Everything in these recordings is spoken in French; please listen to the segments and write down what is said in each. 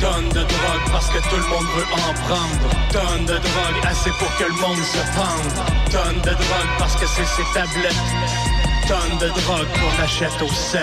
Tonne de drogue parce que tout le monde veut en prendre. Tonne de drogue assez pour que le monde se pende. Tonne de drogue parce que c'est ses tablettes. Tonne de drogue qu'on achète au 7.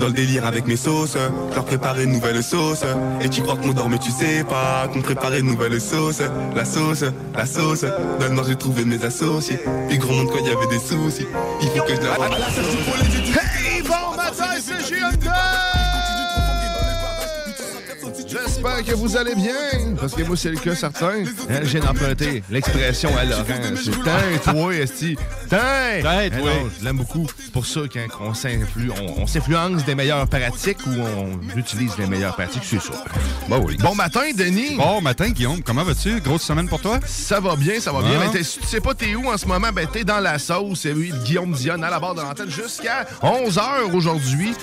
dans le délire avec mes sauces, leur préparer une nouvelle sauce. Et tu crois qu'on dort mais tu sais pas qu'on préparait une nouvelle sauce. La sauce, la sauce, dans le j'ai trouvé mes associés. Puis gros monde quand il y avait des soucis, il faut que je la Hey, c'est JND! J'espère que vous allez bien, parce que moi, c'est le cas certain. Hein, J'ai emprunté l'expression à Laurent. C'est teint, toi, esti. Teint, Hein, toi. non, Je l'aime beaucoup. C'est pour ça qu'on on, on s'influence des meilleures pratiques ou on utilise les meilleures pratiques, c'est ça. Bon, oui. Bon matin, Denis. Bon matin, Guillaume. Comment vas-tu? Grosse semaine pour toi? Ça va bien, ça va bien. Ah. Mais tu sais pas t'es où en ce moment, ben t'es dans la sauce. Et oui, Guillaume Dionne à la barre de l'antenne jusqu'à 11h aujourd'hui.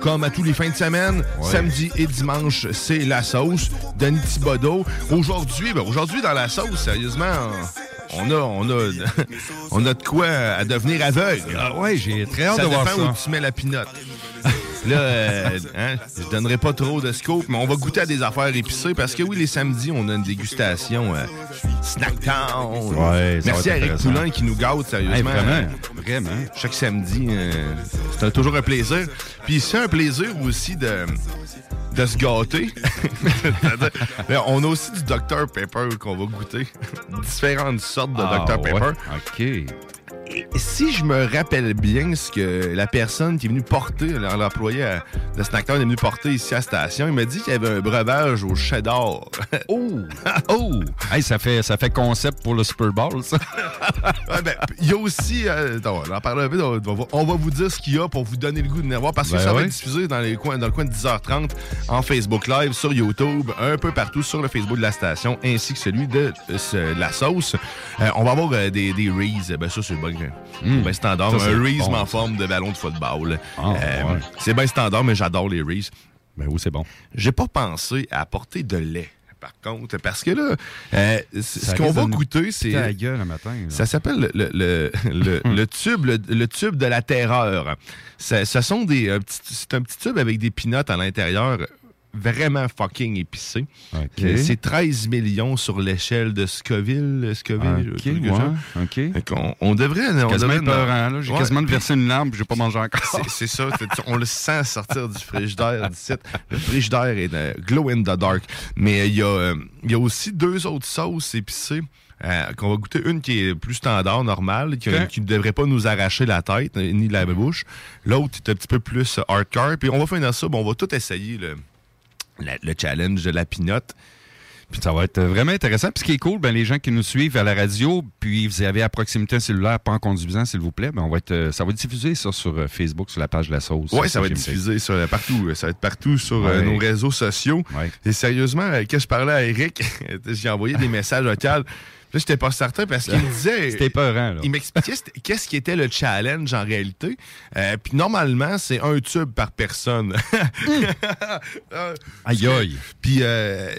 Comme à tous les fins de semaine, samedi et dimanche, c'est la sauce. Denis Thibodeau. Aujourd'hui, ben aujourd'hui dans la sauce, sérieusement, on a, on a, on a de quoi à devenir aveugle. Ah ouais, j'ai très hâte Ça de voir dépend où ça. tu mets la pinotte. Là, euh, hein, je donnerai pas trop de scope, mais on va goûter à des affaires épicées parce que oui, les samedis, on a une dégustation euh, Snack Town. Ouais, ça Merci à Eric. Poulain qui nous gâte, sérieusement. Hey, vraiment, Euh, vraiment. Chaque samedi, euh, c'est toujours un plaisir. Puis c'est un plaisir aussi de, de se gâter. On a aussi du Dr Pepper qu'on va goûter. Différentes sortes de Ah, Dr ouais. Pepper. OK. Et si je me rappelle bien ce que la personne qui est venue porter, l'employé de Snacktown est venu porter ici à la station, il m'a dit qu'il y avait un breuvage au cheddar. Oh! oh! Hey, ça fait, ça fait concept pour le Super Bowl, ça. Ouais, ben, il y a aussi, euh, attends, on en parle un peu, on va, on va vous dire ce qu'il y a pour vous donner le goût de venir voir parce que Ben ça va être diffusé dans, les coins, dans le coin de 10h30 en Facebook Live, sur YouTube, un peu partout sur le Facebook de la station ainsi que celui de, euh, la sauce. Euh, on va avoir euh, des, des Reese, ben ça c'est bon, Mm. ben standard, Ça, un Reese bon, en forme de ballon de football. Ah, ouais. C'est bien standard, mais j'adore les Reese. Ben oui, c'est bon. J'ai pas pensé à apporter de lait. Par contre, parce que là, euh, ce qu'on va goûter, c'est. T'as la gueule le matin. là. Ça s'appelle le, le, le, le tube, le, tube de la terreur. Ça- Ce sont des, petit- c'est un petit tube avec des pinottes à l'intérieur vraiment fucking épicé. OK. Euh, C'est 13 millions sur l'échelle de Scoville. Scoville OK, quelque ouais. Fait qu'on- on devrait... on Quasiment devrait- peurant, là. J'ai Ouais. quasiment versé une lampe, j'ai pas mangé encore. C'est- ça, on le sent sortir du frigidaire d'ici. Le frigidaire est euh, glow in the dark. Mais euh, il y, a, euh, il y a aussi deux autres sauces épicées. euh, qu'on va goûter une qui est plus standard, normale, qui, qui ne devrait pas nous arracher la tête ni la bouche. L'autre est un petit peu plus hardcore. Puis on va finir ça, bon, on va tout essayer le, la- le challenge de la pinotte. Puis ça va être vraiment intéressant. Puis ce qui est cool, ben, les gens qui nous suivent à la radio, puis vous avez à proximité un cellulaire, pas en conduisant, s'il vous plaît, ben, on va être, euh, ça va être diffusé ça sur euh, Facebook, sur la page de la sauce. Oui, ça va être diffusé sur, euh, partout. Ça va être partout sur euh, nos réseaux sociaux. Ouais. Et sérieusement, euh, quand je parlais à Eric, j'ai envoyé des messages vocaux. Là, j'étais pas certain parce qu'il me disait. C'était peurant, là. Il m'expliquait qu'est-ce qui était le challenge en réalité. Euh, Puis normalement, c'est un tube par personne. Aïe, aïe. Puis euh,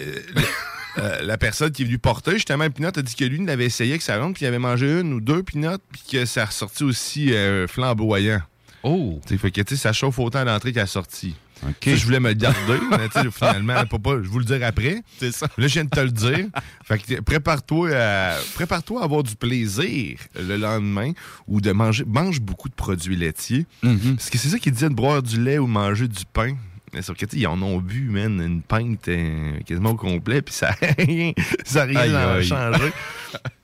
euh, la personne qui est venue porter, justement, Pinot a dit que lui, il l'avait essayé que ça rentre, puis il avait mangé une ou deux Pinot, puis que ça a ressorti aussi flamboyant. Oh! T'sais, fait que tu sais, ça chauffe autant à l'entrée qu'à la sortie. Ça, je voulais me le garder, mais finalement, pas, je vous le dire après. C'est ça. Là, je viens de te le dire. Fait que prépare-toi à, prépare-toi à avoir du plaisir le lendemain ou de manger. Mange beaucoup de produits laitiers. Mm-hmm. Parce que c'est ça qu'ils disaient de boire du lait ou manger du pain. Sauf que, ils en ont bu, man, une pinte euh, quasiment au complet, puis ça n'a rien, ça a rien Aïe, aïe. changé.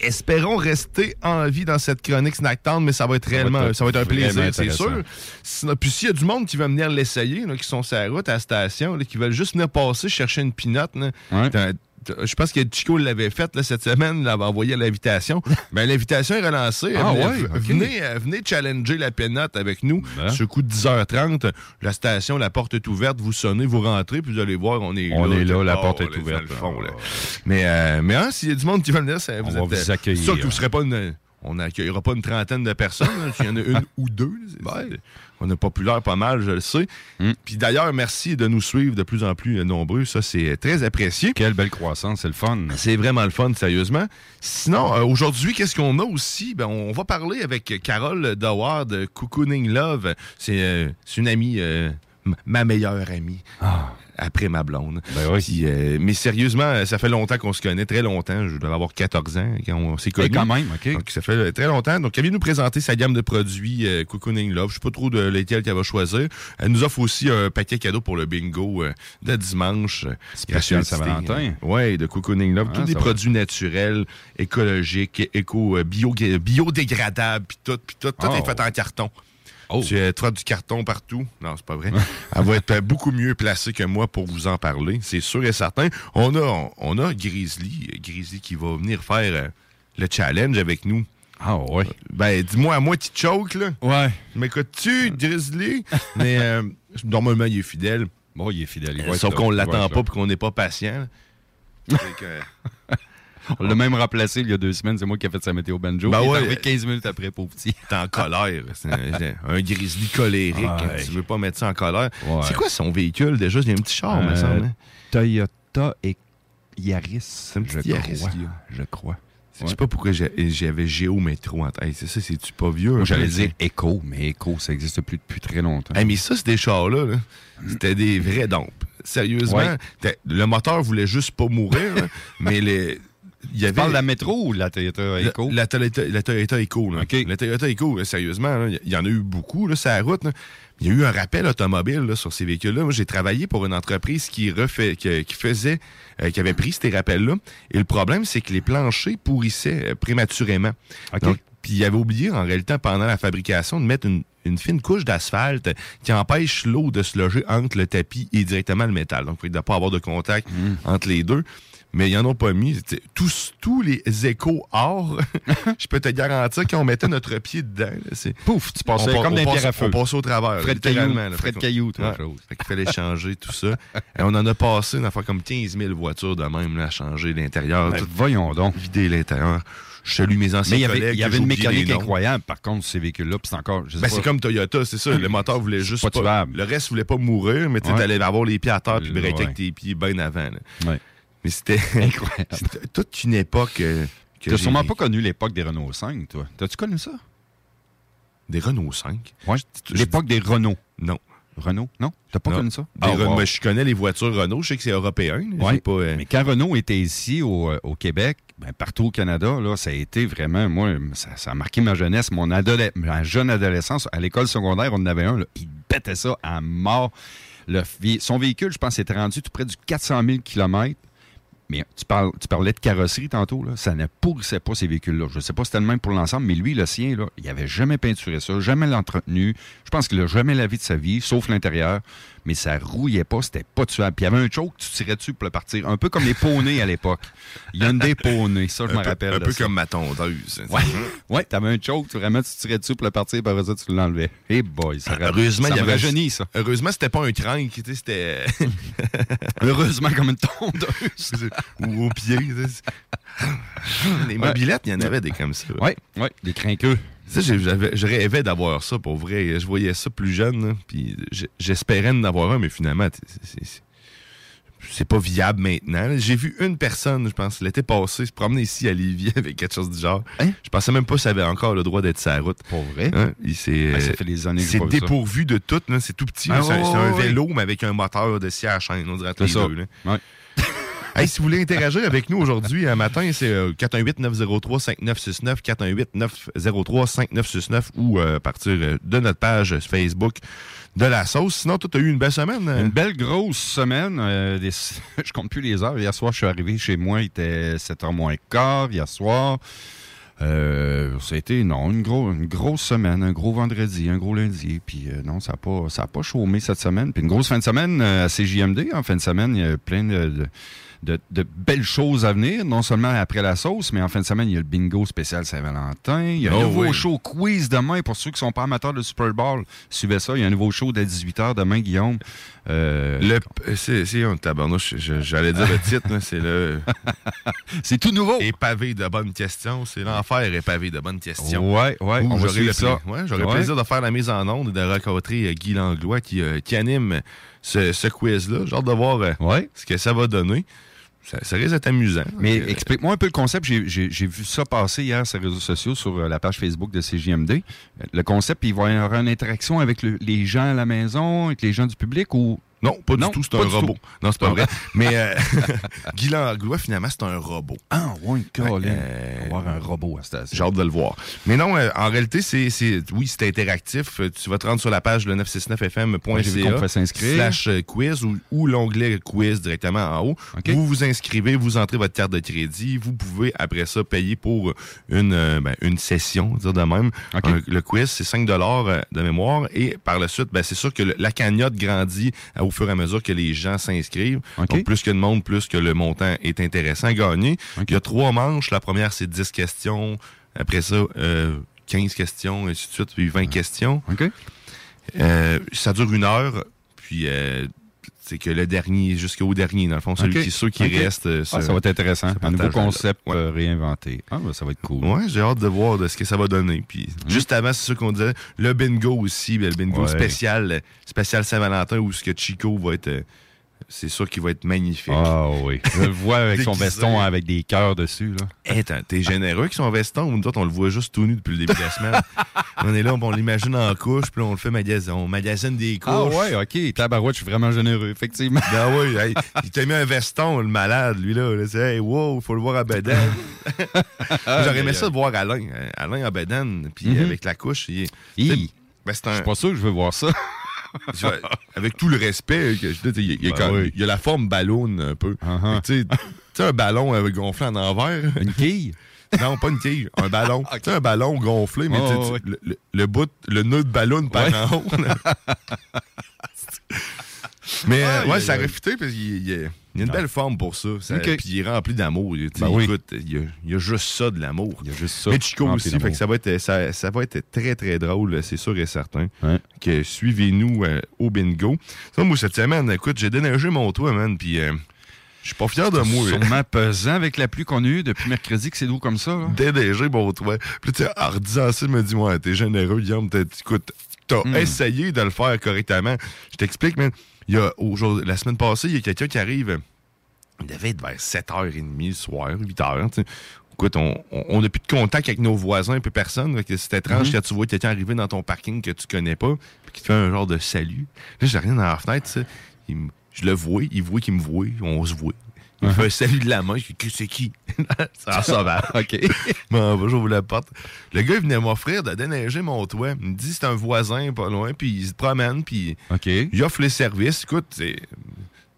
Espérons rester en vie dans cette chronique Snack Town, mais ça va être réellement, être ça va être un plaisir, c'est sûr. Puis s'il y a du monde qui va venir l'essayer, qui sont sur la route à la station, là, qui veulent juste venir passer chercher une pinotte, Ouais. Je pense que Chico l'avait faite là, cette semaine, il avait envoyé l'invitation. ben, l'invitation est relancée. Ah venez, ouais, venez, euh, venez challenger la pinotte avec nous. Ben. Ce coup de 10h30, la station, la porte est ouverte, vous sonnez, vous rentrez, puis vous allez voir, on est On là. est là, la porte est ouverte. le fond, là. Mais, euh, mais hein, s'il y a du monde qui va venir, ça, vous On va êtes, vous euh, accueillir. c'est sûr que vous serez pas une. On n'accueillera pas une trentaine de personnes. S'il y en a une ou deux, on est populaire pas mal, je le sais. Hmm. Puis d'ailleurs, merci de nous suivre de plus en plus euh, nombreux. Ça, c'est très apprécié. Quelle belle croissance, c'est le fun. C'est vraiment le fun, sérieusement. Sinon, euh, aujourd'hui, qu'est-ce qu'on a aussi? Ben, on va parler avec Carole Dawar de Cocooning Love. C'est euh, une amie, euh, ma meilleure amie. Après ma blonde. Ben oui. Puis, euh, mais sérieusement, euh, ça fait longtemps qu'on se connaît, très longtemps. Je dois avoir 14 ans quand on s'est Et connus. quand même, OK. Donc, ça fait euh, très longtemps. Donc, elle vient nous présenter sa gamme de produits euh, Cocooning Love. Je sais pas trop de lesquels qu'elle va choisir. Elle nous offre aussi un paquet cadeau pour le bingo euh, de dimanche. Spécial. Saint-Valentin. Oui, de Cocooning Love. Ah, Tous des va. produits naturels, écologiques, éco, bio, biodégradables, puis tout, puis tout. Tout Oh. est fait en carton. Oh. Tu euh, vois du carton partout. Non, c'est pas vrai. Elle va être euh, beaucoup mieux placée que moi pour vous en parler, c'est sûr et certain. On a, on a Grizzly, euh, Grizzly qui va venir faire euh, le challenge avec nous. Ah ouais. Ben, dis-moi à moi, tu choke, là. Ouais. M'écoutes-tu, Grizzly? Mais euh, normalement, il est fidèle. Bon, il est fidèle. il va Sauf qu'on l'attend pas et qu'on n'est pas patient. Fait que, On l'a même remplacé il y a deux semaines. C'est moi qui ai fait sa météo banjo. Ben il est ouais. arrivé 15 minutes après, pauvre petit. T'es en colère. C'est un, un grizzly colérique. Ouais. Tu veux pas mettre ça en colère. Ouais. C'est quoi son véhicule? Déjà? Il y a un petit char, me Euh, semble. hein? Toyota et Yaris. C'est un petit je Yaris crois. Je crois. Je sais pas pourquoi j'avais Géométro en tête? C'est ça, c'est-tu pas vieux? j'allais dire Echo, mais Echo, ça existe plus depuis très longtemps. Hey, mais ça, c'est des chars-là. là. C'était des vrais dompes. Sérieusement, Ouais. le moteur voulait juste pas mourir, mais les. Il y avait, Tu parles de la métro ou de la Toyota La- Echo? La, Toyota, la Toyota Eco. Là. OK. La Toyota Eco, là, sérieusement, là, il y en a eu beaucoup là, sur la route. là. Il y a eu un rappel automobile là, sur ces véhicules-là. Moi, j'ai travaillé pour une entreprise qui, refait, qui, qui faisait, euh, qui avait pris ces rappels-là. Et le problème, c'est que les planchers pourrissaient euh, prématurément. OK. Donc, puis il avait oublié, en réalité, pendant la fabrication, de mettre une, une fine couche d'asphalte qui empêche l'eau de se loger entre le tapis et directement le métal. Donc, il ne doit pas avoir de contact Mm. entre les deux. Mais ils n'en ont pas mis. Tous, tous les échos or, je peux te garantir qu'on mettait notre pied dedans. Pouf, tu passais on, comme à feu. On passait au travers. Fred Caillou. Fred Caillou, toi, Ouais. chose. Fait qu'il fallait changer tout ça. Et on en a passé une affaire comme 15 000 voitures de même là, à changer l'intérieur, Ben, tout voyons donc. vider l'intérieur. Je salue mes anciens Mais il y avait, collègues. il y avait une mécanique incroyable, par contre, ces véhicules-là. C'est encore. Ben, c'est comme Toyota, c'est ça. Le moteur voulait juste pas pas. tuable. le reste voulait pas mourir, mais tu Ouais. allais avoir les pieds à terre puis Ouais. breaker avec tes pieds bien avant. Mais c'était Incroyable. c'était toute une époque. euh, que T'as sûrement pas connu l'époque des Renault 5, toi. T'as-tu connu ça? Des Renault 5. Ouais, l'époque des Renault. Non. Renault? Non? T'as pas Non. connu ça? Ah, Renault- wow. je connais les voitures Renault, je sais que c'est européen. Ouais. Pas, euh, Mais quand Renault était ici au, euh, au Québec, ben, partout au Canada, là, ça a été vraiment, moi, ça, ça a marqué ma jeunesse, mon adoles- ma jeune adolescence. À l'école secondaire, on en avait un, là, il bêtait ça à mort. Le son véhicule, je pense, était rendu tout près du 400 000 km. Mais tu, parlais de carrosserie tantôt, ça ne pourrissait pas ces véhicules-là. Je ne sais pas si c'était le même pour l'ensemble, mais lui, le sien, il n'avait jamais peinturé ça, jamais l'entretenu. Je pense qu'il n'a jamais lavé de sa vie, sauf l'intérieur. Mais ça rouillait pas, c'était pas tuable. Puis il y avait un choke, tu tirais dessus pour le partir. Un peu comme les poneys à l'époque. Hyundai poney, ça, je me rappelle. Un peu ça. comme ma tondeuse. Ouais, ouais t'avais un choke, tu- vraiment, tu tirais dessus pour le partir, après ça, tu l'enlevais. Hey boy, ça, ra- Heureusement, ça il y me avait rajeunit, ça. Heureusement, c'était pas un crank, tu sais, c'était. Heureusement, comme une tondeuse. Ou au pied. Les mobilettes, il y en avait des comme ça. Ouais, ouais, des crinqueux. Ça, je rêvais d'avoir ça pour vrai. Je voyais ça plus jeune, là, puis j'espérais en avoir un, mais finalement, c'est- pas viable maintenant. J'ai vu une personne, je pense, l'été passé, se promener ici à Lévis avec quelque chose du genre. Je pensais même pas que ça avait encore le droit d'être sur la route. Pour vrai? Hein? Il s'est, Ah, ça euh, ça. dépourvu de tout. C'est tout petit. Ah, c'est un, ouais, vélo, mais avec un moteur de scie à chaîne. On dirait entre les C'est ça. deux. là. Ouais. Hey, si vous voulez interagir avec nous aujourd'hui, un matin, c'est euh, 418-903-5969, 418-903-5969 ou euh, à partir euh, de notre page Facebook de la sauce. Sinon, toi, tu as eu une belle semaine. euh? Une belle grosse semaine. euh, je compte plus les heures. Hier soir, je suis arrivé chez moi, il était 7h moins quart hier soir. Euh, ça a été, non, une, gros, une grosse semaine, un gros vendredi, un gros lundi. Puis euh, non, ça n'a pas, ça pas chômé cette semaine. Puis une grosse fin de semaine euh, à CJMD. En fin de semaine, il y a plein de- de- de belles choses à venir. Non seulement après la sauce, mais en fin de semaine, il y a le bingo spécial Saint-Valentin. Il y a un Oh nouveau oui. show quiz demain pour ceux qui sont pas amateurs de Super Bowl. Suivez ça. Il y a un nouveau show dès 18h demain, Guillaume. Euh, Le, c'est, un tabarnouche, j'allais dire le titre, c'est le... c'est tout nouveau. Et pavé de bonnes questions. C'est l'enfer est pavé de bonnes questions. Ouais, ouais, Ouh, on va j'aurais le, ça. ouais, j'aurais Ouais. plaisir de faire la mise en onde et de rencontrer euh, Guy Langlois qui, euh, qui anime ce, ce quiz-là. J'ai hâte de voir euh, Ouais. ce que ça va donner. Ça, ça risque d'être amusant. Mais euh, explique-moi un peu le concept. J'ai- vu ça passer hier sur les réseaux sociaux, sur euh, la page Facebook de CJMD. Le concept, il va y avoir une interaction avec le- les gens à la maison, avec les gens du public ou... Non, pas Non, du tout, c'est un robot. tout. Non, c'est pas vrai. Mais euh, Guy Langlois, finalement, c'est un robot. Ah, ouais, Colin. euh, On va avoir un robot à cette. J'ai hâte de le voir. Mais non, euh, en réalité, c'est, oui, c'est interactif. Euh, Tu vas te rendre sur la page le Ouais, j'ai vu qu'on 969fm.ca pouvait s'inscrire. slash euh, quiz ou, ou l'onglet quiz directement en haut. Vous vous inscrivez, vous entrez votre carte de crédit. Vous pouvez, après ça, payer pour une, ben, une session, dire de même. Un- le quiz, c'est 5 euh, de mémoire. Et par la suite, ben, c'est sûr que le- la cagnotte grandit au fur et à mesure que les gens s'inscrivent. Donc, plus que de monde, plus que le montant est intéressant à gagner. Il y a trois manches. La première, c'est 10 questions. Après ça, euh, 15 questions, et ainsi de suite, puis 20 questions. Euh, ça dure une heure, puis euh, c'est que le dernier, jusqu'au dernier, dans le fond, celui qui, ceux qui restent. euh, Ah, ça va être intéressant. Un nouveau concept Ouais. euh, réinventé. Ah, ben, ça va être cool. Ouais, j'ai hâte de voir de ce que ça va donner. Puis juste avant, c'est sûr qu'on disait le bingo aussi, le bingo Ouais. spécial, spécial Saint-Valentin où ce que Chico va être, euh, c'est sûr qu'il va être magnifique. Ah oui. Je le vois avec son veston avec des cœurs dessus. Là. Hey, t'es- t'es généreux avec son veston. Nous autres, on le voit juste tout nu depuis le début de la semaine. on est là, on l'imagine en couche, puis on le fait magasiner. On magasine des couches. Ah ouais, ok. Tabarouette, je suis vraiment généreux, effectivement. Ben oui, hey, il t'a mis un veston, le malade, lui, là. là c'est, hey, wow, faut le voir à Bedan. J'aurais aimé ça de voir Alain. euh, Alain à Bedan, puis Mhm. avec la couche, il ben, c'est Je un. suis pas sûr que je veux voir ça. Avec tout le respect, dis, il, y a- y a Ben oui. y a la forme ballon un peu. Uh-huh. Tu sais, tu sais, un ballon euh, gonflé en envers. Une quille? Non, pas une quille, un ballon. Tu sais, un ballon gonflé, mais Oh, ouais. le, le- le bout, le nœud de ballon par Ouais. en haut. mais euh, Aïe, ouais, ça aurait fité parce qu'il y a, il y a une belle forme pour ça. Puis il est rempli d'amour. Ben oui. Écoute, il y, a, il y a juste ça de l'amour. Il y a juste ça. Mais Chico aussi, fait que ça va être ça, ça va être très très drôle, c'est sûr et certain. Ouais. Que suivez-nous euh, au bingo. Ça, moi cette semaine, écoute, j'ai déneigé mon toit, man, puis euh, je suis pas fier de moi. Sûrement pesant avec la pluie qu'on a eue depuis mercredi que c'est doux comme ça. là. déneiger mon toit. Puis tu sais, en redisant ça, il me dit, ouais, t'es généreux, Guillaume, t'as- écoute, t'as Hmm. essayé de le faire correctement. Je t'explique, man. Il y a, aujourd'hui- la semaine passée, il y a quelqu'un qui arrive, il devait être vers 7h30 le soir, 8h, tu sais. Écoute, on on- on n'a plus de contact avec nos voisins, puis personne. C'est étrange Mhm. quand tu vois quelqu'un arriver dans ton parking que tu connais pas, puis qui te fait un genre de salut. Là, j'ai rien dans la fenêtre. Il Je le vois, il voit qu'il me voit, on se voit. Il me fait un salut de la main, je dis, c'est qui? un sauvage. OK. Bon, va, j'ouvre la porte. Le gars, il venait m'offrir de déneiger mon toit. Il me dit c'est un voisin pas loin, puis il se promène, puis il offre les services. Écoute, c'est.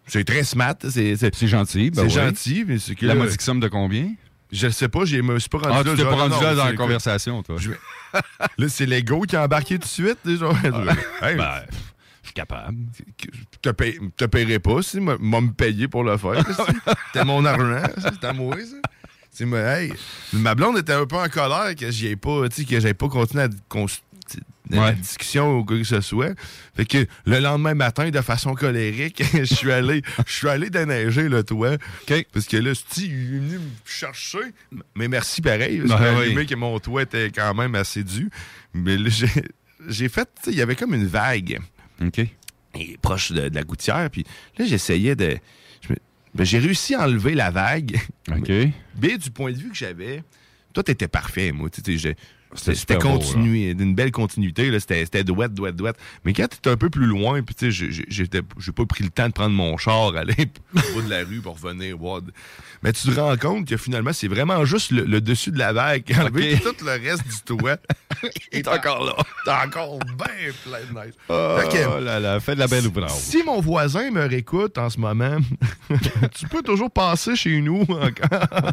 C'est très smart. C'est gentil. ben c'est ouais. gentil, mais c'est que. La modique somme de combien? Je sais pas, je me suis pas rendu Ah, là. tu t'es pas rendu non, là dans la conversation, toi. Je- Là, c'est l'ego qui a embarqué tout de suite. déjà. Hey, Ben, capable. Je te, paierai pas, si, m'a me payé pour le faire. C'était mon argent, c'était à moi, ça. Hey, ma blonde était un peu en colère que j'y ai pas, tu sais, que j'avais pas continué à la Ouais. discussion ou quoi que ce soit. Fait que le lendemain matin, de façon colérique, je suis allé, je suis allé déneiger le toit. Parce que là, ce il est venu me chercher. Mais merci pareil. Parce Ben que oui. que mon toit était quand même assez dû. Mais là, j'ai, fait, il y avait comme une vague. OK. Et proche de, de la gouttière. Puis là, j'essayais de. ben, j'ai réussi à enlever la vague. OK. Mais du point de vue que j'avais, toi, t'étais parfait, moi. C'était continué, d'une belle continuité. C'était douette, douette, douette. Mais quand t'es un peu plus loin, puis tu sais, j'ai- pas pris le temps de prendre mon char, aller au bout de la rue pour revenir de- Mais tu te rends compte que finalement, c'est vraiment juste le, le dessus de la vague. Enlevé, Ok. puis tout le reste du toit est encore là. T'es encore bien plein de neige. Oh là là, fais de la belle ouvrage. si mon voisin me réécoute en ce moment, tu peux toujours passer chez nous encore.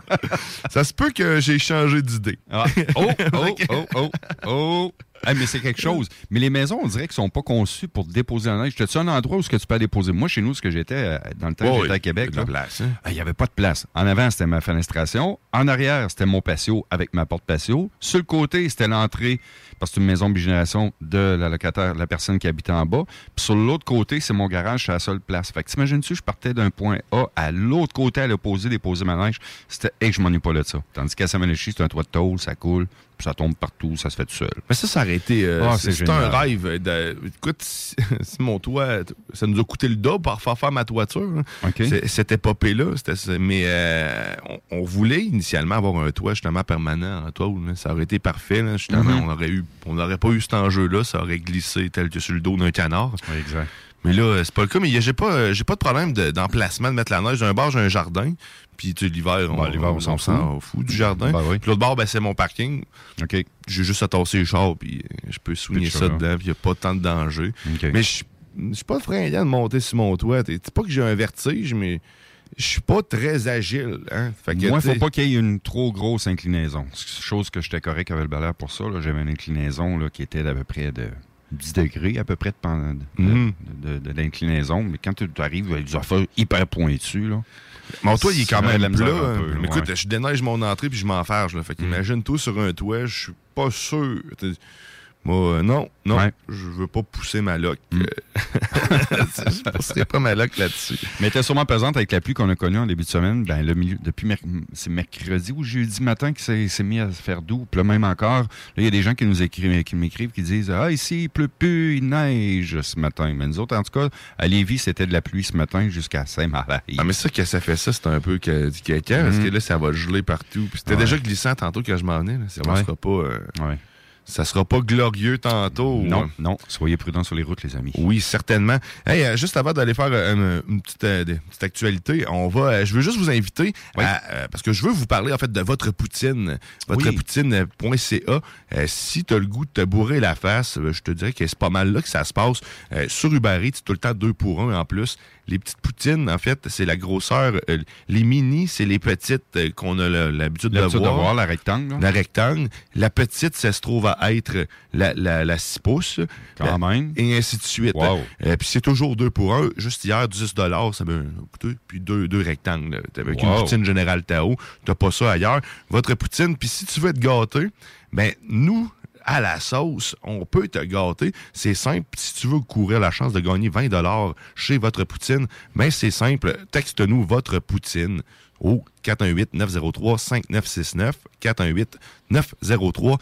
Ça se peut que j'ai changé d'idée. Ah. Oh, oh, oh, oh, oh. Ah, mais c'est quelque chose. Mais les maisons, on dirait qu'elles sont pas conçues pour déposer la neige. T'as-tu un endroit où ce que tu peux déposer? Moi, chez nous, ce que j'étais, euh, dans le temps que j'étais à Québec, là, place, hein. ah, il n'y avait pas de place. En avant, c'était ma fenestration. En arrière, c'était mon patio avec ma porte patio. Sur le côté, c'était l'entrée, parce que c'est une maison bigénération de la locataire, la personne qui habitait en bas. Puis sur l'autre côté, c'est mon garage, c'est la seule place. Fait que t'imagines-tu, je partais d'un point A à l'autre côté à l'opposé, déposer ma neige. C'était, et je m'ennuie pas là de ça. Tandis qu'à Saint-Ménéchy, c'est un toit de tôle, ça coule, ça tombe partout, ça se fait tout seul. Mais ça, ça aurait été. euh, Ah, c'est un rêve. De, écoute, si, si mon toit, ça nous a coûté le double pour faire faire ma toiture. hein. OK. C'est- Cette épopée-là, mais euh, on, on voulait initialement avoir un toit justement permanent en tôle. là. Ça aurait été parfait. là, justement, Mhm. on aurait eu, on n'aurait pas eu cet enjeu-là. Ça aurait glissé tel que sur le dos d'un canard. exact. Mais là, c'est pas le cas. Mais j'ai pas, j'ai pas de problème de- d'emplacement de, mettre la neige. J'ai un bar, j'ai un jardin. Puis tu sais, l'hiver, on, Bah, l'hiver, on s'en s'en fout du jardin. Ben oui. Puis l'autre bar, ben, c'est mon parking. OK. J'ai juste à tasser les chars, puis euh, je peux soigner ça dedans, puis il n'y a pas tant de danger. Mais je suis pas fringant de monter sur mon toit. C'est pas que j'ai un vertige, mais je suis pas très agile. Hein? Fait que, Moi, il faut pas qu'il y ait une trop grosse inclinaison. C'est Chose que j'étais correct avec le balai pour ça. J'avais une inclinaison là, qui était d'à peu près de 10 degrés, à peu près de, de, de- de- de l'inclinaison. Mais quand tu arrives avec des affaires hyper pointues, là, Mon toit, il est quand même peu, mais ouais. écoute, je déneige mon entrée, puis je m'enfarge. Là. Fait qu'imagine-toi sur un toit, je suis pas sûr. Moi, euh, non, non, Ouais. je veux pas pousser ma loc. euh, je pousserai pas ma loc là-dessus. Mais elle était sûrement pesante avec la pluie qu'on a connue en début de semaine. Ben, le milieu, depuis merc- c'est mercredi ou jeudi matin que c'est s'est mis à se faire doux. Puis là, même encore, là, il y a des gens qui nous écrivent, qui m'écrivent, qui disent Ah, ici, il pleut plus, il neige ce matin. Mais nous autres, en tout cas, à Lévis, c'était de la pluie ce matin jusqu'à Saint-Marie. Ah, mais ça, que ça fait ça, c'est un peu que, du caca, parce Mhm. que là, ça va geler partout. Puis c'était Ouais. déjà glissant tantôt quand je m'en venais. Là. Ça Ouais. sera pas. euh. Ça sera pas glorieux tantôt. Non, Euh, non. Soyez prudents sur les routes, les amis. Oui, certainement. Hey, euh, juste avant d'aller faire euh, une, une petite, actualité, on va. je veux juste vous inviter Oui. à, parce que je veux vous parler en fait de votre poutine, votrepoutine.ca. Euh, si tu as le goût de te bourrer la face, je te dirais que c'est pas mal là que ça se passe. Sur Uber Eats, c'est tout le temps deux pour un en plus. Les petites poutines, en fait, c'est la grosseur. euh, les mini, c'est les petites euh, qu'on a l'habitude de, L'habitude de voir. la rectangle. La rectangle. La petite, ça se trouve à être la, la, la 6 pouces. Quand La- même. Et ainsi de suite. Wow. Euh, puis c'est toujours deux pour un. Juste hier, 10 ça m'a coûté. Puis deux, deux rectangles. Avec une poutine générale Tao. T'as pas ça ailleurs. Votre poutine. Puis si tu veux être gâté, ben nous, à la sauce, on peut te gâter. C'est simple. Si tu veux courir la chance de gagner 20 chez votre poutine, ben c'est simple. Texte-nous votre poutine au 418-903-5969. 418-903-5969.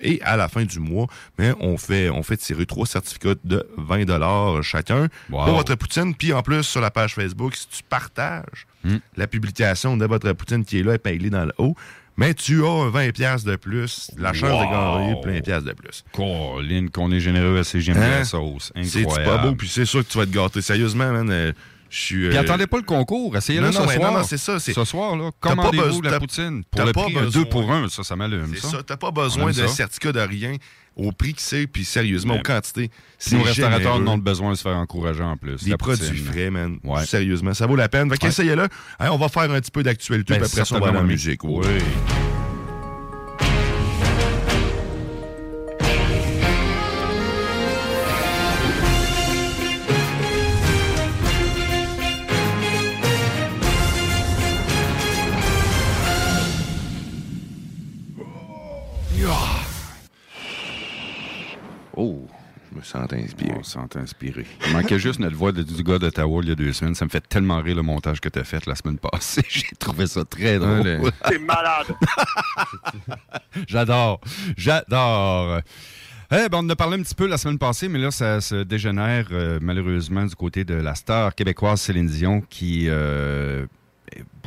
Et à la fin du mois, ben, on, fait, on fait tirer trois certificats de 20 chacun Wow. pour votre poutine. Puis en plus, sur la page Facebook, si tu partages Hmm. la publication de votre poutine qui est là épinglée dans le haut, mais tu as un 20$ piastres de plus, la chance de gagner plein de piastres de plus. Colline, qu'on est généreux à de Hein? la sauce. C'est Incroyable. pas beau, puis c'est sûr que tu vas te gâter. Sérieusement, man, euh, je suis... Puis euh, attendez pas le concours, essayez-le ce non, soir. non, non, c'est ça, Ce soir, là, commandez-vous la poutine. Pour le pas prix, un besoin. 2 pour 1, ça, ça m'allume, C'est ça. t'as pas besoin ça. certificat de rien au prix que c'est, puis sérieusement, aux quantités. Nos restaurateurs n'ont besoin de se faire encourager en plus. Des La produits frais, man. Ouais. Sérieusement, ça vaut la peine. Fait qu'essayez-le. On va faire un petit peu d'actualité, Ben, puis après ça, on va certainement, musique. oui. Sens inspiré. On se sent inspiré. Il manquait juste notre voix de- du gars d'Ottawa il y a deux semaines. Ça me fait tellement rire le montage que tu as fait la semaine passée. J'ai trouvé ça très drôle. Ouais, T'es malade. J'adore. J'adore. Eh ben, on en a parlé un petit peu la semaine passée, mais là, ça se dégénère euh, malheureusement du côté de la star québécoise Céline Dion qui, euh,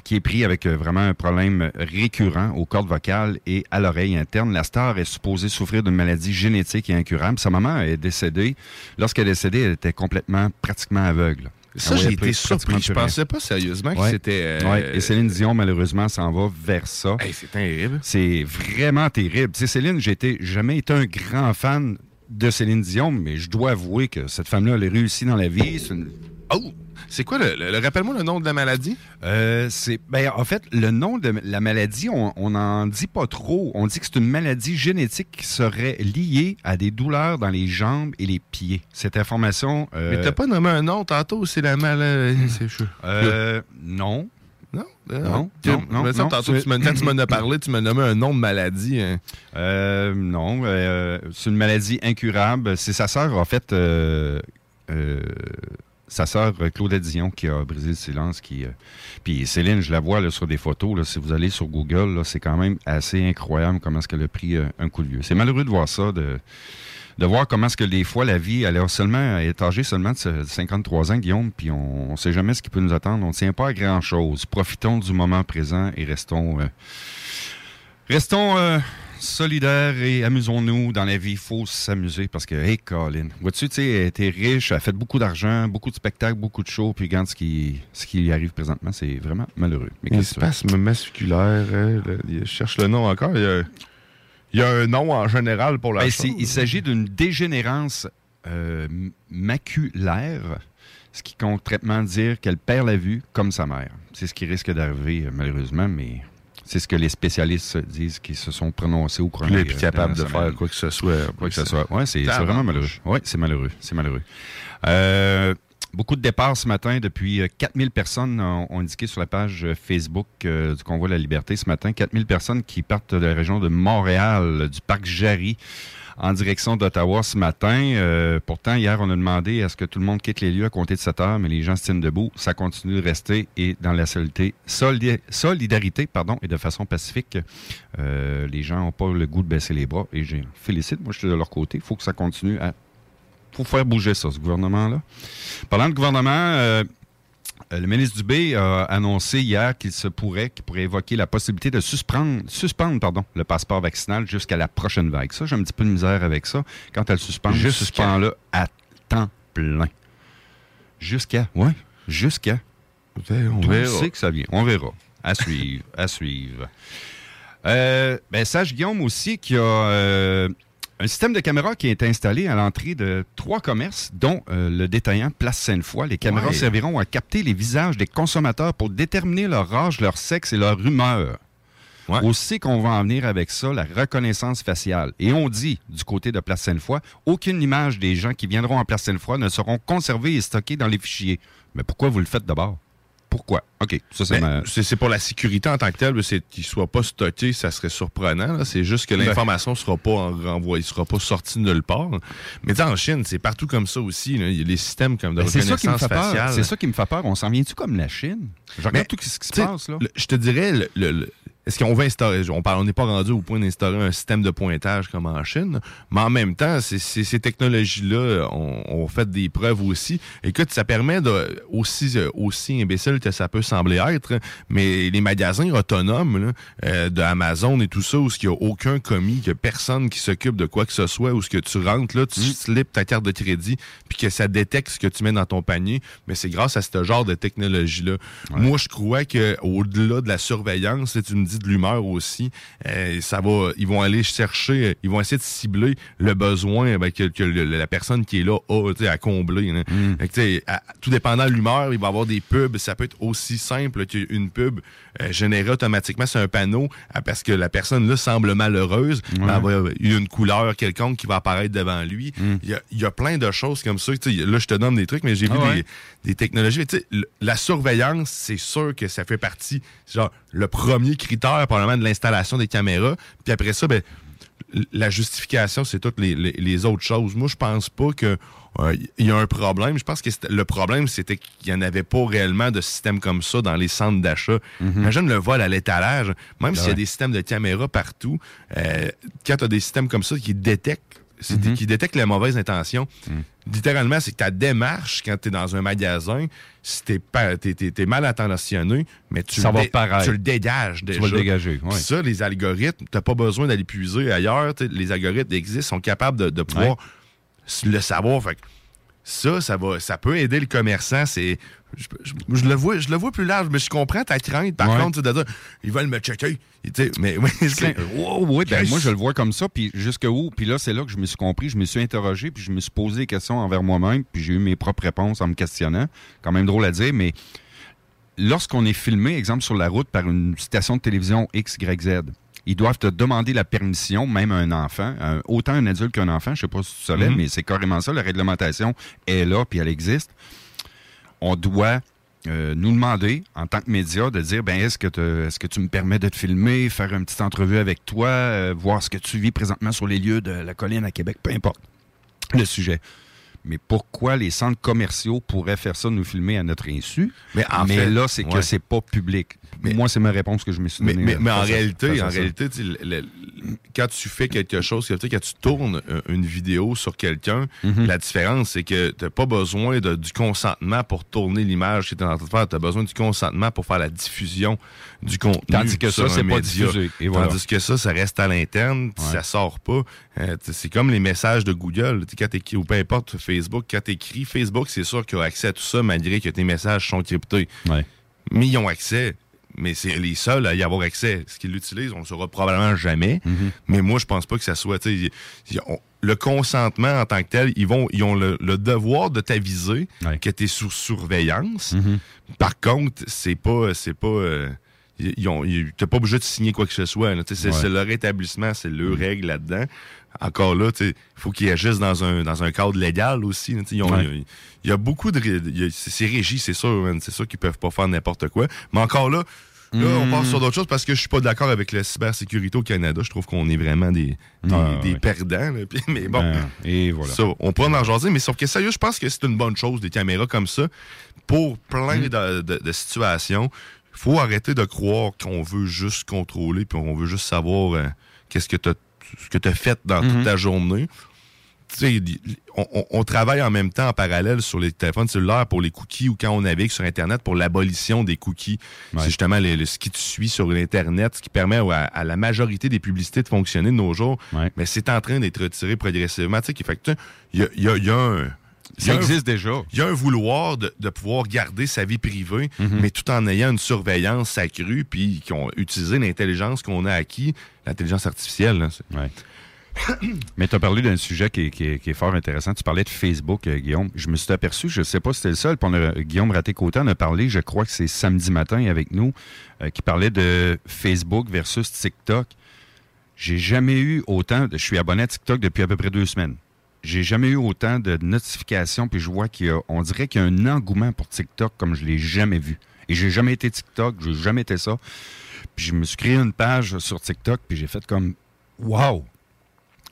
qui est pris avec euh, vraiment un problème récurrent aux cordes vocales et à l'oreille interne. La star est supposée souffrir d'une maladie génétique et incurable. Sa maman est décédée. Lorsqu'elle est décédée, elle était complètement, pratiquement aveugle. Ça, j'ai été surpris. Je pensais pas sérieusement que c'était. euh, Ouais, Et Céline Dion, malheureusement, s'en va vers ça. Hey, c'est terrible. C'est vraiment terrible. Tu sais, Céline, j'ai été- jamais été un grand fan de Céline Dion, mais je dois avouer que cette femme-là, elle a réussi dans la vie. Une- Oh! C'est quoi le. le- le- Rappelle-moi le nom de la maladie? Euh, c'est ben, en fait le nom de la maladie, on n'en dit pas trop. On dit que c'est une maladie génétique qui serait liée à des douleurs dans les jambes et les pieds. Cette information. euh, Mais t'as pas nommé un nom tantôt, c'est la maladie. Chaud. euh, non. Non, Non, non, non, me non, tantôt, tu m'as- quand tu m'en as parlé, tu m'as nommé un nom de maladie. hein. Euh, non, euh, c'est une maladie incurable. C'est sa sœur, en fait, euh, sa sœur euh, Claudette Dion qui a brisé le silence. Qui, euh, puis Céline, je la vois là, sur des photos. Là, si vous allez sur Google, c'est quand même assez incroyable comment est-ce qu'elle a pris euh, un coup de vieux. C'est malheureux de voir ça, de, de voir comment est-ce que des fois la vie, elle est seulement, elle est âgée seulement de ce- 53 ans, Guillaume, puis on ne sait jamais ce qui peut nous attendre. On ne tient pas à grand-chose. Profitons du moment présent et restons... euh, Restons solidaires et amusons-nous dans la vie. Il faut s'amuser parce que, hey, Colin, vois-tu, tu sais, t'es riche, elle a fait beaucoup d'argent, beaucoup de spectacles, beaucoup de shows, puis regarde ce qui, ce qui lui arrive présentement, c'est vraiment malheureux. Mais? Spasme masculaire. hein, le- je cherche le nom encore. Il y a, il y a un nom en général pour la Ben, chose. il s'agit d'une dégénérance euh, maculaire, ce qui concrètement dire qu'elle perd la vue comme sa mère. C'est ce qui risque d'arriver, euh, malheureusement, mais c'est ce que les spécialistes disent qui se sont prononcés au là, des- puis capable de faire quoi que ce soit. Quoi que ce soit. Ouais, c'est vraiment malheureux. Oui, c'est malheureux. C'est malheureux. Euh, beaucoup de départs ce matin. Depuis euh, 4000 personnes ont, indiqué sur la page euh, Facebook euh, du Convoi de la Liberté ce matin. 4000 personnes qui partent de la région de Montréal, du parc Jarry, en direction d'Ottawa ce matin. Euh, pourtant, hier, on a demandé à ce que tout le monde quitte les lieux à compter de 7 heures, mais les gens se tiennent debout. Ça continue de rester et dans la solidarité pardon, et de façon pacifique. Euh, les gens n'ont pas le goût de baisser les bras et je félicite. Moi, je suis de leur côté. Il faut que ça continue à faut faire bouger ça, ce gouvernement-là. Parlant de gouvernement, euh, le ministre Dubé a annoncé hier qu'il se pourrait, qu'il pourrait évoquer la possibilité de suspendre, suspendre pardon, le passeport vaccinal jusqu'à la prochaine vague. Ça, j'ai un petit peu de misère avec ça. Quand elle suspend, Jusqu'à- suspend-le à temps plein. Jusqu'à, ouais, jusqu'à. On verra. c'est que ça vient? On verra. À suivre, à suivre. Euh, ben, sache, Guillaume, aussi qu'il y a euh, un système de caméras qui est installé à l'entrée de trois commerces, dont euh, le détaillant Place Sainte-Foy. Les caméras Ouais. serviront à capter les visages des consommateurs pour déterminer leur âge, leur sexe et leur humeur. Ouais. Aussi qu'on va en venir avec ça, la reconnaissance faciale. Et on dit, du côté de Place Sainte-Foy, aucune image des gens qui viendront en Place Sainte-Foy ne seront conservées et stockées dans les fichiers. Mais pourquoi vous le faites d'abord? Pourquoi? OK, ça Ben, c'est pour la sécurité en tant que telle, c'est qu'il soit pas stocké, ça serait surprenant. C'est juste que Ben. l'information sera pas en- renvoyée, sera pas sortie de nulle part. Mais en Chine, c'est partout comme ça aussi. là. Il y a des systèmes comme de Ben, reconnaissance faciale. C'est ça qui me fait peur. On s'en vient-tu comme la Chine? Je regarde Mais, tout ce qui se passe, là. le- je te dirais, le- est-ce qu'on va instaurer, on parle- on n'est pas rendu au point d'instaurer un système de pointage comme en Chine, mais en même temps, c'est- c'est- ces technologies-là ont, ont fait des preuves aussi. Écoute, ça permet de, aussi, euh, aussi imbécile que ça peut sembler être, mais les magasins autonomes là, euh, de Amazon et tout ça, où il n'y a aucun commis, qu'il n'y a personne qui s'occupe de quoi que ce soit, où ce que tu rentres, là, tu slips ta carte de crédit, puis que ça détecte ce que tu mets dans ton panier, mais c'est grâce à ce genre de technologie-là. Moi, je crois que au-delà de la surveillance, là, tu me dis de l'humeur aussi, euh, ça va, ils vont aller chercher, ils vont essayer de cibler le besoin ben, que, que le- la personne qui est là a à combler. que, sais, à- tout dépendant de l'humeur, il va y avoir des pubs. Ça peut être aussi simple qu'une pub euh, générée automatiquement sur un panneau ah, parce que la personne là semble malheureuse. Ben, va- il y a une couleur quelconque qui va apparaître devant lui. Il, y a, il y a plein de choses comme ça. Là, je te donne des trucs, mais j'ai vu Ah ouais. des, des technologies. La surveillance, c'est sûr que ça fait partie, genre, le premier critère, probablement, de l'installation des caméras. Puis après ça, ben, la justification, c'est toutes les, les- les autres choses. Moi, je pense pas que euh, il y a un problème. Je pense que le problème, c'était qu'il n'y en avait pas réellement de système comme ça dans les centres d'achat. Imagine le vol à l'étalage. Même s'il y a des systèmes de caméra partout, euh, quand tu as des systèmes comme ça qui détectent c'est Mhm. qui détectent les mauvaises intentions. Mm. Littéralement, c'est que ta démarche quand tu es dans un magasin, si t'es- t'es mal intentionné, mais tu, Ça le, va tu dégages déjà. vas le dégager. Puis Ça, les algorithmes, t'as pas besoin d'aller puiser ailleurs. Les algorithmes existent, sont capables de, de pouvoir Ouais. le savoir. Fait que ça, ça va, ça peut aider le commerçant. C'est, je, je- je le vois, je le vois plus large, mais je comprends ta crainte. Par Ouais. contre, de dire, ils veulent me checker. Mais oui, c'est- oui, ben, moi, je le vois comme ça. Puis jusque où? Puis là, c'est là que je me suis compris. Je me suis interrogé, puis je me suis posé des questions envers moi-même, puis j'ai eu mes propres réponses en me questionnant. Quand même drôle à dire, mais lorsqu'on est filmé, exemple, sur la route par une station de télévision XYZ, ils doivent te demander la permission, même à un enfant, un- autant un adulte qu'un enfant. Je sais pas si tu savais, Mhm. mais c'est carrément ça. La réglementation est là, puis elle existe. On doit euh, nous demander, en tant que média, de dire ben est-ce que, te- est-ce que tu me permets de te filmer, faire une petite entrevue avec toi, euh, voir ce que tu vis présentement sur les lieux de la colline à Québec, peu importe le sujet. Mais pourquoi les centres commerciaux pourraient faire ça, nous filmer à notre insu? Mais en mais fait, là, c'est que ouais. c'est pas public. Moi, c'est ma réponse que je me suis Mais, donnée. mais, euh, mais en réalité, en réalité, le- le- quand tu fais quelque chose, quand tu tournes euh, une vidéo sur quelqu'un, Mhm. la différence, c'est que tu n'as pas besoin de- du consentement pour tourner l'image que tu es en train de faire. Tu as besoin du consentement pour faire la diffusion du contenu. Tandis que ça, c'est pas diffusé. Et voilà. Tandis que ça, ça reste à l'interne, Ouais. ça sort pas. Euh, c'est comme les messages de Google. Quand ou peu importe Facebook, quand tu écris Facebook, c'est sûr qu'ils ont accès à tout ça malgré que tes messages sont cryptés. Ouais. Mais ils ont accès. Mais c'est les seuls à y avoir accès. Ce qu'ils l'utilisent, on ne saura probablement jamais. Mhm. Mais moi, je pense pas que ça soit. tu sais, y- y- on- le consentement en tant que tel, ils vont, ils ont le, le devoir de t'aviser Ouais. que tu es sous surveillance. Mhm. Par contre, c'est pas, c'est pas. euh, ils ont, t'es pas obligé de signer quoi que ce soit. C'est Ouais. leur établissement, c'est leur règle là-dedans. Encore là, il faut qu'ils agissent dans un, dans un cadre légal aussi. Ouais. Il y, a beaucoup de. y C'est régi, c'est sûr. C'est sûr qu'ils peuvent pas faire n'importe quoi. Mais encore là, là, on passe sur d'autres choses parce que je suis pas d'accord avec la cybersécurité au Canada. Je trouve qu'on est vraiment des, des, Ouais, des perdants. là. Mais bon. Ben, et voilà. Ça, on pourra en jaser, mais sauf que sérieux, je pense que c'est une bonne chose, des caméras comme ça, pour plein Mm. de, de- de situations. Il faut arrêter de croire qu'on veut juste contrôler, puis on veut juste savoir euh, qu'est-ce que tu as, fait dans toute ta journée. Tu sais, li- on, on- on travaille en même temps en parallèle sur les téléphones cellulaires pour les cookies ou quand on navigue sur Internet pour l'abolition des cookies. Ouais. C'est justement les- le- ce qui te suit sur l'Internet, ce qui permet à, à la majorité des publicités de fonctionner de nos jours. Ouais. Mais c'est en train d'être retiré progressivement. Fait que, tu sais, il y a, il y a- il y a un... Ça un- existe déjà. il y a un vouloir de, de pouvoir garder sa vie privée, Mhm. mais tout en ayant une surveillance accrue, puis qui ont utilisé l'intelligence qu'on a acquis, l'intelligence artificielle. là, Ouais. Mais tu as parlé d'un sujet qui est, qui est- qui est fort intéressant. Tu parlais de Facebook, euh, Guillaume. Je me suis aperçu, je ne sais pas si c'était le seul, a- Guillaume Raté-Côté en a parlé, je crois que c'est samedi matin avec nous, euh, qui parlait de Facebook versus TikTok. J'ai jamais eu autant, de, je suis abonné à TikTok depuis à peu près deux semaines. J'ai jamais eu autant de notifications, puis je vois qu'il y a, on dirait qu'il y a un engouement pour TikTok comme je l'ai jamais vu. Et j'ai jamais été TikTok, j'ai jamais été ça. Puis je me suis créé une page sur TikTok, puis j'ai fait comme, wow,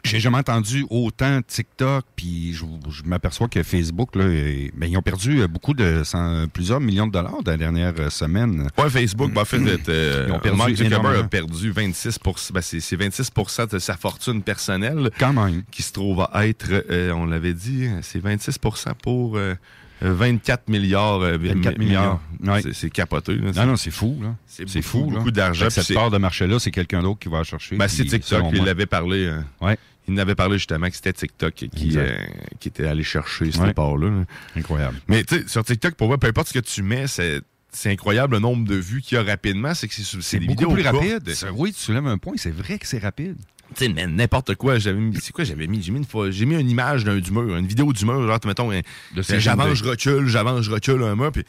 j'ai jamais entendu autant TikTok, puis je, je m'aperçois que Facebook, là, ben, ils ont perdu euh, beaucoup de cent- plusieurs millions de dollars dans la dernière euh, semaine. Ouais, Facebook, en fait, euh, Ils ont perdu Mark Zuckerberg a perdu 26 ben, c'est, c'est 26% de sa fortune personnelle Quand même. qui se trouve à être, euh, on l'avait dit, c'est 26% pour euh, 24 milliards. euh, 24 mi- milliards. Ouais. C'est, c'est capoté. là. Non, non, c'est fou, là. C'est fou, beaucoup d'argent, Cette c'est- part de marché-là, c'est quelqu'un d'autre qui va la chercher. Ben, c'est TikTok, il l'avait parlé. euh, Ouais, il n'avait parlé justement que c'était TikTok qui, euh, qui était allé chercher cette Ouais. part-là. là. incroyable. Mais tu sais, sur TikTok, pour moi, peu importe ce que tu mets, c'est, c'est incroyable le nombre de vues qu'il y a rapidement. C'est que c'est, c'est des beaucoup vidéos plus courtes. rapide. Ça, oui, tu soulèves un point, c'est vrai que c'est rapide. Tu sais, mais n'importe quoi. J'avais mis, c'est quoi j'avais mis? J'ai mis une fois, j'ai mis une image d'un, du mur, une vidéo du mur, genre, mettons, j'avance, je recule, j'avance, je recule un mur, puis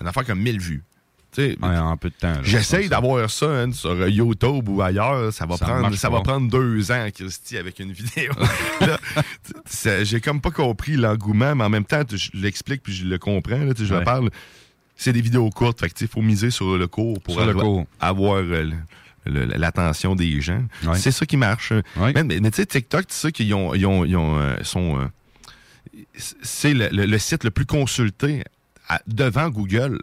une affaire comme 1000 vues. Ouais, en peu de temps. J'essaye ça. d'avoir ça hein, sur euh, YouTube ou ailleurs. Ça va Ça prendre, ça pas. va prendre deux ans, Christy, avec une vidéo. Ça- J'ai comme pas compris l'engouement, mais en même temps, je l'explique puis je le comprends. Là, je le Ouais. parle. C'est des vidéos courtes, il faut miser sur le cours pour le avoir, cours. avoir, euh, l'attention des gens. Ouais. C'est ça qui marche. Mais, tu sais, TikTok, tu sais qu'ils ont, ils ont, ils ont, euh, sont, euh, c'est le, le- le site le plus consulté à- devant Google.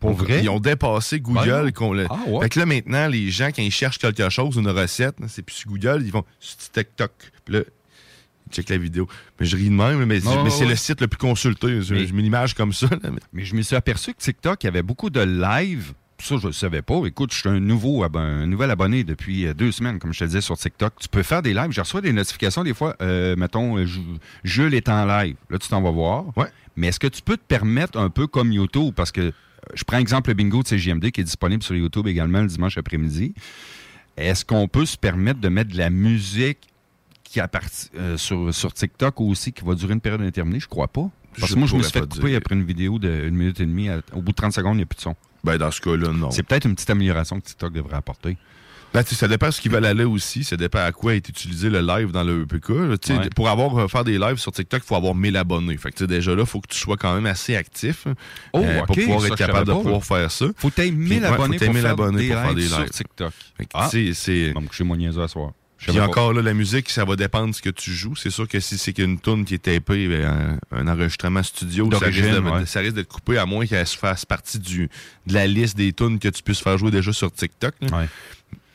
Pour vrai? Ils ont dépassé Google. Ben, qu'on le- ah, ouais. Fait que là, maintenant, les gens, quand ils cherchent quelque chose, une recette, c'est plus sur Google, ils vont sur TikTok. Puis là, ils checkent la vidéo. Mais je ris de même, mais, mais c'est ouais. le site le plus consulté. Je, je mets l'image comme ça. là, mais- je me suis aperçu que TikTok, il y avait beaucoup de live. Ça, je ne savais pas. Écoute, je suis un, nouveau un nouvel abonné depuis euh, deux semaines, comme je te disais, sur TikTok. Tu peux faire des lives. Je reçois des notifications des fois. euh, mettons, euh, Ju- Jules est en live. Là, tu t'en vas voir. Ouais. Mais est-ce que tu peux te permettre un peu comme YouTube? Parce que je prends exemple le bingo de CGMD qui est disponible sur YouTube également le dimanche après-midi. Est-ce qu'on peut se permettre de mettre de la musique qui appartient euh, sur, sur TikTok aussi, qui va durer une période indéterminée? Je crois pas. Parce que moi, je me suis fait couper dire. après une vidéo d'une minute et demie. À- au bout de 30 secondes, il n'y a plus de son. Ben, dans ce cas-là, non. C'est peut-être une petite amélioration que TikTok devrait apporter. Ben, ça dépend de ce qu'ils veulent aller aussi. Ça dépend à quoi est utilisé le live dans le EPK. Ouais. Pour avoir euh, faire des lives sur TikTok, il faut avoir 1000 abonnés. Fait que, déjà là, il faut que tu sois quand même assez actif Oh, euh, pour ok, pouvoir ça, être je capable de pas, pouvoir faire ça. Faut que tu aies 1000 Puis, ouais, faut abonnés, pour, 1000 faire abonnés des pour faire lives des sur lives. TikTok. Fait que, Ah, c'est... coucher mon niaiseux à soir. Je Puis encore là, la musique, ça va dépendre de ce que tu joues. C'est sûr que si c'est qu'une tune qui est tapée, ben, un, un enregistrement studio, ça risque, de- ouais. ça risque d'être coupé à moins qu'elle se fasse partie du, de la liste des tunes que tu puisses faire jouer déjà sur TikTok. Ouais.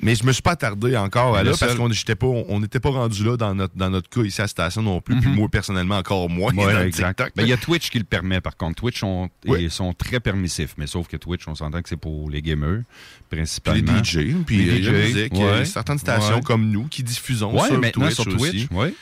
Mais je me suis pas attardé encore à là parce qu'on j'étais pas, on n'était pas rendu là dans notre, dans notre cas ici à la station non plus. Puis moi, personnellement, encore moins Mhm. Ouais, dans le exact. TikTok. Ben, Il y a Twitch qui le permet, par contre. Twitch sont, Ouais. ils sont très permissifs, mais sauf que Twitch, on s'entend que c'est pour les gamers, Puis principalement. les DJ, puis Les la DJ, musique. ouais. Il y a certaines stations Ouais. comme nous qui diffusons Ouais, sur Twitch sur Twitch. aussi. ouais.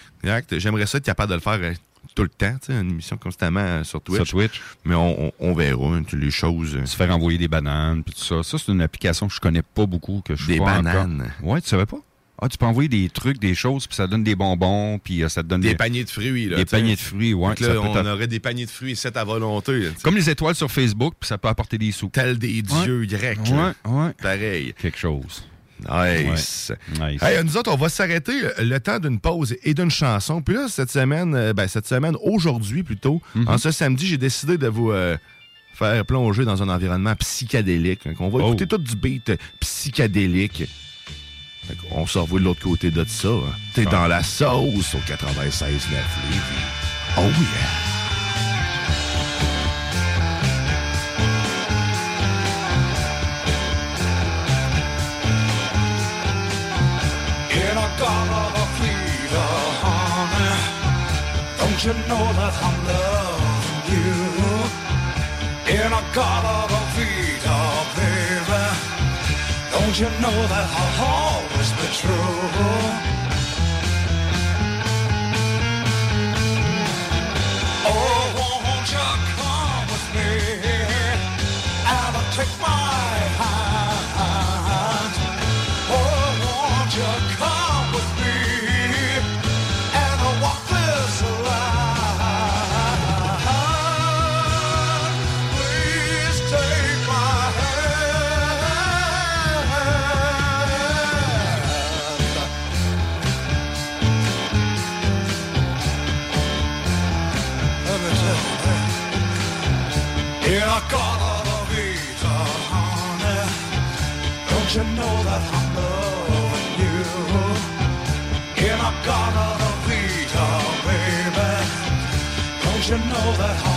J'aimerais ça être capable de le faire euh, tout le temps, tu sais, une émission constamment euh, sur Twitch. Sur Twitch. Mais on, on- on verra hein, les choses. euh, Se faire envoyer des bananes, puis tout ça. Ça, c'est une application que je connais pas beaucoup, que je Des vois encore. bananes. Ouais, tu savais pas? Ah, tu peux envoyer des trucs, des choses, puis ça donne des bonbons, puis euh, ça te donne Des des, paniers de fruits. Là, des paniers de fruits. Ouais, Donc là, on aurait des paniers de fruits c'est à volonté. là. Comme les étoiles sur Facebook, puis ça peut apporter des sous. Tel des dieux grecs. Ouais, ouais. Pareil. Quelque chose. Nice. Nice. Hey, nous autres, on va s'arrêter euh, le temps d'une pause et d'une chanson. Puis là, cette semaine, euh, ben, cette semaine, aujourd'hui plutôt, Mhm. en ce samedi, j'ai décidé de vous euh, faire plonger dans un environnement psychédélique. On va Oh. écouter tout du beat euh, psychédélique. Qu'on se revoit de l'autre côté de ça. hein. T'es Ah. dans la sauce au 96 Lévis. Oh yeah! You know that I'm loving you? In a god of a freedom, baby, don't you know that I'll always be true? Know that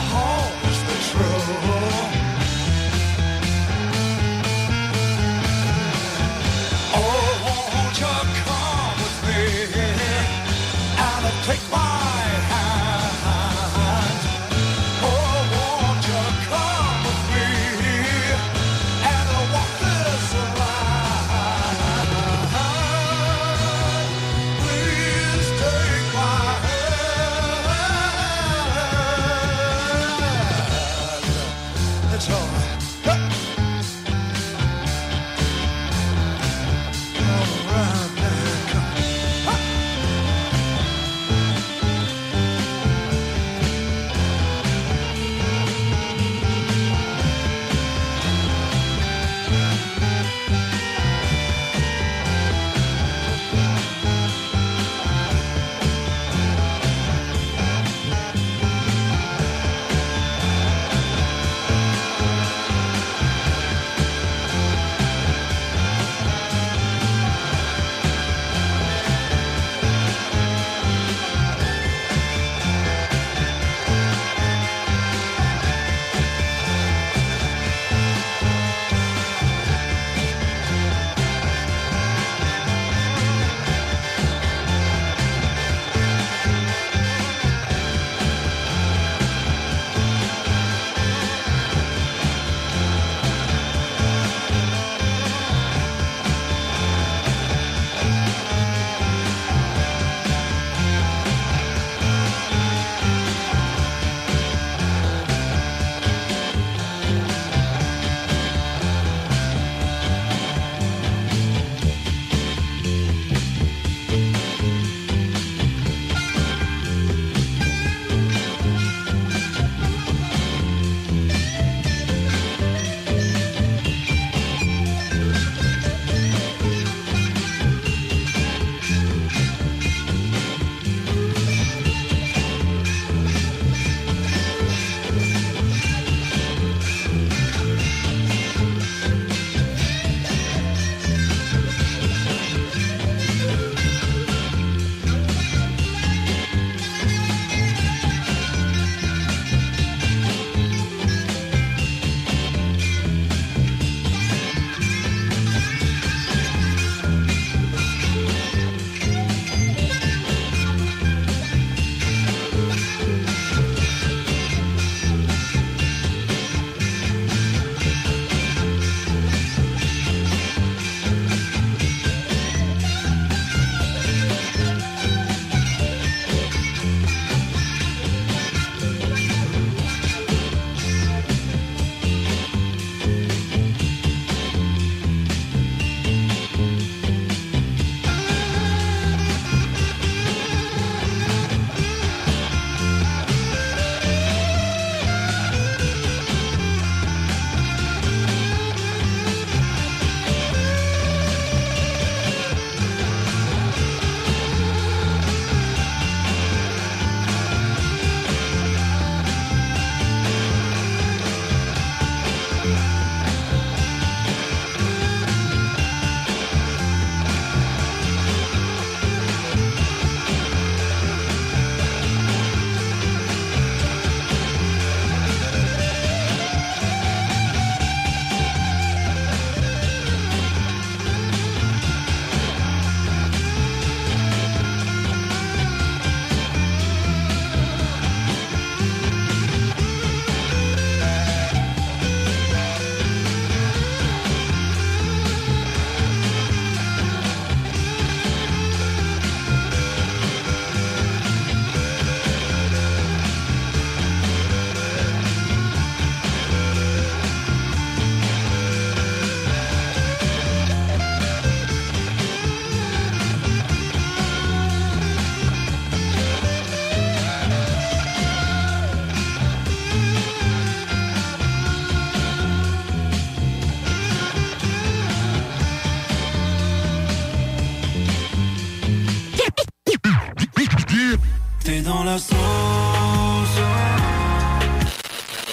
dans la sauce.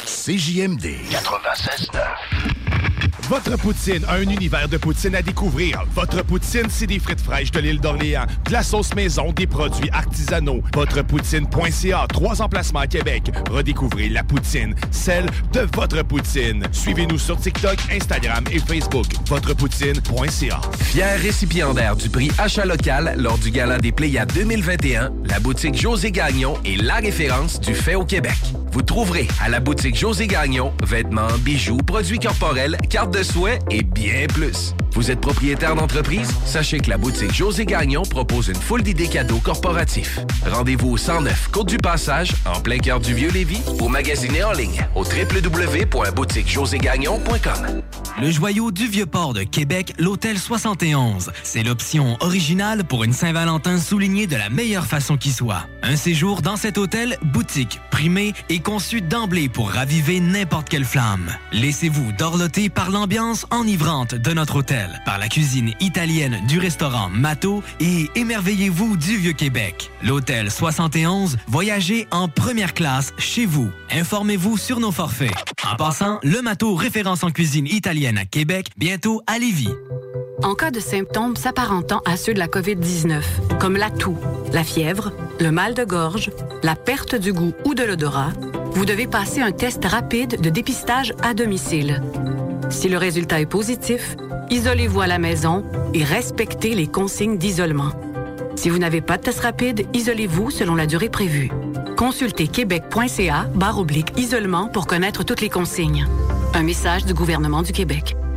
CJMD 96.9. Votre poutine, un univers de poutine à découvrir. Votre poutine, c'est des frites fraîches de l'île d'Orléans, de la sauce maison, des produits artisanaux. Votrepoutine.ca, trois emplacements à Québec. Redécouvrez la poutine, celle de votre poutine. Suivez-nous sur TikTok, Instagram et Facebook. Votrepoutine.ca. Fier récipiendaire du prix Achat local lors du Gala des Pléiades 2021, la boutique José Gagnon est la référence du fait au Québec. Vous trouverez à la boutique José Gagnon vêtements, bijoux, produits corporels, cartes de soins et bien plus. Vous êtes propriétaire d'entreprise? Sachez que la boutique José Gagnon propose une foule d'idées cadeaux corporatifs. Rendez-vous au 109 Côte du Passage, en plein cœur du Vieux-Lévis, ou magasinez en ligne au www.boutiquejoségagnon.com. Le joyau du Vieux-Port de Québec, l'Hôtel 71. C'est l'option originale pour une Saint-Valentin soulignée de la meilleure façon qui soit. Un séjour dans cet hôtel, boutique, primé et conçu d'emblée pour raviver n'importe quelle flamme. Laissez-vous dorloter par l'ambiance enivrante de notre hôtel, par la cuisine italienne du restaurant Mato et émerveillez-vous du Vieux-Québec. L'Hôtel 71, voyagez en première classe chez vous. Informez-vous sur nos forfaits. En passant, le Mato référence en cuisine italienne à Québec, bientôt à Lévis. En cas de symptômes s'apparentant à ceux de la COVID-19, comme la toux, la fièvre, le mal de gorge, la perte du goût ou de l'odorat, vous devez passer un test rapide de dépistage à domicile. Si le résultat est positif, isolez-vous à la maison et respectez les consignes d'isolement. Si vous n'avez pas de test rapide, isolez-vous selon la durée prévue. Consultez québec.ca barre oblique isolement pour connaître toutes les consignes. Un message du gouvernement du Québec.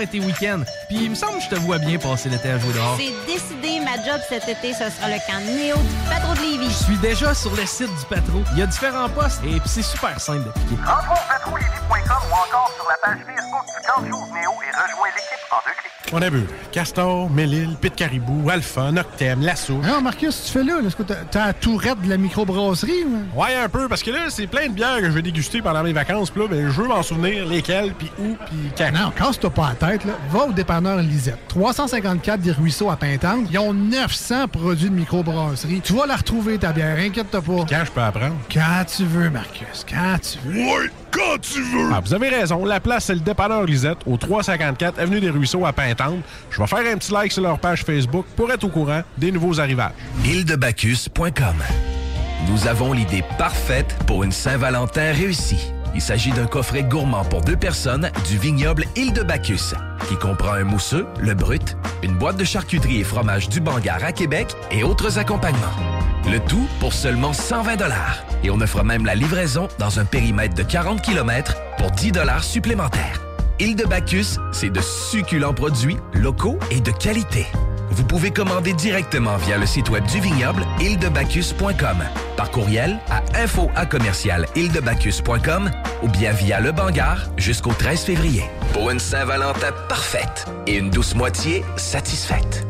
et tes week-ends. Puis il me semble que je te vois bien passer l'été à jouer dehors. C'est décidé, ma job cet été, ce sera le camp Néo du Patro de Lévis. Je suis déjà sur le site du Patro. Il y a différents postes et puis c'est super simple d'appliquer. Rentre au patrolévis.com ou encore sur la page Facebook du camp jour Néo et rejoins l'équipe en deux clics. On a vu Castor, Mélile, Pit Caribou, Alpha, Noctem, Lasso. Non, Marcus, tu fais là. Est-ce que t'as- t'as la tourette de la microbrasserie? ou? Ouais, un peu, parce que là, c'est plein de bières que je vais déguster pendant mes vacances. Puis là, ben, je veux m'en souvenir lesquelles, puis où, puis quand. Non, casse-toi pas la tête. Là. Va au dépanneur Lisette. 354 des Ruisseaux à Pintante. Ils ont 900 produits de microbrasserie. Tu vas la retrouver, ta bière. Inquiète-toi pas. Quand je peux apprendre? Quand tu veux, Marcus. Quand tu veux. Ouais, quand tu veux! Ah, vous avez raison. La place, c'est le dépanneur Lisette, au 354 Avenue des Ruisseaux à Pintante. Je vais faire un petit like sur leur page Facebook pour être au courant des nouveaux arrivages. îledebacchus.com. Nous avons l'idée parfaite pour une Saint-Valentin réussie. Il s'agit d'un coffret gourmand pour deux personnes du vignoble Île de Bacchus, qui comprend un mousseux, le brut, une boîte de charcuterie et fromage du Bangar à Québec et autres accompagnements. Le tout pour seulement 120 dollars. Et on offre même la livraison dans un périmètre de 40 km pour 10 dollars supplémentaires. Île de Bacchus, c'est de succulents produits locaux et de qualité. Vous pouvez commander directement via le site web du vignoble îledebacchus.com, par courriel à info à commercial ou bien via le Bangar jusqu'au 13 février. Pour une Saint-Valentin parfaite et une douce moitié satisfaite.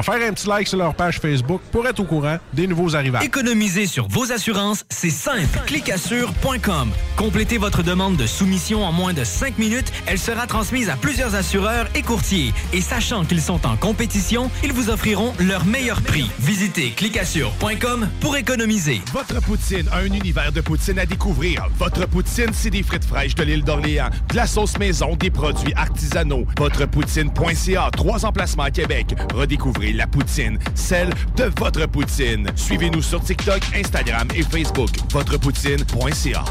vais faire un petit like sur leur page Facebook pour être au courant des nouveaux arrivants. Économiser sur vos assurances, c'est simple. Clicassure.com. Complétez votre demande de soumission en moins de 5 minutes. Elle sera transmise à plusieurs assureurs et courtiers. Et sachant qu'ils sont en compétition, ils vous offriront leur meilleur prix. Visitez clicassure.com pour économiser. Votre poutine, un univers de poutine à découvrir. Votre poutine, c'est des frites fraîches de l'île d'Orléans, de la sauce maison, des produits artisanaux. Votrepoutine.ca, trois emplacements à Québec. Redécouvrez la poutine, celle de votre poutine. Suivez-nous sur TikTok, Instagram et Facebook. Votrepoutine.ca.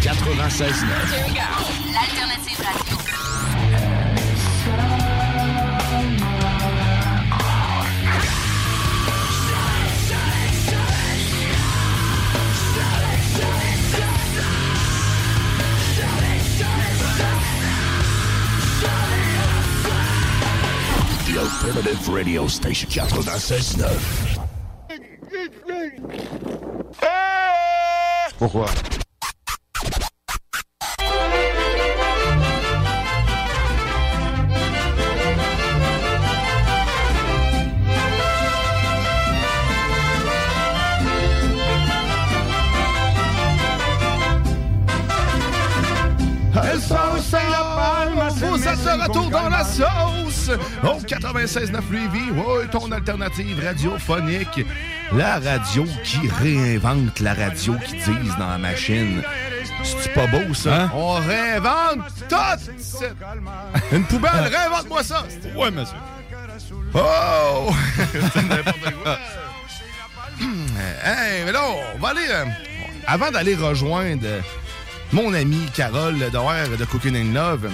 96.9. L'alternative radio. The Alternative Radio Station 96.9. Pourquoi? Elle sauce Vous êtes de retour dans la au 96.9 Lévis, oui, ton alternative radiophonique. La radio qui réinvente la radio qui disent dans la machine. C'est pas beau, ça? Hein? On réinvente tout! Une poubelle, réinvente-moi ça! Ouais, monsieur. Oh! C'est n'importe quoi? hey, mais là, on va aller... euh, avant d'aller rejoindre euh, mon ami Carole Doer de Cooking in Love,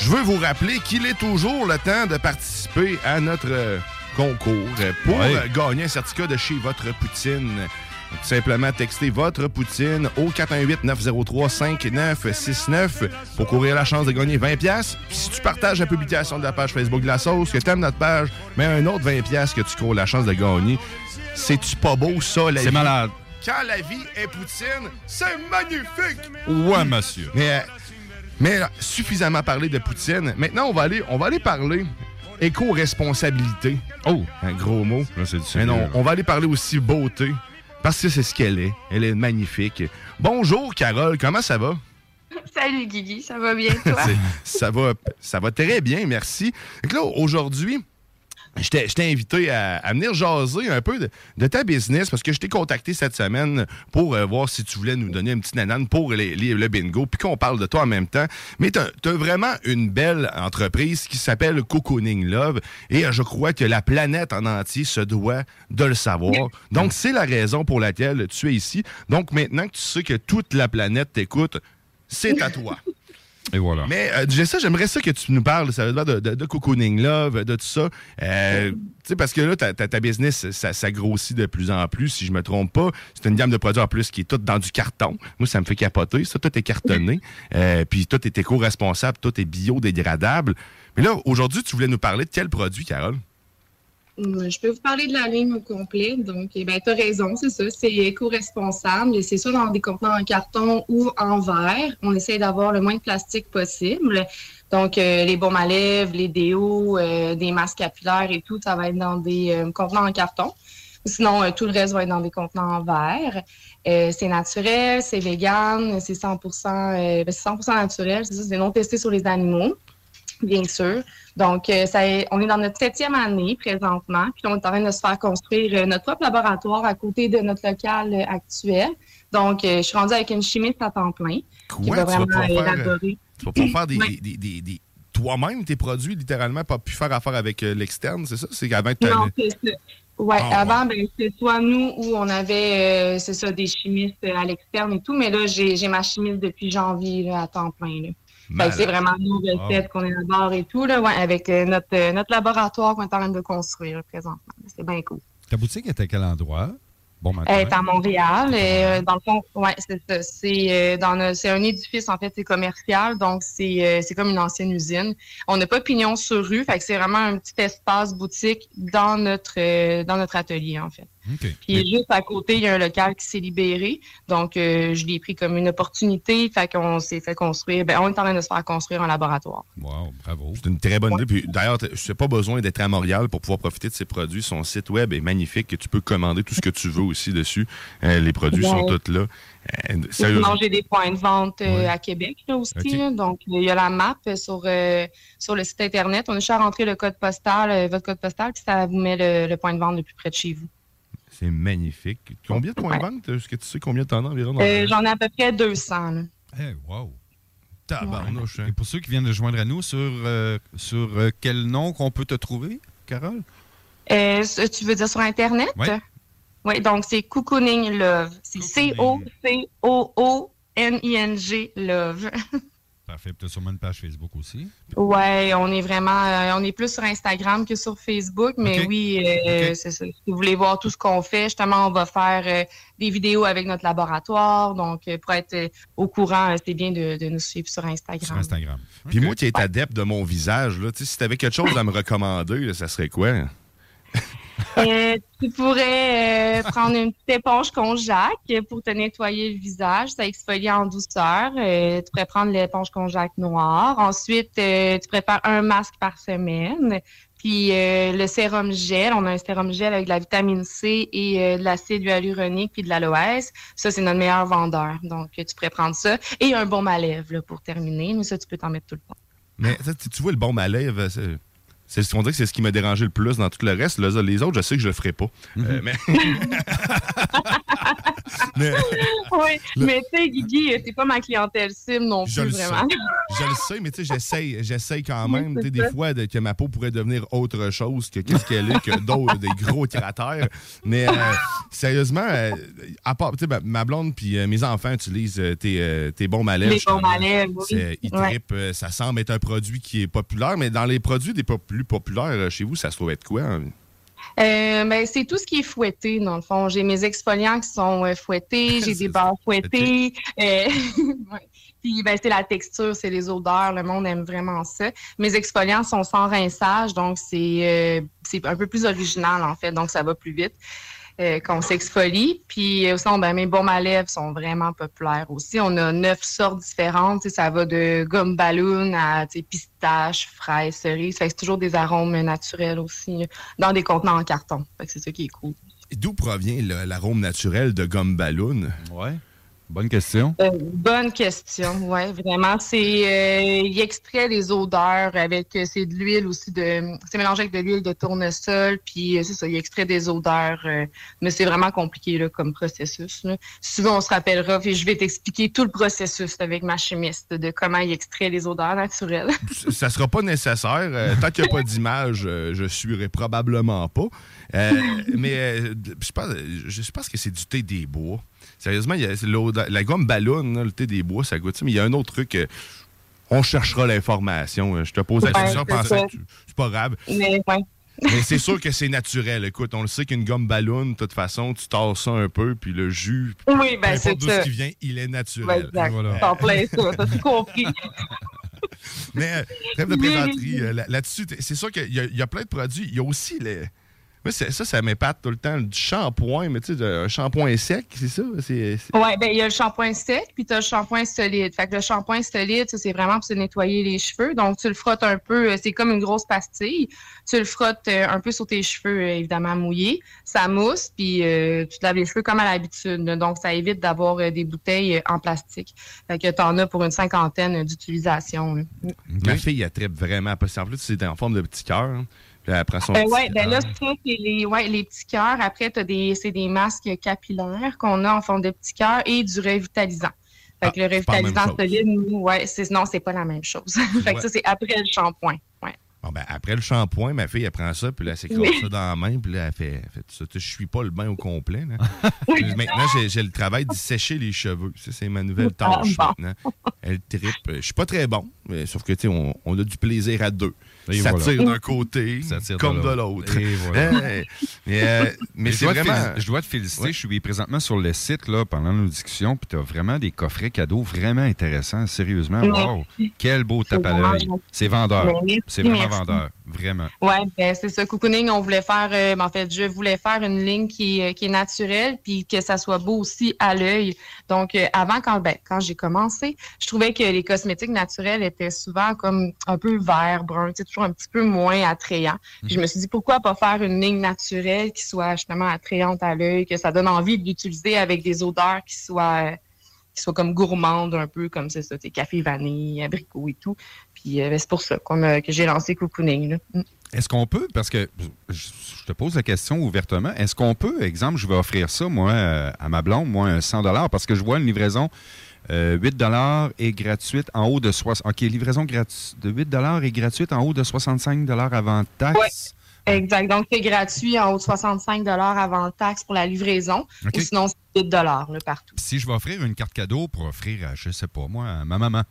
je veux vous rappeler qu'il est toujours le temps de participer à notre euh, concours pour Ouais. gagner un certificat de chez Votre Poutine. Simplement texter Votre Poutine au 418-903-5969 pour courir la chance de gagner 20$. pièces. Si tu partages la publication de la page Facebook de la sauce, que tu aimes notre page, mais un autre 20$ piastres que tu cours la chance de gagner. C'est-tu pas beau, ça, la vie? C'est malade. Quand la vie est poutine, c'est magnifique! Ouais, monsieur. Mais, euh, mais là, suffisamment parlé de Poutine. Maintenant, on va aller, on va aller parler éco-responsabilité. Oh, un gros mot. c'est du Mais non, là. on va aller parler aussi beauté. Parce que c'est ce qu'elle est. Elle est magnifique. Bonjour, Carole. Comment ça va? Salut Guigui, ça va bien toi? Ça va, ça va très bien, merci. Donc là, aujourd'hui, je t'ai invité à, venir jaser un peu de, ta business parce que je t'ai contacté cette semaine pour euh, voir si tu voulais nous donner un petit nanan pour le bingo, puis qu'on parle de toi en même temps. Mais tu as, vraiment une belle entreprise qui s'appelle Cocooning Love et euh, je crois que la planète en entier se doit de le savoir. Donc, c'est la raison pour laquelle tu es ici. Donc, maintenant que tu sais que toute la planète t'écoute, c'est à toi. Et voilà. Mais euh, ça, j'aimerais ça que tu nous parles, ça veut dire de, de, de cocooning love, de tout ça. Euh, tu sais, parce que là, ta, ta- ta business, ça, ça grossit de plus en plus, si je me trompe pas. C'est une gamme de produits en plus qui est toute dans du carton. Moi, ça me fait capoter. Ça, tout est cartonné. Euh, puis tout est éco-responsable, tout est biodégradable. Mais là, aujourd'hui, tu voulais nous parler de quel produit, Carole? Je peux vous parler de la ligne au complet. Donc, eh ben, tu as raison, c'est ça. C'est éco-responsable. C'est soit dans des contenants en carton ou en verre. On essaie d'avoir le moins de plastique possible. Donc, euh, les baumes à lèvres, les déos, euh, des masques capillaires et tout, ça va être dans des euh, contenants en carton. Sinon, euh, tout le reste va être dans des contenants en verre. Euh, c'est naturel, c'est vegan, c'est 100, euh, ben, c'est 100% naturel. C'est ça, c'est non testé sur les animaux bien sûr. Donc, euh, ça on est dans notre septième année présentement, puis on est en train de se faire construire euh, notre propre laboratoire à côté de notre local euh, actuel. Donc, je suis rendue avec une chimiste à temps plein qui Quoi? va Tu vas vraiment faire, élaborer. Tu vas pouvoir faire des, des- des- toi-même tes produits, littéralement, pas pu faire affaire avec euh, l'externe, c'est ça? C'est qu'avant que Non, c'est ça. Ouais, Ah, avant, ben, c'est soit nous où on avait, euh, c'est ça, des chimistes à l'externe et tout, mais là, j'ai j'ai ma chimiste depuis janvier là, à temps plein. Là. C'est vraiment nos recettes qu'on élabore et tout, là, ouais, avec euh, notre, euh, notre laboratoire qu'on est en train de construire présentement. C'est bien cool. Ta boutique est à quel endroit? Bon matin. Elle est à Montréal. euh, dans le fond, ouais, c'est euh, un édifice, en fait, c'est commercial, donc c'est euh, comme une ancienne usine. On n'a pas pignon sur rue, fait que c'est vraiment un petit espace boutique dans notre dans notre atelier, en fait. Puis juste à côté, il y a un local qui s'est libéré. Donc, euh, je l'ai pris comme une opportunité. Fait qu'on s'est fait construire. Ben, on est en train de se faire construire un laboratoire. Wow, bravo. C'est une très bonne idée. Puis d'ailleurs, tu n'as pas besoin d'être à Montréal pour pouvoir profiter de ces produits. Son site web est magnifique. Tu peux commander tout ce que tu veux aussi dessus. Euh, les produits Ouais. sont tous là. Euh, sérieusement. J'ai des points de vente euh, à Québec là, aussi. Là. Donc, il y a la map sur, euh, sur le site Internet. On a juste à rentrer le code postal, votre code postal, puis ça vous met le, le point de vente le plus près de chez vous. C'est magnifique. Combien de points de vente? Est-ce que tu sais combien t'en as environ? dans Euh, J'en ai à peu près 200. là. Eh, wow. Tabarnouche, hein. Et pour ceux qui viennent de joindre à nous, sur, euh, sur euh, quel nom qu'on peut te trouver, Carole? Euh, tu veux dire sur Internet? Ouais. Oui, donc c'est Cocooning Love. C'est C-O-C-O-O-N-I-N-G Love. Parfait. Puis tu as sûrement une page Facebook aussi. Ouais, on est vraiment, euh, on est plus sur Instagram que sur Facebook, mais oui, euh, c'est ça. Si vous voulez voir tout ce qu'on fait, justement, on va faire euh, des vidéos avec notre laboratoire. Donc, euh, pour être euh, au courant, euh, c'est bien de, de nous suivre sur Instagram. Sur Instagram. Puis moi qui est adepte de mon visage, là, tu sais, si tu avais quelque chose à me recommander, là, ça serait quoi? Euh, tu pourrais euh, prendre une petite éponge Conjac pour te nettoyer le visage. Ça exfolie en douceur. Euh, tu pourrais prendre l'éponge Conjac noire. Ensuite, tu prépares un masque par semaine. Puis le sérum gel, on a un sérum gel avec de la vitamine C et de l'acide hyaluronique puis de l'aloès. Ça, c'est notre meilleur vendeur. Donc, tu pourrais prendre ça. Et un baume à lèvres pour terminer. Mais ça, tu peux t'en mettre tout le temps. Mais tu tu vois, le bon à lèvres, c'est. C'est on dirait que c'est ce qui m'a dérangé le plus dans tout le reste. Les autres, je sais que je le ferai pas. Euh, mais... mais- oui, mais tu sais, Guigui, t'es pas ma clientèle cible non Je plus, le sais. vraiment. Je le sais, mais tu sais, j'essaye, j'essaye quand même, tu sais, des fois, de- que ma peau pourrait devenir autre chose que qu'est-ce qu'elle est, que d'autres, des gros cratères. Mais euh, sérieusement, euh, à part, tu sais, ma, ma blonde puis euh, mes enfants utilisent tes, tes bons malèves. Les bons malèves, oui. Ils Ouais. trippent, ça semble être un produit qui est populaire, mais dans les produits des plus populaires chez vous, ça se trouve être quoi? hein? Euh, ben, c'est tout ce qui est fouetté, dans le fond. J'ai mes exfoliants qui sont euh, fouettés, j'ai des barres fouettées. euh. Puis, ben, c'est la texture, c'est les odeurs. Le monde aime vraiment ça. Mes exfoliants sont sans rinçage, donc c'est c'est un peu plus original, en fait. Donc, ça va plus vite. Euh, qu'on s'exfolie. Puis euh, sinon, ben, mes baumes à lèvres sont vraiment populaires aussi. On a neuf sortes différentes. Tu sais, Ça va de gomme ballon à pistache, fraise, cerise. Fait c'est toujours des arômes naturels aussi euh, dans des contenants en carton. Fait que c'est ça qui est cool. D'où provient l'arôme naturel de gomme ballon? Ouais. Bonne question. Euh, bonne question, ouais, vraiment. C'est euh, il extrait les odeurs avec euh, c'est de l'huile aussi de c'est mélangé avec de l'huile de tournesol puis c'est ça, il extrait des odeurs euh, mais c'est vraiment compliqué là, comme processus. Là. Souvent on se rappellera puis je vais t'expliquer tout le processus avec ma chimiste de comment il extrait les odeurs naturelles. ça sera pas nécessaire. Tant qu'il n'y a pas d'image, je suivrai probablement pas. Mais je, pense, je pense que c'est du thé des bois. Sérieusement, y a- la gomme ballon, là, le thé des bois, ça goûte ça. Mais il y a un autre truc. euh, on cherchera l'information. Euh, Je te pose la Ouais, question, que tu- c'est pas grave. Mais ouais. Mais c'est sûr que c'est naturel. Écoute, on le sait qu'une gomme ballon, de toute façon, tu tords ça un peu, puis le jus, Oui, ben peu c'est importe d'où ce qui vient, il est naturel. exact. Voilà. T'en plein ça, t'as tout compris. Mais euh, trêve de plaisanterie, euh, là- là-dessus, c'est sûr qu'il y, y a plein de produits. Il y a aussi les. Moi, c'est- ça, ça m'épate tout le temps. Du shampoing, mais tu sais, de- un shampoing sec, c'est ça? Ouais, ben il y a le shampoing sec puis tu as le shampoing solide. Fait que le shampoing solide, ça c'est vraiment pour se nettoyer les cheveux. Donc tu le frottes un peu, euh, c'est comme une grosse pastille. Tu le frottes euh, un peu sur tes cheveux euh, évidemment mouillés, ça mousse puis euh, tu te laves les cheveux comme à l'habitude. Donc ça évite d'avoir des bouteilles en plastique. Fait que tu en as pour une cinquantaine d'utilisations. Ma fille, elle tripe vraiment. Parce qu'en plus, c'est en forme de petit cœur. hein. Prend son Euh, petit- ouais, ben là, ça, c'est les, ouais, les petits cœurs. Après, t'as des, c'est des masques capillaires qu'on a en forme de petits cœurs et du revitalisant. Fait que le Ah, même revitalisant solide, nous, ouais, c'est, non, c'est pas la même chose. fait que ça, c'est après le shampoing. Ouais. Bon, ben, après le shampoing, ma fille, elle prend ça, puis là, elle s'écrase Oui. ça dans la main, puis là, elle fait, elle fait ça. Je suis pas le bain au complet. là. Maintenant, j'ai, j'ai le travail de sécher les cheveux. Ça, c'est ma nouvelle Ah, tâche bon. maintenant. Elle tripe. Je suis pas très bon, mais sauf que, tu sais, on, on a du plaisir à deux. Et ça voilà. tire d'un côté, Ça tire de comme de l'autre. voilà. Hey. mais euh, mais je c'est dois te vraiment... je dois te féliciter. Ouais. Je suis présentement sur le site là, pendant nos discussions, puis tu as vraiment des coffrets cadeaux vraiment intéressants. Sérieusement, wow! Quel beau tape à l'œil. C'est vendeur. C'est vraiment vendeur. Vraiment. Ouais, ben c'est ça. Cocooning, on voulait faire, euh, en fait, je voulais faire une ligne qui, est- qui est naturelle, puis que ça soit beau aussi à l'œil. Donc, euh, avant, quand, ben, quand j'ai commencé, je trouvais que les cosmétiques naturels étaient souvent comme un peu vert, brun, sais, toujours un petit peu moins attrayant. Je me suis dit, pourquoi pas faire une ligne naturelle qui soit justement attrayante à l'œil, que ça donne envie de l'utiliser avec des odeurs qui soient, euh, qui soient comme gourmandes un peu, comme c'est ça, café, vanille, abricot et tout. Puis euh, ben, c'est pour ça que j'ai lancé Cocooning. Mm. Est-ce qu'on peut, parce que je te pose la question ouvertement, est-ce qu'on peut, exemple, je vais offrir ça, moi, euh, à ma blonde, moi, un 100 parce que je vois une livraison euh, 8 et gratuite en haut de 60 OK, livraison gratu- de 8 et gratuite en haut de 65 avant taxe. Exact. Donc, c'est gratuit en haut de 65 avant taxe pour la livraison. Ou sinon, c'est 8 là, partout. Si je vais offrir une carte cadeau pour offrir, à, je sais pas, moi, à ma maman,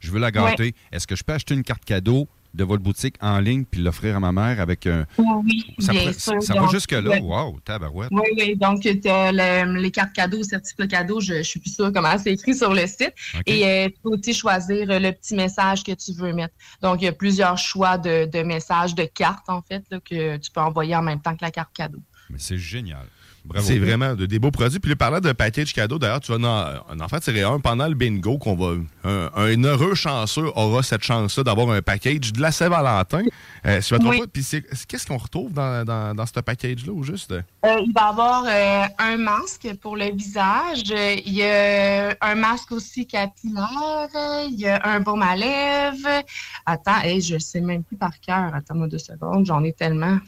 je veux la gâter, Ouais. est-ce que je peux acheter une carte cadeau de votre boutique en ligne puis l'offrir à ma mère avec un. Oui, ça bien pourrait- sûr. Ça va jusque-là? ouais. Wow, tabarouette. Oui, oui. Donc, tu as le- les cartes cadeaux, certificats cadeaux, je ne suis plus sûre comment c'est écrit sur le site. Et euh, tu peux aussi choisir euh, le petit message que tu veux mettre. Donc, il y a plusieurs choix de, de messages, de cartes, en fait, là, que tu peux envoyer en même temps que la carte cadeau. Mais c'est génial. Bravo. C'est vraiment de- des beaux produits. Puis là, parlant de package cadeau, d'ailleurs, tu vas en, en fait tirer un pendant le bingo qu'on va. Un, un heureux chanceux aura cette chance-là d'avoir un package de la Saint-Valentin. Euh, si je me trompe Oui. pas. Puis qu'est-ce qu'on retrouve dans, dans, dans ce package-là, ou juste? Euh, il va y avoir euh, un masque pour le visage. Il y a un masque aussi capillaire. Il y a un baume à lèvres. Attends, hey, je ne sais même plus par cœur. Attends-moi deux secondes, j'en ai tellement.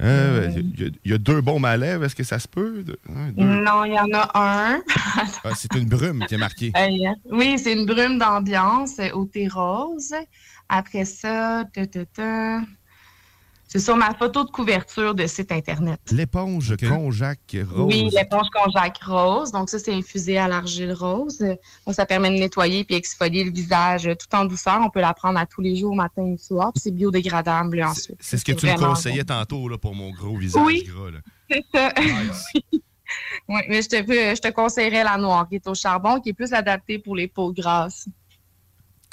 Euh, Il y, a- il y a deux baumes à lèvres. Est-ce que ça se peut? Deux. Non, il y en a un. Ah, c'est une brume qui est marquée. Euh, oui, c'est une brume d'ambiance euh, au thé rose. Après ça, ta, ta, ta. C'est sur ma photo de couverture de site Internet. L'éponge Conjac rose. Oui, l'éponge Conjac rose. Donc, ça, c'est infusé à l'argile rose. Donc, ça permet de nettoyer puis exfolier le visage tout en douceur. On peut la prendre à tous les jours, matin et soir. Puis c'est biodégradable ensuite. C'est ce que tu me conseillais tantôt là, pour mon gros visage Oui. gras. là. C'est ça. oui, mais je te, je te conseillerais la noire qui est au charbon, qui est plus adaptée pour les peaux grasses.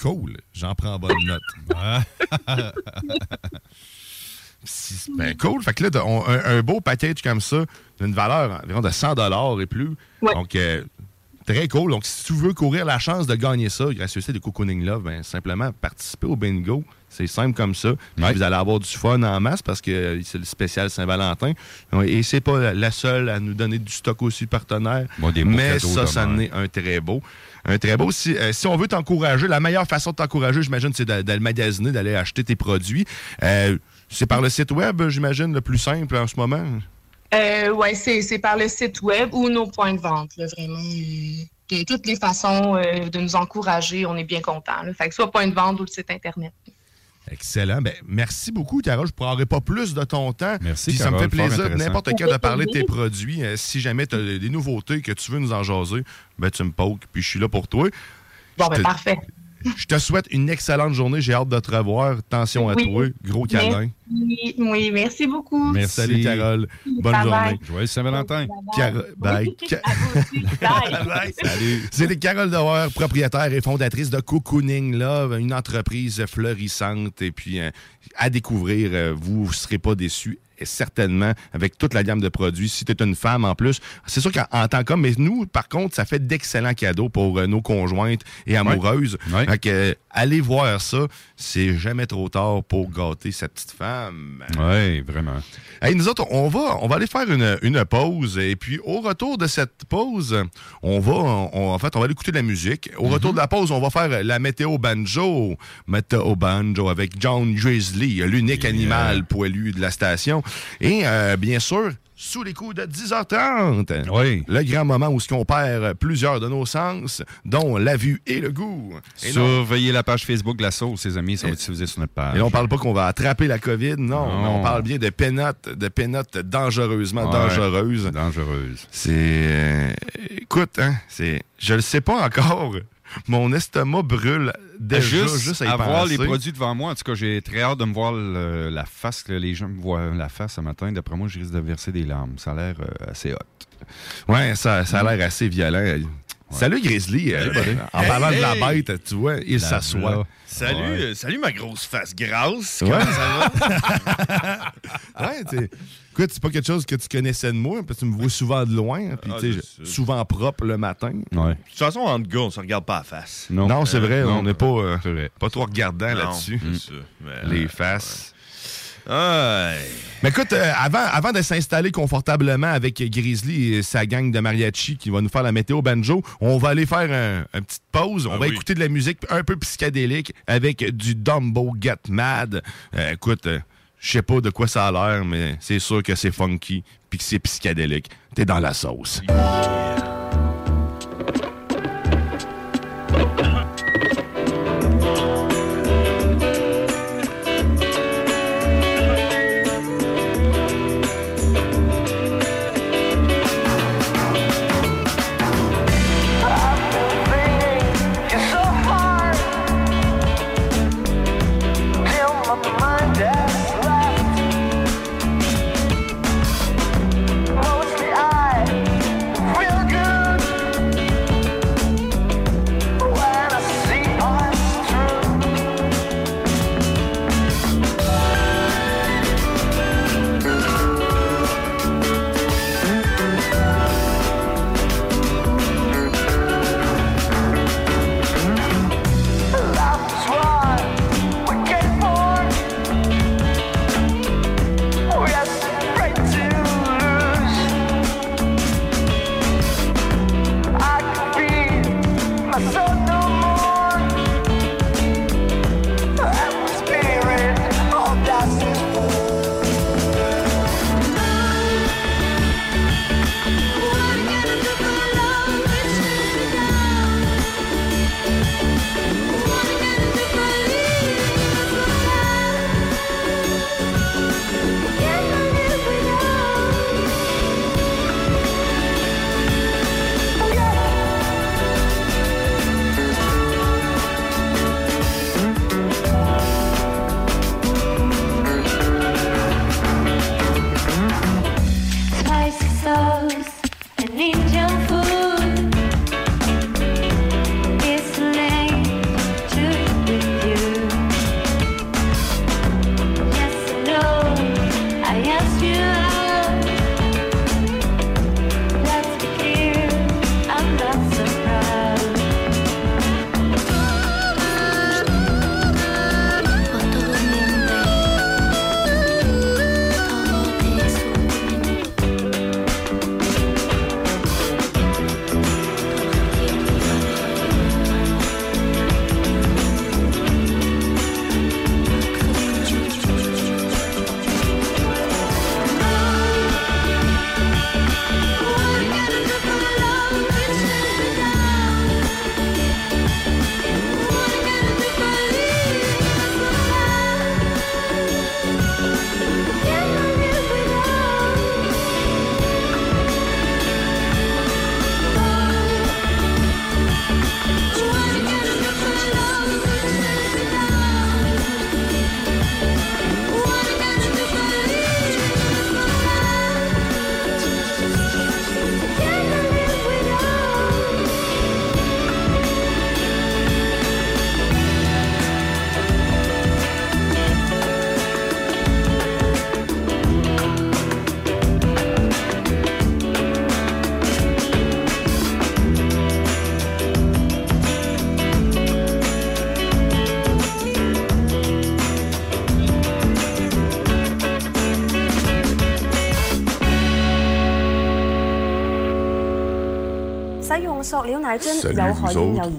Cool. J'en prends bonne note. Si- ben, cool. Fait que là, on- un, un beau package comme ça, d'une valeur environ de 100 et plus. Donc, euh, très cool. Donc, si tu veux courir la chance de gagner ça, grâce au site de Cocooning Love, ben, simplement participer au bingo. C'est simple comme ça. Puis Vous allez avoir du fun en masse parce que euh, c'est le spécial Saint-Valentin. Et c'est pas la- seule à nous donner du stock aussi partenaire. mais ça, ça en est un très beau. Un très beau. Si, euh, si on veut t'encourager, la meilleure façon de t'encourager, j'imagine, c'est d'a- d'aller magasiner, d'aller acheter tes produits. Euh, c'est par le site web, j'imagine, le plus simple en ce moment? Euh, oui, c'est c'est par le site web ou nos points de vente, là, vraiment. euh, De toutes les façons euh, de nous encourager, on est bien content. Fait que soit point de vente ou le site Internet. Excellent. Ben, merci beaucoup, Carole. Je ne prendrai pas plus de ton temps. Merci, Puis ça me Carole, fait plaisir n'importe quand de parler de tes produits. Euh, si jamais tu as des nouveautés que tu veux nous en jaser, ben, tu me pokes, puis je suis là pour toi. Bon, ben parfait. Je te souhaite une excellente journée. J'ai hâte de te revoir. Attention à Oui. toi. Gros câlin. Oui, merci beaucoup. Merci. Salut, Carole. Bonne Bye bye. journée. Joyeux Saint-Valentin. Bye. Ca- Bye. Salut. C'était Carole Devoir, propriétaire et fondatrice de Cocooning Love, une entreprise florissante et puis euh, à découvrir. euh, vous ne serez pas déçus. Et certainement, avec toute la gamme de produits. Si tu es une femme en plus, c'est sûr qu'en en tant qu'homme, mais nous, par contre, ça fait d'excellents cadeaux pour euh, nos conjointes et amoureuses. Fait que, euh, allez voir ça. C'est jamais trop tard pour gâter cette petite femme. Oui, vraiment. Hey, nous autres, on va, on va aller faire une, une pause. Et puis, au retour de cette pause, on va, on- en fait, on va aller écouter de la musique. Au retour de la pause, on va faire la météo banjo. Météo banjo avec John Drizzly, l'unique animal poilu de la station. Et, euh, bien sûr, sous les coups de 10h30. Oui. Le grand moment où qu'on perd plusieurs de nos sens, dont la vue et le goût. Et non- Surveillez la page Facebook de la sauce, les amis. Ça va être diffusé sur notre page. et on parle pas qu'on va attraper la COVID, non. Non. mais on parle bien de pénotes, de pénotes dangereusement Ouais, dangereuses. Dangereuse. C'est. euh, écoute, hein, c'est. Je le sais pas encore. Mon estomac brûle déjà juste, juste, à y avoir penser. les produits devant moi. En tout cas, j'ai très hâte de me voir le- la face. là. Les gens me voient la face ce matin. D'après moi, je risque de verser des larmes. Ça a l'air euh, assez hot. Ouais, ça, ça a l'air assez violent. Salut Grizzly. euh, Salut. en parlant de la bête, tu vois, il s'assoit. Salut, Ouais. euh, salut ma grosse face grasse. Ouais. Comment ça va? ouais, tu sais. Écoute, c'est pas quelque chose que tu connaissais de moi, parce que tu me vois souvent de loin, puis Ah, tu sais, souvent propre le matin. Ouais. De toute façon, entre gars, on se regarde pas à face. Non, c'est vrai, non. on n'est pas, euh, pas trop regardant là-dessus. Mais, Les euh, faces. Ouais. Mais écoute, euh, avant, avant de s'installer confortablement avec Grizzly et sa gang de mariachi qui va nous faire la météo banjo, on va aller faire un- une petite pause. On Ah va oui. écouter de la musique un peu psychédélique avec du Dumbo Get Mad. Euh, écoute, euh, je sais pas de quoi ça a l'air, mais c'est sûr que c'est funky puis que c'est psychédélique. T'es dans la sauce.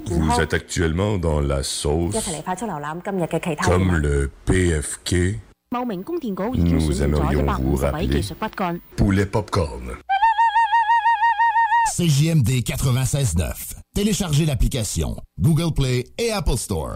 Vous vous êtes actuellement dans la sauce comme le PFK. Nous aimerions vous rappeler Poulet Popcorn. CJMD 96.9. Téléchargez l'application Google Play et Apple Store.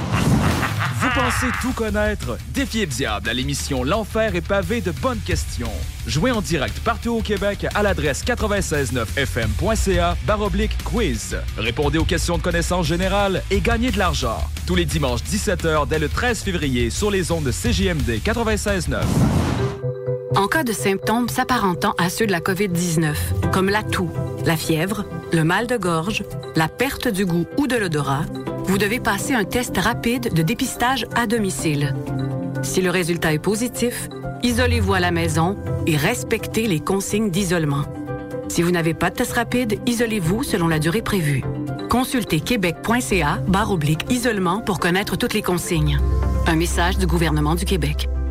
Pensez tout connaître? Défiez le diable à l'émission L'Enfer est pavé de bonnes questions. Jouez en direct partout au Québec à l'adresse 969fm.ca baroblique quiz. Répondez aux questions de connaissance générale et gagnez de l'argent. Tous les dimanches 17h dès le 13 février sur les ondes de CJMD 96.9. En cas de symptômes s'apparentant à ceux de la COVID-19, comme la toux, la fièvre, le mal de gorge, la perte du goût ou de l'odorat, vous devez passer un test rapide de dépistage à domicile. Si le résultat est positif, isolez-vous à la maison et respectez les consignes d'isolement. Si vous n'avez pas de test rapide, isolez-vous selon la durée prévue. Consultez québec.ca barre oblique isolement pour connaître toutes les consignes. Un message du gouvernement du Québec.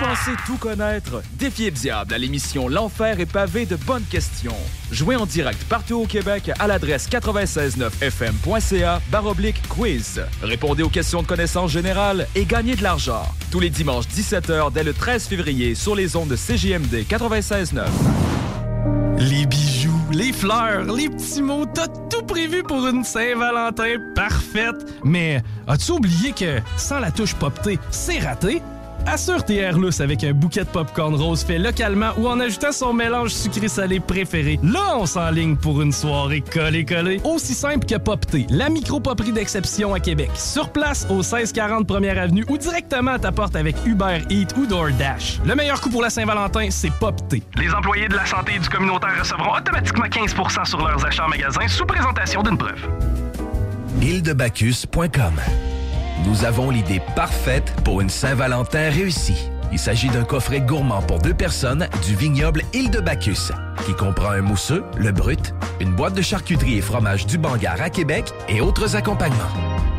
Pensez tout connaître? Défiez le diable à l'émission L'Enfer est pavé de bonnes questions. Jouez en direct partout au Québec à l'adresse 969fm.ca baroblique quiz. Répondez aux questions de connaissance générale et gagnez de l'argent. Tous les dimanches 17h dès le 13 février sur les ondes de CJMD 96.9. Les bijoux, les fleurs, les petits mots, t'as tout prévu pour une Saint-Valentin parfaite. Mais as-tu oublié que sans la touche poptée, c'est raté? Assure tes airlus avec un bouquet de popcorn rose fait localement ou en ajoutant son mélange sucré-salé préféré. Là, on s'enligne pour une soirée collée-collée. Aussi simple que Popté, la micro-poperie d'exception à Québec. Sur place, au 1640 Première Avenue ou directement à ta porte avec Uber Eats ou DoorDash. Le meilleur coup pour la Saint-Valentin, c'est Popté. Les employés de la santé et du communautaire recevront automatiquement 15% sur leurs achats en magasin sous présentation d'une preuve. Île-de-Bacchus.com Nous avons l'idée parfaite pour une Saint-Valentin réussie. Il s'agit d'un coffret gourmand pour deux personnes du vignoble Île de Bacchus, qui comprend un mousseux, le brut, une boîte de charcuterie et fromage du Bangar à Québec et autres accompagnements.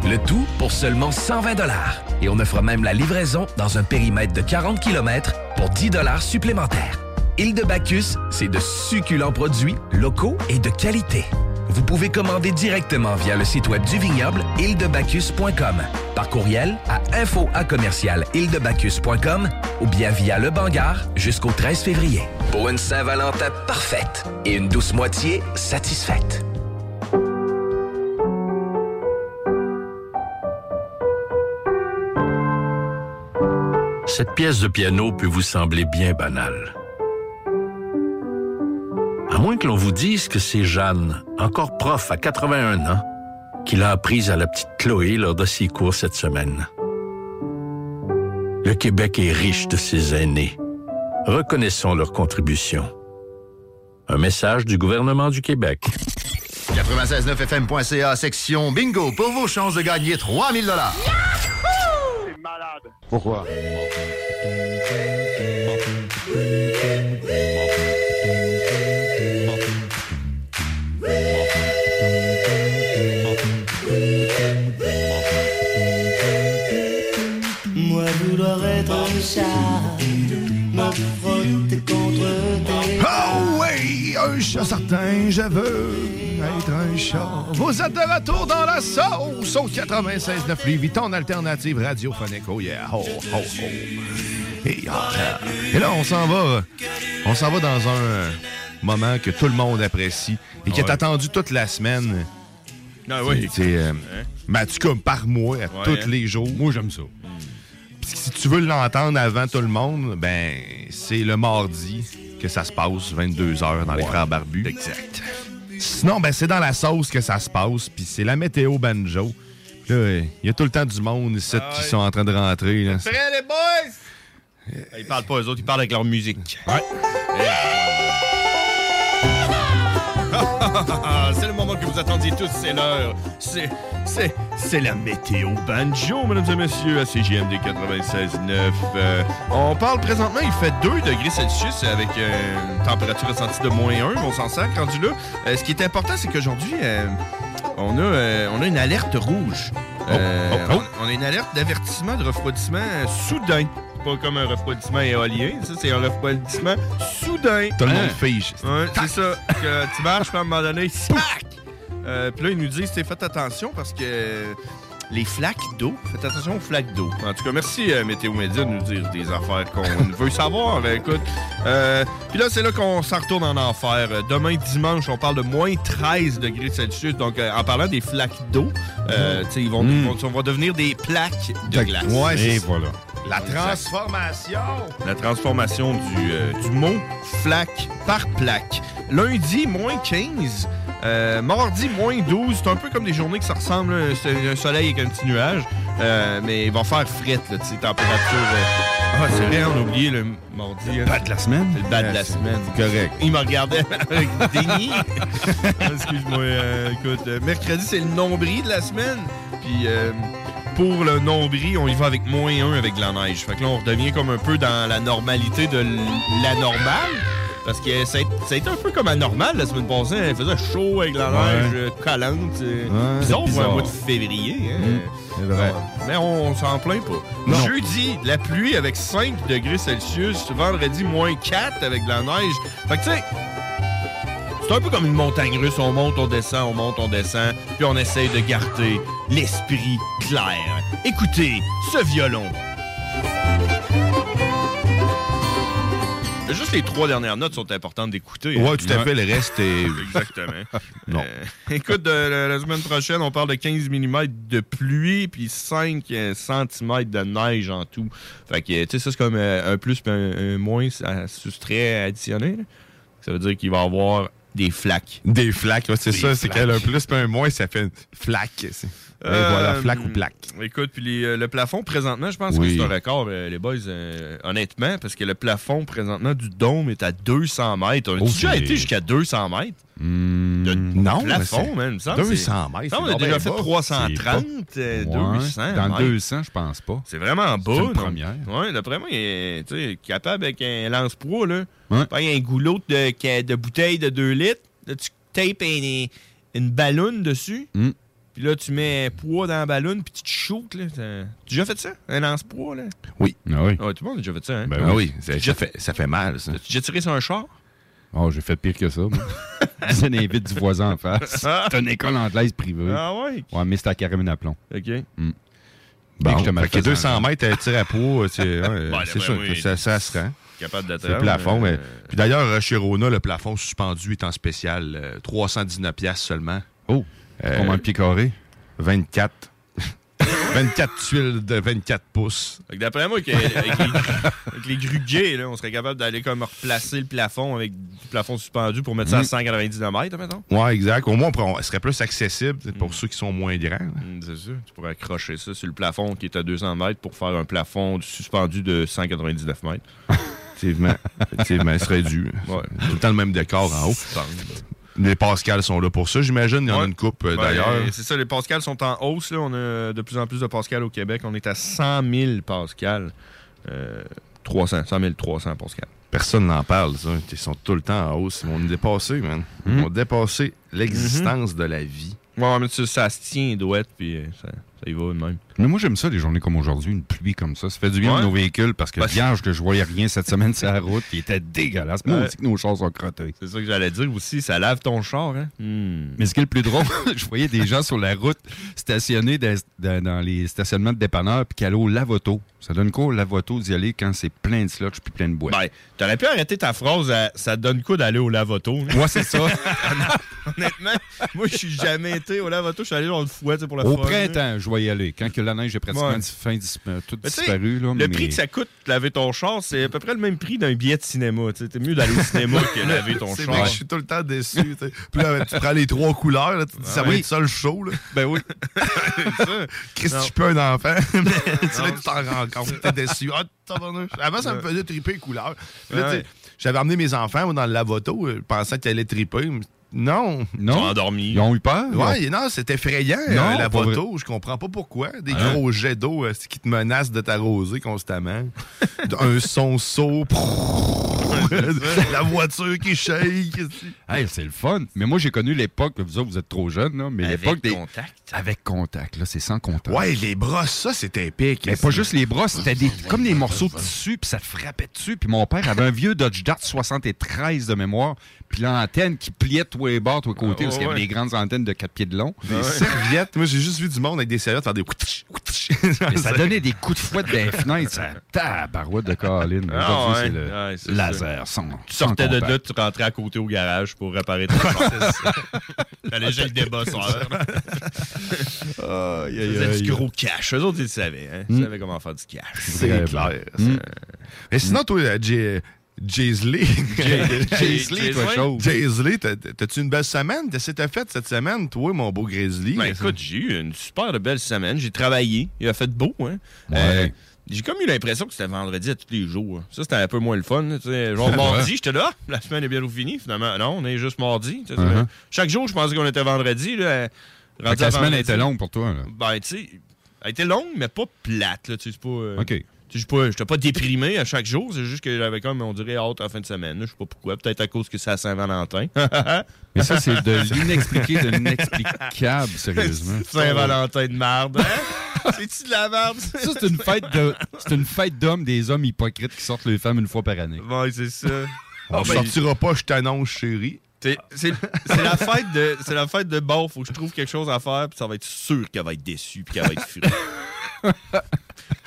Le tout pour seulement 120 dollars. Et on offre même la livraison dans un périmètre de 40 km pour 10 dollars supplémentaires. Île de Bacchus, c'est de succulents produits locaux et de qualité. Vous pouvez commander directement via le site web du vignoble îledebacchus.com, par courriel à info à commercial îledebacchus.com ou bien via le Bangar jusqu'au 13 février. Pour une Saint-Valentin parfaite et une douce moitié satisfaite. Cette pièce de piano peut vous sembler bien banale. À moins que l'on vous dise que c'est Jeanne, encore prof à 81 ans, qui l'a apprise à la petite Chloé lors de ses cours cette semaine. Le Québec est riche de ses aînés. Reconnaissons leur contribution. Un message du gouvernement du Québec. 969fm.ca, section bingo, pour vos chances de gagner 3000 dollars. C'est malade. Pourquoi? Certain, je veux être un chat. Vous êtes de retour dans la sauce au 96.9 Lévis, ton alternative radiophonique. Oh yeah, ho, ho, ho. Et, Et là, on s'en va, on s'en va dans un, moment que tout le monde apprécie et qui est attendu toute la semaine. Ah oui. C'est, euh, Hein? en cas, par mois, à Ouais, tous hein? les jours. Moi, j'aime ça. Si tu veux l'entendre avant tout le monde, ben c'est le mardi que ça se passe, 22h dans les. Frères Barbus. Exact. Sinon, ben c'est dans la sauce que ça se passe, puis c'est la météo banjo. Il y a tout le temps du monde ici Ah qui sont en train de rentrer. là. Prêt, les boys? Ils parlent pas eux autres, ils parlent avec leur musique. Ouais. c'est le moment que vous attendiez tous, c'est l'heure. C'est, c'est, c'est la météo banjo, mesdames et messieurs, à CGMD 96.9. Euh, on parle présentement, il fait 2 degrés Celsius avec euh, une température ressentie de moins 1. On s'en sert rendu là. Euh, ce qui est important, c'est qu'aujourd'hui, euh, on, a, euh, on a une alerte rouge. Euh, oh, oh. On, on a une alerte d'avertissement de refroidissement soudain. C'est pas comme un refroidissement éolien, ça c'est un refroidissement soudain. Tout le monde Hein? fige. Ouais, c'est ça. Que tu marches, puis à un moment donné! Euh, puis là, ils nous disent, t'sais, faites attention parce que les flaques d'eau, faites attention aux flaques d'eau. En tout cas, merci euh, Météo Média de nous dire des affaires qu'on veut savoir. Écoute, euh, puis là, c'est là qu'on s'en retourne en enfer. Euh, Demain, dimanche, on parle de moins 13 degrés Celsius. Donc, euh, en parlant des flaques d'eau, euh, sais, ils vont, Mm. vont, vont devenir des plaques de glace. Ouais, Et voilà. La transformation. La transformation du, euh, du mot flaque par plaque. Lundi, moins 15. Euh, mardi, moins 12. C'est un peu comme des journées qui se ressemblent. C'est un soleil avec un petit nuage. Euh, mais il va faire frette, là, tu température. euh. Ah, c'est vrai, on a oublié le mardi. hein. Bas de la semaine. C'est le bas de la semaine. Correct. Il me regardait avec déni. Excuse-moi. euh, écoute, mercredi, c'est le nombril de la semaine. Puis pour le nombril, on y va avec moins 1 avec de la neige. Fait que là, on redevient comme un peu dans la normalité de la normale. Parce que ça a, été un peu comme anormal la semaine passée. Il faisait chaud avec la Ouais. neige euh, collante. euh, Ouais, bizarre pour un mois de février. hein. Mm. Mais on, on s'en plaint pas. Non. Jeudi, la pluie avec 5 degrés Celsius. Vendredi, moins 4 avec de la neige. Fait que tu sais, c'est un peu comme une montagne russe. On monte, on descend, on monte, on descend. Puis on essaye de garder l'esprit clair. Écoutez ce violon. Juste les trois dernières notes sont importantes d'écouter. hein. Ouais, tout à fait. Le reste est. Exactement. Non. Euh, écoute, de- la, semaine prochaine, on parle de 15 mm de pluie puis 5 cm de neige en tout. Fait que, tu sais, ça, c'est comme euh, un plus puis un, un moins à soustrait additionné. Ça veut dire qu'il va y avoir des flaques. Des flaques, ouais, c'est ça. C'est flaques. qu'un plus puis un moins, ça fait une flaque. Voilà, Euh, flaque ou plaque. Écoute, puis les, euh, le plafond, présentement, je pense Oui. que c'est un record, euh, les boys, euh, honnêtement, parce que le plafond, présentement, du dôme est à 200 mètres. On a Oh, déjà été jusqu'à 200 mètres? Hmm, de non, plafond, mais c'est- man. il me semble, 200 c'est- mètres, On a déjà fait bas. 330, euh, Ouais, 200. Dans mètres. 200, je pense pas. C'est vraiment en bas. C'est une première. Ouais, d'après moi, il est capable avec un lance-poids, là. Ouais. Un goulot de, de bouteille de 2 litres. Là, tu tapes un- une ballonne dessus. Mm. Puis là, tu mets un poids dans la ballonne, puis tu te shootes, là. Tu as déjà fait ça? Un lance-poids, là? Oui. Ah oui. Ouais, tout le monde a déjà fait ça, hein? Ben oui, ça, ça fait, ça fait mal, ça. Tu déjà tiré sur un char? Oh, j'ai fait pire que ça. C'est l'invite du voisin en face. C'est une école anglaise privée. Ah ouais? Ouais, mais c'était à Caramine à plomb. OK. Mm. Bon, Bien que je te fait que malfaisant, 200 là. mètres, un tir à poids, c'est ouais, c'est ben sûr oui. que ça, ça se rend. Capable C'est d'atteindre. le plafond. euh, mais- Puis d'ailleurs, euh, chez Rona, le plafond suspendu est en spécial. euh, 319 piastres seulement. Oh, Euh, combien de pieds carrés? 24. 24 tuiles de 24 pouces. Fait que D'après moi, que- avec, les, avec les là, on serait capable d'aller comme replacer le plafond avec du plafond suspendu pour mettre ça à Mm. 199 mètres, mettons. Ouais, exact. Au moins, on serait plus accessible pour ceux qui sont moins grands. Mm, C'est ça. Tu pourrais accrocher ça sur le plafond qui est à 200 mètres pour faire un plafond suspendu de 199 mètres. Effectivement. Effectivement, ce serait dû. Ouais. Tout le temps le même décor en haut. Les Pascal sont là pour ça, j'imagine. Il y en a une coupe euh, Ben, d'ailleurs. C'est ça, les Pascal sont en hausse. Là. On a de plus en plus de Pascal au Québec. On est à 100 000 Pascal. Euh, 300, 100 000, 300 Pascal. Personne n'en parle, ça. Ils sont tout le temps en hausse. Ils vont nous dépasser, man. Ils Mm. vont dépasser l'existence de la vie. Ouais, mais ça, ça se tient douette, puis euh, ça, ça y va de même. Mais moi, j'aime ça, des journées comme aujourd'hui, une pluie comme ça. Ça fait du bien à Ouais. nos véhicules parce que Bah, vierge que je voyais rien cette semaine sur la route, il était dégueulasse. Moi Ouais. aussi que nos chars sont crottés. C'est ça que j'allais dire aussi, ça lave ton char, hein? Mais ce qui est le plus drôle, je voyais des gens sur la route stationnés dans, dans- dans les stationnements de dépanneurs puis qui allaient au lave-auto. Ça donne quoi au lave-auto d'y aller quand c'est plein de slotch puis plein de boîtes? Ben, t'aurais pu arrêter ta phrase à ça donne quoi d'aller au lavoto? Ouais, c'est ça. Honnêtement, moi, je suis jamais été au lavoto. Je suis allé fois, tu sais, pour la Au fun, printemps, je vais y aller. Quand que la neige est pratiquement Ouais. fin, dis- euh, disparue. Là, le mais- prix que ça coûte de laver ton char, c'est à peu près le même prix d'un billet de cinéma. T'es mieux d'aller au cinéma que laver ton char. vrai que je suis tout le temps déçu. Puis là, tu prends les trois couleurs, là, tu te dis, ça va être ça le show. Là. Ben oui. Qu'est-ce que tu peux un enfant? Mais tu là, t'en rends compte, t'es déçu. Ah. Avant, ça me faisait triper les couleurs. J'avais amené mes enfants moi, dans le lavoto, euh, pensant qu'ils allaient triper. Non. Non? Ils sont endormis. Ils ont eu peur? Ouais, non, c'est effrayant, Non, euh, la photo. Je comprends pas pourquoi. Des Hein? gros jets d'eau euh, qui te menacent de t'arroser constamment. Un son saut. la voiture qui shake. Hey, c'est le fun. Mais moi, j'ai connu l'époque, vous autres, vous êtes trop jeunes, là, mais Avec l'époque des. contact. Avec contact, là, c'est sans contact. Ouais, les bras, ça, c'était épique. Mais pas juste les bras, c'était des, comme des morceaux de tissu, puis ça te frappait dessus. Puis mon père avait un vieux Dodge Dart 73 de mémoire, puis l'antenne qui pliait tous les bords, tous les côtés, Ah, parce qu'il y avait des grandes antennes de 4 pieds de long. Des serviettes. Moi, j'ai juste vu du monde avec des serviettes faire des ça donnait des coups de fouette dans les fenêtres. Ça tabarouette de Caroline. Ah, Aujourd'hui, ouais. c'est le Ouais, c'est laser sans, Tu sans sortais de là, tu rentrais à côté au garage pour réparer ton. T'allais j'ai le débosseur. Aïe, faisaient aïe. du gros cash. Eux autres, ils le savaient. Hein? Ils Mm. savaient comment faire du cash. C'est clair. ça. Mais sinon, toi, Jay- Jaisley. Jaisley, toi, chose. T'as-tu une belle semaine? Qu'est-ce que t'as fait cette semaine, toi, mon beau Grizzly? Ben, écoute, j'ai eu une super belle semaine. J'ai travaillé. Il a fait beau. Hein? Ouais. Euh, j'ai comme eu l'impression que c'était vendredi à tous les jours. hein. Ça, c'était un peu moins le fun. là, tu sais. Genre mardi, j'étais là. La semaine est bientôt finie. Finalement, non, on est juste mardi. Uh-huh. Chaque jour, je pensais qu'on était vendredi. Là, que la semaine vendredi. était longue pour toi. Là. Ben, tu sais, elle a été longue, mais pas plate. Là, pas, euh, OK. Je suis pas- déprimé à chaque jour, c'est juste que j'avais comme, on dirait, hâte à la fin de semaine. Je sais pas pourquoi. Peut-être à cause que c'est à Saint-Valentin. Mais ça, c'est de l'inexpliqué, de l'inexplicable, sérieusement. Saint-Valentin de marde. hein? C'est-tu de la merde? Ça, c'est une fête de, c'est une fête d'hommes, des hommes hypocrites qui sortent les femmes une fois par année. Ouais, c'est ça. On ben, sortira pas, je t'annonce, chérie. C'est la fête de c'est la fête de bon, faut que je trouve quelque chose à faire puis ça va être sûr qu'elle va être déçue puis qu'elle va être furieuse.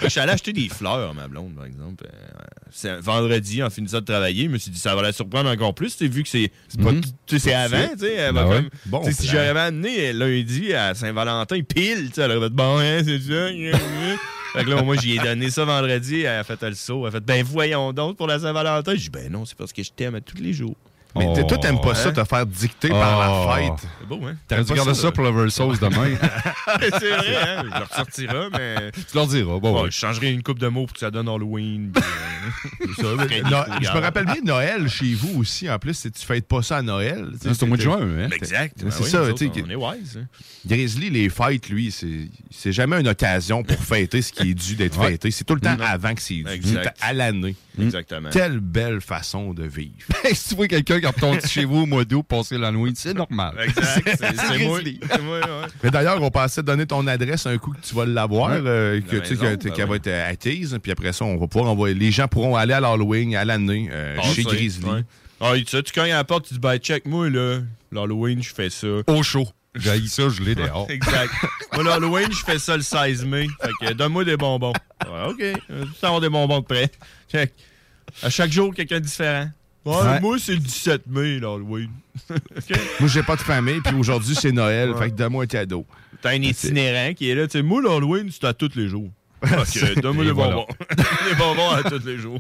Je suis allé acheter des fleurs à ma blonde par exemple. Euh, C'est un vendredi en finissant de travailler, je me suis dit ça va la surprendre encore plus, vu que c'est de avant, tu sais, Ben ouais. Bon si j'avais amené lundi à Saint-Valentin pile, elle aurait fait bon hein, c'est ça. Fait que là, moi, j'y ai donné ça vendredi. Elle a fait le saut. Elle a fait, ben voyons donc pour la Saint-Valentin. J'ai dit, ben non, c'est parce que je t'aime à tous les jours. Mais Oh. toi, t'aimes pas ça, Hein? te faire dicter par la Oh. fête. C'est beau, hein? T'aurais dû garder ça, ça pour l'oversource demain. c'est vrai, hein? Je le ressortira, mais. tu leur diras. Bon, Ouais, ouais. je changerai une coupe de mots pour que ça donne Halloween. puis, euh, c'est ça, mais- No- je me rappelle bien Noël chez vous aussi. En plus, si tu fêtes pas ça à Noël. Ah, C'est au mois de juin, hein? Exact. C'est Ben oui, ça, tu sais, On est wise. hein. Grizzly, les fêtes, lui, c'est c'est jamais une occasion pour fêter ce qui est dû d'être Ouais. fêté. C'est tout le temps avant que c'est dû. C'est à l'année. Exactement. Quelle belle façon de vivre. si tu vois quelqu'un qui retourne chez vous au mois d'août passer l'Halloween, c'est normal. Exact. C'est moi. Ouais. Mais d'ailleurs, on pensait donner ton adresse un coup que tu vas l'avoir, Ouais. euh, que, La tu sais, ben qu'elle va être euh, acquise. Puis après ça, on va pouvoir envoyer. Les gens pourront aller à l'Halloween, à l'année, euh, Passer, chez Grizzly. Ah, tu sais, tu cognes à la porte, tu dis, ben, check, moi, là, l'Halloween, je fais ça. Au chaud. J'ai ça, je l'ai dehors. Exact. Moi, l'Halloween, je fais ça le 16 mai. Fait que donne-moi des bonbons. Ouais, OK. Tu avoir des bonbons de près. Check. À chaque jour, quelqu'un de différent. Ouais, Ouais. moi, c'est le 17 mai, l'Halloween. Moi, j'ai pas de famille, puis aujourd'hui, c'est Noël. Fait que donne-moi un cadeau. T'as un itinérant qui est là. Tu sais, moi, l'Halloween, c'est à tous les jours. OK, donne-moi Et des bonbons. des bonbons à tous les jours.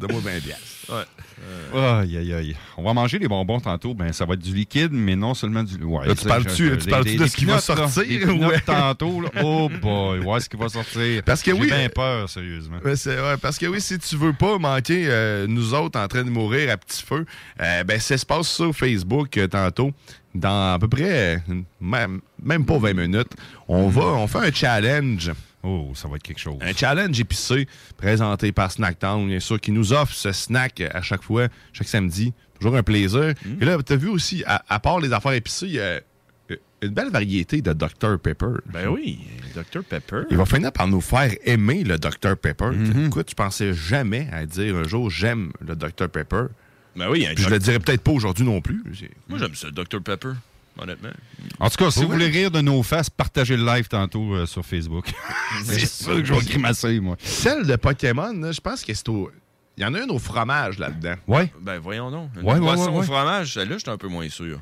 Donne-moi 20 piastres. Ouais. Aïe, aïe, aïe. On va manger les bonbons tantôt. Ben, ça va être du liquide, mais non seulement du. Ouais, Là, tu parles-tu- de ce qui va là. sortir, ouais? tantôt, là. Oh boy, ouais, ce qui va sortir. Parce que J'ai oui, bien peur, sérieusement. Ouais, c'est- ouais, parce que oui, si tu veux pas manquer euh, nous autres en train de mourir à petit feu, euh, ben ça se passe sur Facebook euh, tantôt. Dans à peu près, même, même pas 20 minutes, on va, on fait un challenge. Oh, ça va être quelque chose. Un challenge épicé présenté par Snacktown, bien sûr, qui nous offre ce snack à chaque fois, chaque samedi. Toujours un plaisir. Et là, tu as vu aussi, à, à part les affaires épicées, il y a une belle variété de Dr Pepper. Ben oui, Dr Pepper. Il va finir par nous faire aimer le Dr Pepper. Mhm. Écoute, je pensais jamais à dire un jour j'aime le Dr Pepper. Ben oui, un Puis je le dirais peut-être pas aujourd'hui non plus. Moi, j'aime ça, Dr Pepper, honnêtement. En tout cas, si vous voulez rire de nos faces, partagez le live tantôt euh, sur Facebook. c'est sûr que je vais grimacer, moi. Celle de Pokémon, là, je pense que c'est au. Il y en a une au fromage là-dedans. Ouais. Ben voyons donc. Une Ouais, ouais, boisson ouais, ouais. au fromage, celle-là, j'étais un peu moins sûr.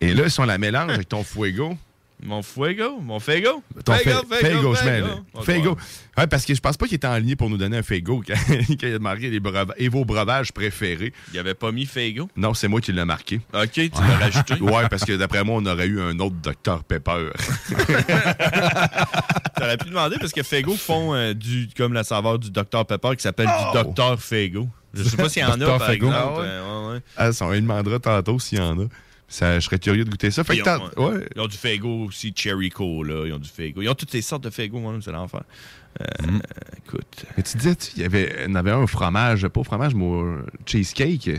Et là, si on la mélange avec ton fuego. Mon fuego, mon fuego. Ton Fuego, Fe- fuego, Fego, je mets. Fego. Ouais, parce que je pense pas qu'il était en ligne pour nous donner un Fego quand, quand il a marqué les breuva- et vos breuvages préférés. Il avait pas mis Fego. Non, c'est moi qui l'ai marqué. OK, tu l'as rajouté. Ouais, parce que d'après moi, on aurait eu un autre Dr Pepper. T'aurais pu demander parce que Fego font euh, du, comme la saveur du Dr Pepper qui s'appelle Oh! du Dr Fego. Je sais pas s'il y en a, par Fego. exemple. Ah ouais? Ouais, ouais. ah, ça, on lui demandera tantôt s'il y en a. Ça, je serais curieux de goûter ça. Fait Ils ont, ouais. ils ont du Fego aussi, Cherry Cola, ils ont du Fego. Ils ont toutes ces sortes de Fego, moi, c'est l'enfer. Euh, Mm. Écoute. Mais tu disais, il y avait, y avait un fromage, pas au fromage, mais au cheesecake.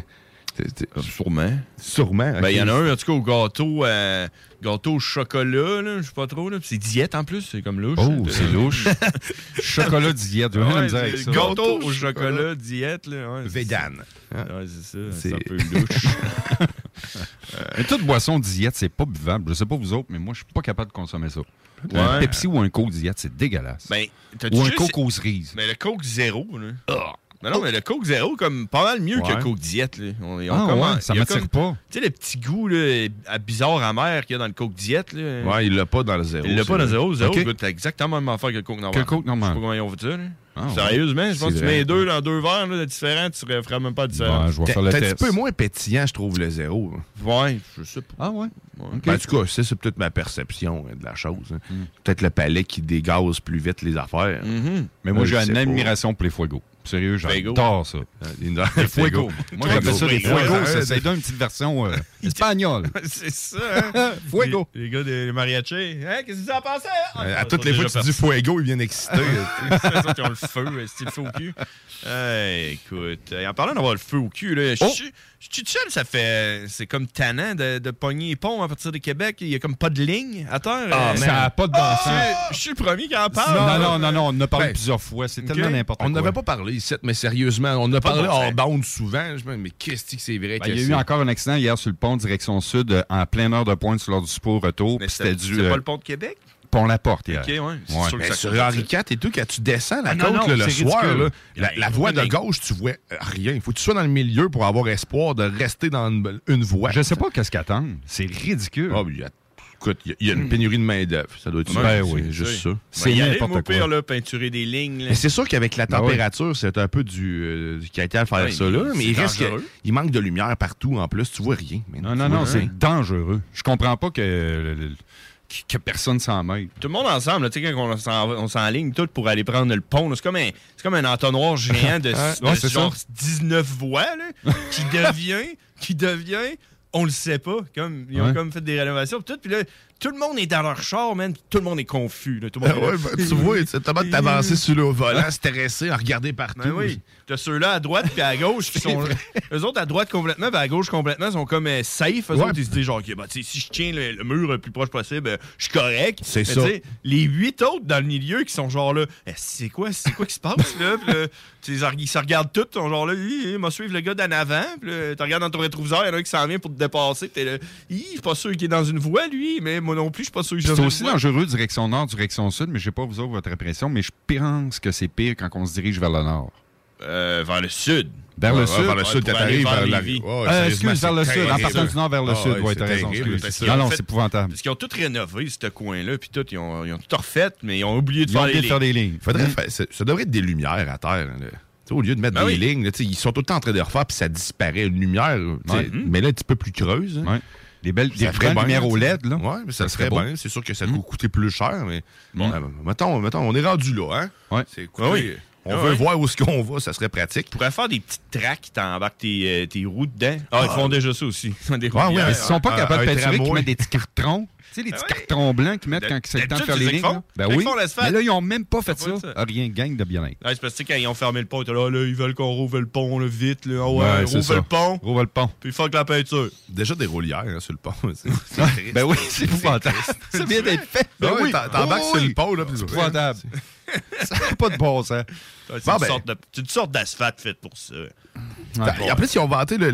Sûrement. Sûrement. Ben, il y en a un, en tout cas, au gâteau, euh, gâteau au chocolat, là, je sais pas trop. là. C'est diète en plus, c'est comme louche. Oh, Euh, c'est louche. Chocolat diète, Ouais. Gâteau au chocolat, diète, là. Ouais, c'est Vegan. ça. Ouais, c'est ça. C'est- un peu louche. Mais toute boisson diète, c'est pas buvable. Je sais pas vous autres, mais moi, je suis pas capable de consommer ça. Ouais. Un Pepsi ou un Coke diète, c'est dégueulasse. Ben, ou un juste- Coke aux cerises. Mais le Coke zéro, là. Non, non, mais le Coke zéro, comme pas mal mieux que Ouais. le Coke diète. Là. On, Ah ouais, ça m'attire pas. Tu sais, le petit goût là, à bizarre amer qu'il y a dans le Coke diète. Là. Ouais, il l'a pas dans le zéro. Il l'a pas dans le zéro. Le zéro, Ok. goûte exactement la même affaire que le Coke normal. Que le Coke normal. Je sais pas comment ils ont fait ça. Là. Ah, ouais. Sérieusement, je pense que tu mets deux dans deux verres là, de différents, tu ne ferais même pas de différence. Ouais, je vais faire T'es le un petit peu moins pétillant, je trouve, le zéro. Ouais, je sais pas. Ah ouais? Ben, en tout cas, ça, c'est peut-être ma perception hein, de la chose. hein. Hmm. Peut-être le palais qui dégaze plus vite les affaires. Mm-hmm. Mais moi, j'ai une pas. admiration pour les fuego. Sérieux, j'adore ça. Les Les fuego. Moi, j'appelle ça des Fuego. Ça, ça donne une petite version euh, espagnole. c'est ça, hein? Fuego. Les, les gars des mariachis. Hein, qu'est-ce que ça? Ah, Euh, ils à sont toutes les fois que tu dis fuego, ils viennent exciter. c'est autres qui ont le feu, euh, style feu au cul. Hey, écoute, euh, en parlant d'avoir le feu au cul, là, je Oh! suis je suis tout seul, ça fait. C'est comme tannant de, de pogner les ponts à partir de Québec. Il y a comme pas de ligne à terre. Ah, euh, ça n'a pas de bon Ah, sens. je- suis le premier qui en parle. Non, non, non, non, on en a parlé Ben, plusieurs fois. C'est tellement n'importe quoi. On n'avait pas parlé ici, mais sérieusement, on a parlé hors sens. bande souvent. Je me dis, mais qu'est-ce que c'est vrai Ben, il y a eu encore un accident hier sur le pont direction sud euh, en pleine heure de pointe sur l'heure du support retour. C'était du c'est euh, pas le pont de Québec? Pont La Porte hier. Ok, ouais. C'est Ouais. sûr que Mais ça sur Henri. IV et tout, quand tu descends la Ah, côte non, là, le soir, là, la, a- a voie de gauche, tu vois euh, rien. Il faut que tu sois dans le milieu pour avoir espoir de rester dans une, une voie. Je sais pas qu'est-ce qu'attendre. C'est ridicule. Ah, il y a- écoute, il y a- il y, a une pénurie de main-d'œuvre. Ça doit être. Ben C'est oui, juste ça. C'est Ben, n'importe quoi. pire, là, peinturer des lignes. Mais c'est sûr qu'avec la Ben température, c'est un peu du, euh, du caca à faire ça mais là. Mais c'est il reste il manque de lumière partout en plus. Tu vois rien. Non, non, non, c'est dangereux. Je comprends pas que, que personne s'en mêle. Tout le monde ensemble, tu sais, quand on s'en- on s'enligne tout pour aller prendre le pont, c'est comme un, comme un entonnoir géant de, Ouais, de c'est genre 19 voies là, qui devient, qui devient, on le sait pas, comme ils ont Ouais. comme fait des rénovations tout, puis là tout le monde est dans leur char, man, tout le monde est confus, là, tout le Ah monde ouais, là. ben, tu vois, c'est tellement de t'avancer sur le volant, stressé, à regarder partout. Ben oui. T'as ceux-là à droite puis à gauche qui sont. eux autres à droite complètement, puis à gauche complètement sont comme euh, safe. Eux Ouais. autres, ils se disent genre, OK, bah, tu sais, si je tiens le, le mur le plus proche possible, euh, je suis correct. C'est ça. Les huit autres dans le milieu qui sont genre là, Eh, c'est quoi, c'est quoi qui se passe là? Puis là, ils se regardent tous, ils sont genre là, hi, m'a suivre le gars d'en avant. Puis tu regardes dans ton rétroviseur, il y en a un qui s'en vient pour te dépasser. T'es là, je suis pas sûr qu'il est dans une voie, lui, mais moi non plus, je suis pas sûr que C'est aussi dangereux direction nord, direction sud, mais je sais pas vous autres votre impression, mais je pense que c'est pire quand on se dirige vers le nord. Euh, vers le sud. Vers Ouais, le sud? vers le sud, quand t'arrives vers la Lévis. Ouais, Euh, excuse, vers le sud, en partant du nord vers le Ah, sud, ouais, t'as raison, Non, non, c'est épouvantable. Parce qu'ils ont tout rénové, ce coin-là, puis tout, ils ont, ils ont tout refait, mais ils ont oublié de Ils ont faire oublié les de faire des lignes. Faudrait Mm. faire- ça, devrait être des lumières à terre. là. Au lieu de mettre Ben des oui. lignes, là, ils sont tout le temps en train de refaire, puis ça disparaît. Une lumière, Ouais. mais là, un petit peu plus creuse. hein. Des belles, des Ça bien, lumières au tu sais. LED, là. Ouais, mais ça, Ça serait serait bien. C'est sûr que ça va coûter plus cher, mais bon, euh, mettons, mettons, on est rendu là, hein? Ouais. C'est écoutez, Ah oui. on Ah veut ouais. voir où est-ce qu'on va, ça serait pratique. Tu pourrais faire des petites tracks qui t'embarquent tes, euh, tes roues dedans. Ah, ils font déjà ça aussi. Des Ah oui, ils sont pas Un- capables de qui mettent des petits cartons. Tu sais, les petits cartons blancs qu'ils mettent quand c'est le temps de faire les lignes. Ben oui. font l'asphalte. Mais là, ils ont même pas fait ça. Ah, Rien, gang de bien-être. Ouais, c'est parce que tu sais, quand ils ont fermé le pont, là, là, ils veulent qu'on rouvre le pont là, vite. Là. Ah ouais, rouvre le pont. Rouvre le pont. Puis fuck la peinture. Déjà des roulières hein, sur le pont. c'est- c'est triste. Ben oui, c'est épouvantable. Ça vient d'être fait. Ben Ben oui, t'embarques sur le pont. là, puis- C'est épouvantable. Ça n'a pas de bon sens. C'est Bon, une, ben- sorte c'est une sorte d'asphalte faite pour ça. Ben, et en plus, ils ont vanté le,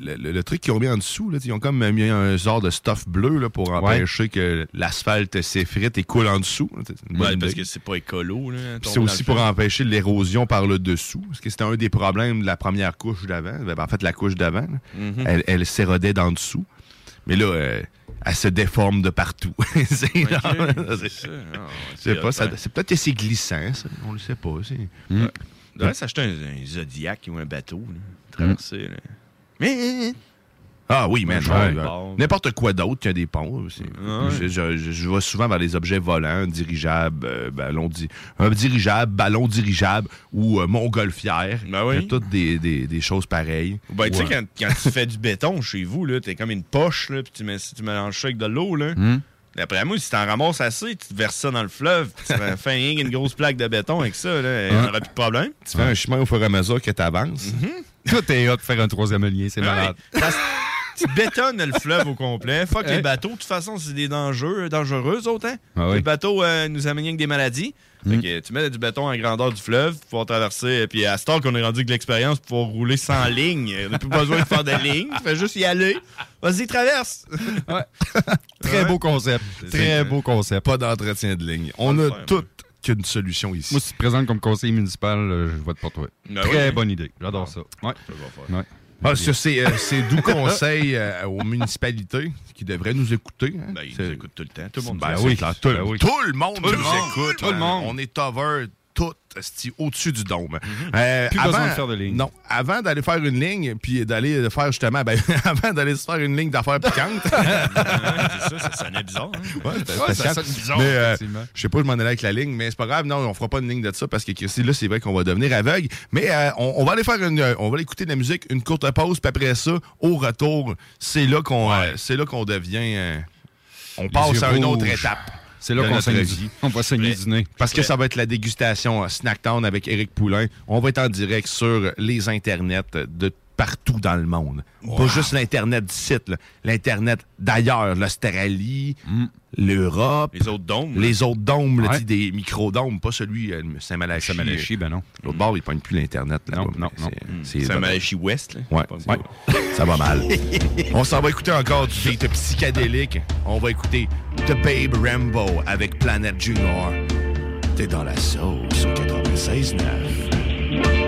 le- le- truc qu'ils ont mis en dessous. Là, ils ont comme mis un genre de stuff bleu là, pour empêcher que l'asphalte s'effrite et coule en dessous. Ouais, parce que c'est pas écolo. C'est aussi pour empêcher l'érosion par le dessous. Parce que c'était un des problèmes de la première couche d'avant. Ben, en fait, la couche d'avant, Mhm. elle, elle s'érodait d'en dessous. Mais là, euh, elle se déforme de partout. c'est Ok, non, c'est c'est- ça. Je sais c'est pas, c'est peut-être que c'est glissant, ça. On le sait pas. On devrait s'acheter un, un Zodiac ou un bateau. Là, traverser. là. Mais. Ah oui, ouais. ouais. N'importe quoi d'autre a des ponts. aussi. Je, je- je- vais souvent vers les objets volants, dirigeables, euh, ballon di- un dirigeable, ballon dirigeable ou euh, montgolfière. Ben oui. Il y a toutes des, des- des choses pareilles. Ben, tu sais, quand, quand tu fais du béton chez vous, là, t'es comme une poche, là, puis tu, mets, tu mélanges ça avec de l'eau, là. Hmm. D'après moi, si t'en ramasses assez, tu te verses ça dans le fleuve, tu fais qu'une grosse plaque de béton avec ça, là, Hein? aura plus de problème. Tu fais un chemin au fur et à mesure que tu avances. Tout est hot de faire un troisième lien, c'est Ouais. malade. Tu bétonnes le fleuve au complet. Fuck les bateaux. De toute façon, c'est des dangers, dangereux, autant. Ah oui. Les bateaux euh, nous amènent avec des maladies. Fait Mm. que tu mets du béton à grandeur du fleuve pour pouvoir traverser. Puis à ce temps qu'on est rendu avec l'expérience pour pouvoir rouler sans ligne. On n'a plus besoin de faire de ligne. Tu fais juste y aller. Vas-y, traverse. Très beau concept. Très beau concept. Pas d'entretien de ligne. On a toute qu'une solution ici. Moi, si tu te présentes comme conseiller municipal, euh, je vote pour toi. Ben Très oui. bonne idée. J'adore ça. Ouais. Ah, ça, c'est euh, doux conseil euh, aux municipalités qui devraient nous écouter. hein. Ben, ils nous écoutent tout le temps. Tout le monde Ben oui, tout, Ben oui. tout le monde Tout le nous monde. écoute. Tout le hein. monde. On est over au-dessus du dôme. Euh, Plus besoin de faire de ligne. Non, avant d'aller faire une ligne, puis d'aller faire justement, ben, avant d'aller se faire une ligne d'affaires piquantes. c'est ça, ça sonnait bizarre. hein? Ouais, Ouais, ça sonne bizarre, euh, je sais pas, je m'en allais avec la ligne, mais c'est pas grave. Non, on fera pas une ligne de ça parce que là, c'est vrai qu'on va devenir aveugle. Mais euh, on, on va aller faire une, euh, on va aller écouter de la musique, une courte pause, puis après ça, au retour, c'est là qu'on, euh, c'est là qu'on devient, euh, on passe à une autre étape. C'est là qu'on saigne du- on va saigner du nez. Parce que ça va être la dégustation euh, Snacktown avec Eric Poulain. On va être en direct sur les internets de partout dans le monde. Pas juste l'Internet du site, l'Internet d'ailleurs, l'Australie, l'Europe. Les autres dômes. Les autres dômes, Ouais. des micro-dômes, pas celui euh, Saint-Malachie. Saint-Malachie, ben non. L'autre bord, il pogne plus l'Internet. Là Non, non, non. C'est C'est un Malachie Ouest. Là. Ouais. ça va mal. On s'en va écouter encore du beat psychédélique. On va écouter The Babe Rambo avec Planet Junior. T'es dans la sauce au 96.9.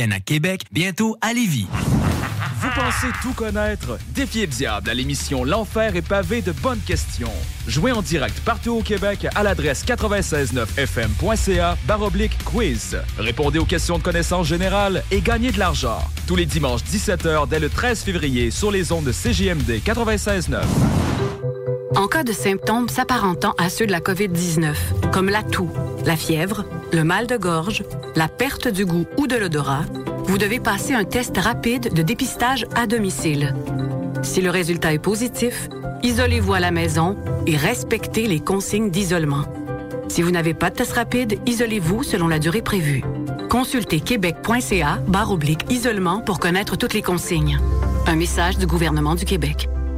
à Québec, bientôt à Lévis. Vous pensez tout connaître? Défiez le diable à l'émission L'Enfer est pavé de bonnes questions. Jouez en direct partout au Québec à l'adresse 969fm.ca baroblique quiz. Répondez aux questions de connaissances générales et gagnez de l'argent. Tous les dimanches 17h dès le 13 février sur les ondes de CJMD 96.9. En cas de symptômes s'apparentant à ceux de la COVID-19, comme la toux, la fièvre, le mal de gorge, la perte du goût ou de l'odorat, vous devez passer un test rapide de dépistage à domicile. Si le résultat est positif, isolez-vous à la maison et respectez les consignes d'isolement. Si vous n'avez pas de test rapide, isolez-vous selon la durée prévue. Consultez québec.ca barre isolement pour connaître toutes les consignes. Un message du gouvernement du Québec.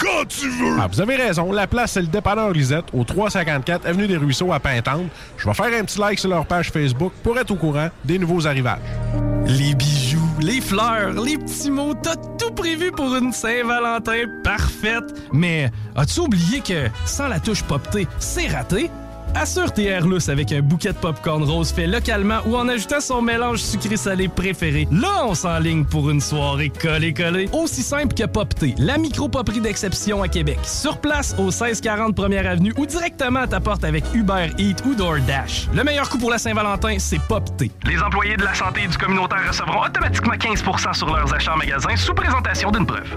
quand tu veux! Ah, vous avez raison. La place, c'est le dépanneur Lisette, au 354 Avenue des Ruisseaux à Pintante. Je vais faire un petit like sur leur page Facebook pour être au courant des nouveaux arrivages. Les bijoux, les fleurs, les petits mots, t'as tout prévu pour une Saint-Valentin parfaite. Mais as-tu oublié que sans la touche poptée, c'est raté? Assure tes airlus avec un bouquet de popcorn rose fait localement ou en ajoutant son mélange sucré-salé préféré. Là, on s'enligne pour une soirée collée-collée. Aussi simple que Popté, la micro-poperie d'exception à Québec. Sur place au 1640 Première Avenue ou directement à ta porte avec Uber Eats ou DoorDash. Le meilleur coup pour la Saint-Valentin, c'est Popté. Les employés de la santé et du communautaire recevront automatiquement 15% sur leurs achats en magasin sous présentation d'une preuve.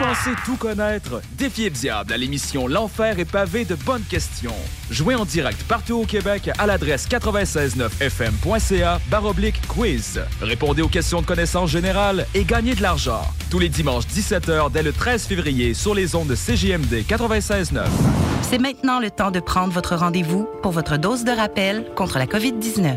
Pensez tout connaître? Défiez le diable à l'émission L'Enfer est pavé de bonnes questions. Jouez en direct partout au Québec à l'adresse 969fm.ca baroblique quiz. Répondez aux questions de connaissance générale et gagnez de l'argent. Tous les dimanches 17h dès le 13 février sur les ondes de CJMD 96.9. C'est maintenant le temps de prendre votre rendez-vous pour votre dose de rappel contre la COVID-19.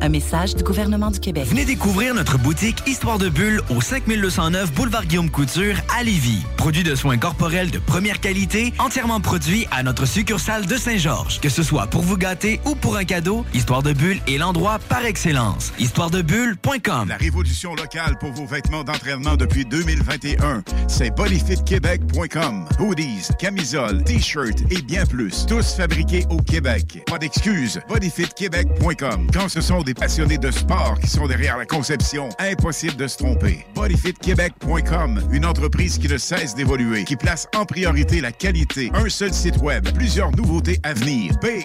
Un message du gouvernement du Québec. Venez découvrir notre boutique Histoire de Bulle au 5209 Boulevard Guillaume Couture à Lévis. Produit de soins corporels de première qualité, entièrement produit à notre succursale de Saint-Georges. Que ce soit pour vous gâter ou pour un cadeau, Histoire de Bulle est l'endroit par excellence. Histoiredebulle.com La révolution locale pour vos vêtements d'entraînement depuis 2021, c'est bodyfitquebec.com. Hoodies, camisoles, t-shirts et bien plus. Tous fabriqués au Québec. Pas d'excuses. bodyfitquebec.com. Quand ce sont des passionnés de sport qui sont derrière la conception, impossible de se tromper. bodyfitquebec.com, une entreprise qui ne cesse d'évoluer, qui place en priorité la qualité. Un seul site web, plusieurs nouveautés à venir. B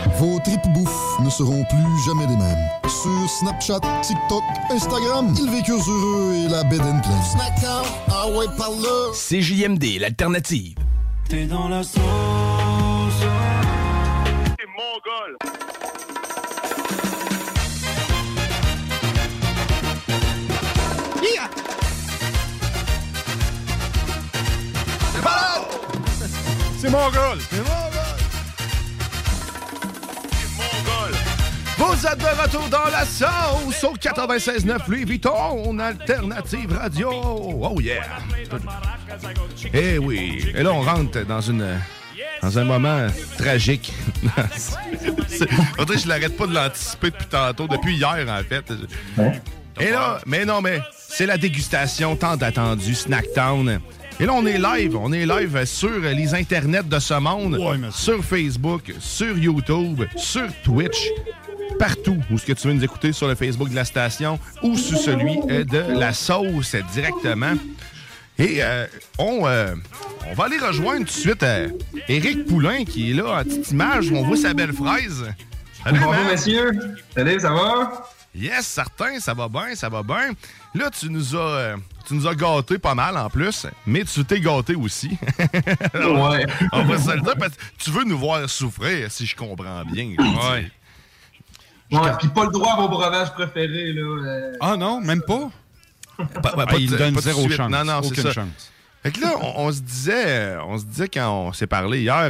Vos tripes bouffe ne seront plus jamais les mêmes. Sur Snapchat, TikTok, Instagram, ils vécurent heureux et la bed and. Snackdown, ah. CJMD, l'alternative. T'es dans la sauce. T'es mongol. Yeah! C'est malade! C'est mon Vous êtes de retour dans la sauce au 96.9 Louis Vuitton, alternative radio. Oh yeah! Eh oui. Et là, on rentre dans une dans un moment tragique. On dirait que je l'arrête pas de l'anticiper depuis tantôt, depuis hier en fait. Et là, mais non, mais c'est la dégustation tant attendue, Snacktown. Et là, on est live, on est live sur les internets de ce monde, sur Facebook, sur YouTube, sur Twitch, partout où ce que tu veux nous écouter sur le Facebook de la station ou sur celui euh, de la sauce directement. Et euh, on, euh, on va aller rejoindre tout de suite euh, Éric Poulain qui est là en petite image où on voit sa belle fraise. Bonjour, man. messieurs. Salut, ça va? Yes, certain, ça va bien, ça va bien. Là, tu nous as, euh, tu nous as gâtés pas mal en plus, mais tu t'es gâté aussi. Ouais. On va se le dire parce que tu veux nous voir souffrir, si je comprends bien. Ouais. Ouais, puis pas le droit à vos breuvages préférés, là. euh. Ah non, même pas? Pas- pas Ah, il donne zéro chance. Non, non, c'est Aucune ça. chance. Fait que là, on, on se disait, euh, on se disait quand on s'est parlé hier,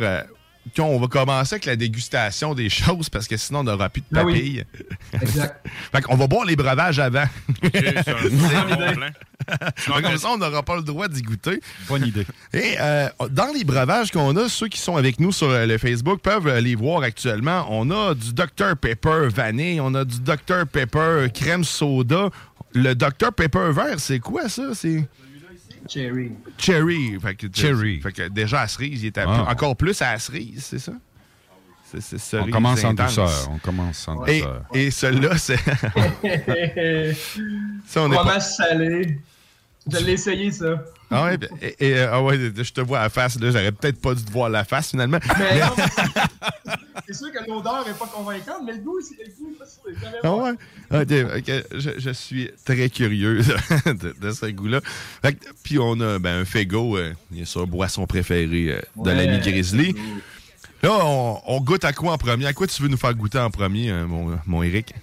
qu'on va commencer avec la dégustation des choses parce que sinon on n'aura plus de Ah oui. papilles. Exact. fait qu'on va boire les breuvages avant. c'est un bon plan. Fait Comme ça, on n'aura pas le droit d'y goûter. Bonne idée. Et euh, dans les breuvages qu'on a, ceux qui sont avec nous sur euh, le Facebook peuvent euh, les voir actuellement. On a du Dr Pepper vanille, on a du Dr Pepper crème soda. Le Dr Pepper vert, c'est quoi ça? C'est Cherry. cherry. Fait que, Cherry. Fait que déjà à cerise, il est à- Ah. encore plus à la cerise, c'est ça? C'est- c'est On cerise commence en douceur. On commence en Et, douceur. et celui-là, c'est. Ça, on est Fromage pas- salé. Je l'ai essayé, ça. Ah ouais, et, et, euh, ah ouais, je te vois à la face, là, j'aurais peut-être pas dû te voir la face finalement. Mais non, c'est sûr que l'odeur est pas convaincante, mais le goût, c'est le goût. Ah ouais? Ok, Je, je suis très curieux de, de ce goût-là. Puis on a ben, un Fego, euh, bien sûr, boisson préférée euh, de Ouais, l'ami Grizzly. Là, on, on goûte à quoi en premier? À quoi tu veux nous faire goûter en premier, euh, mon, mon Eric?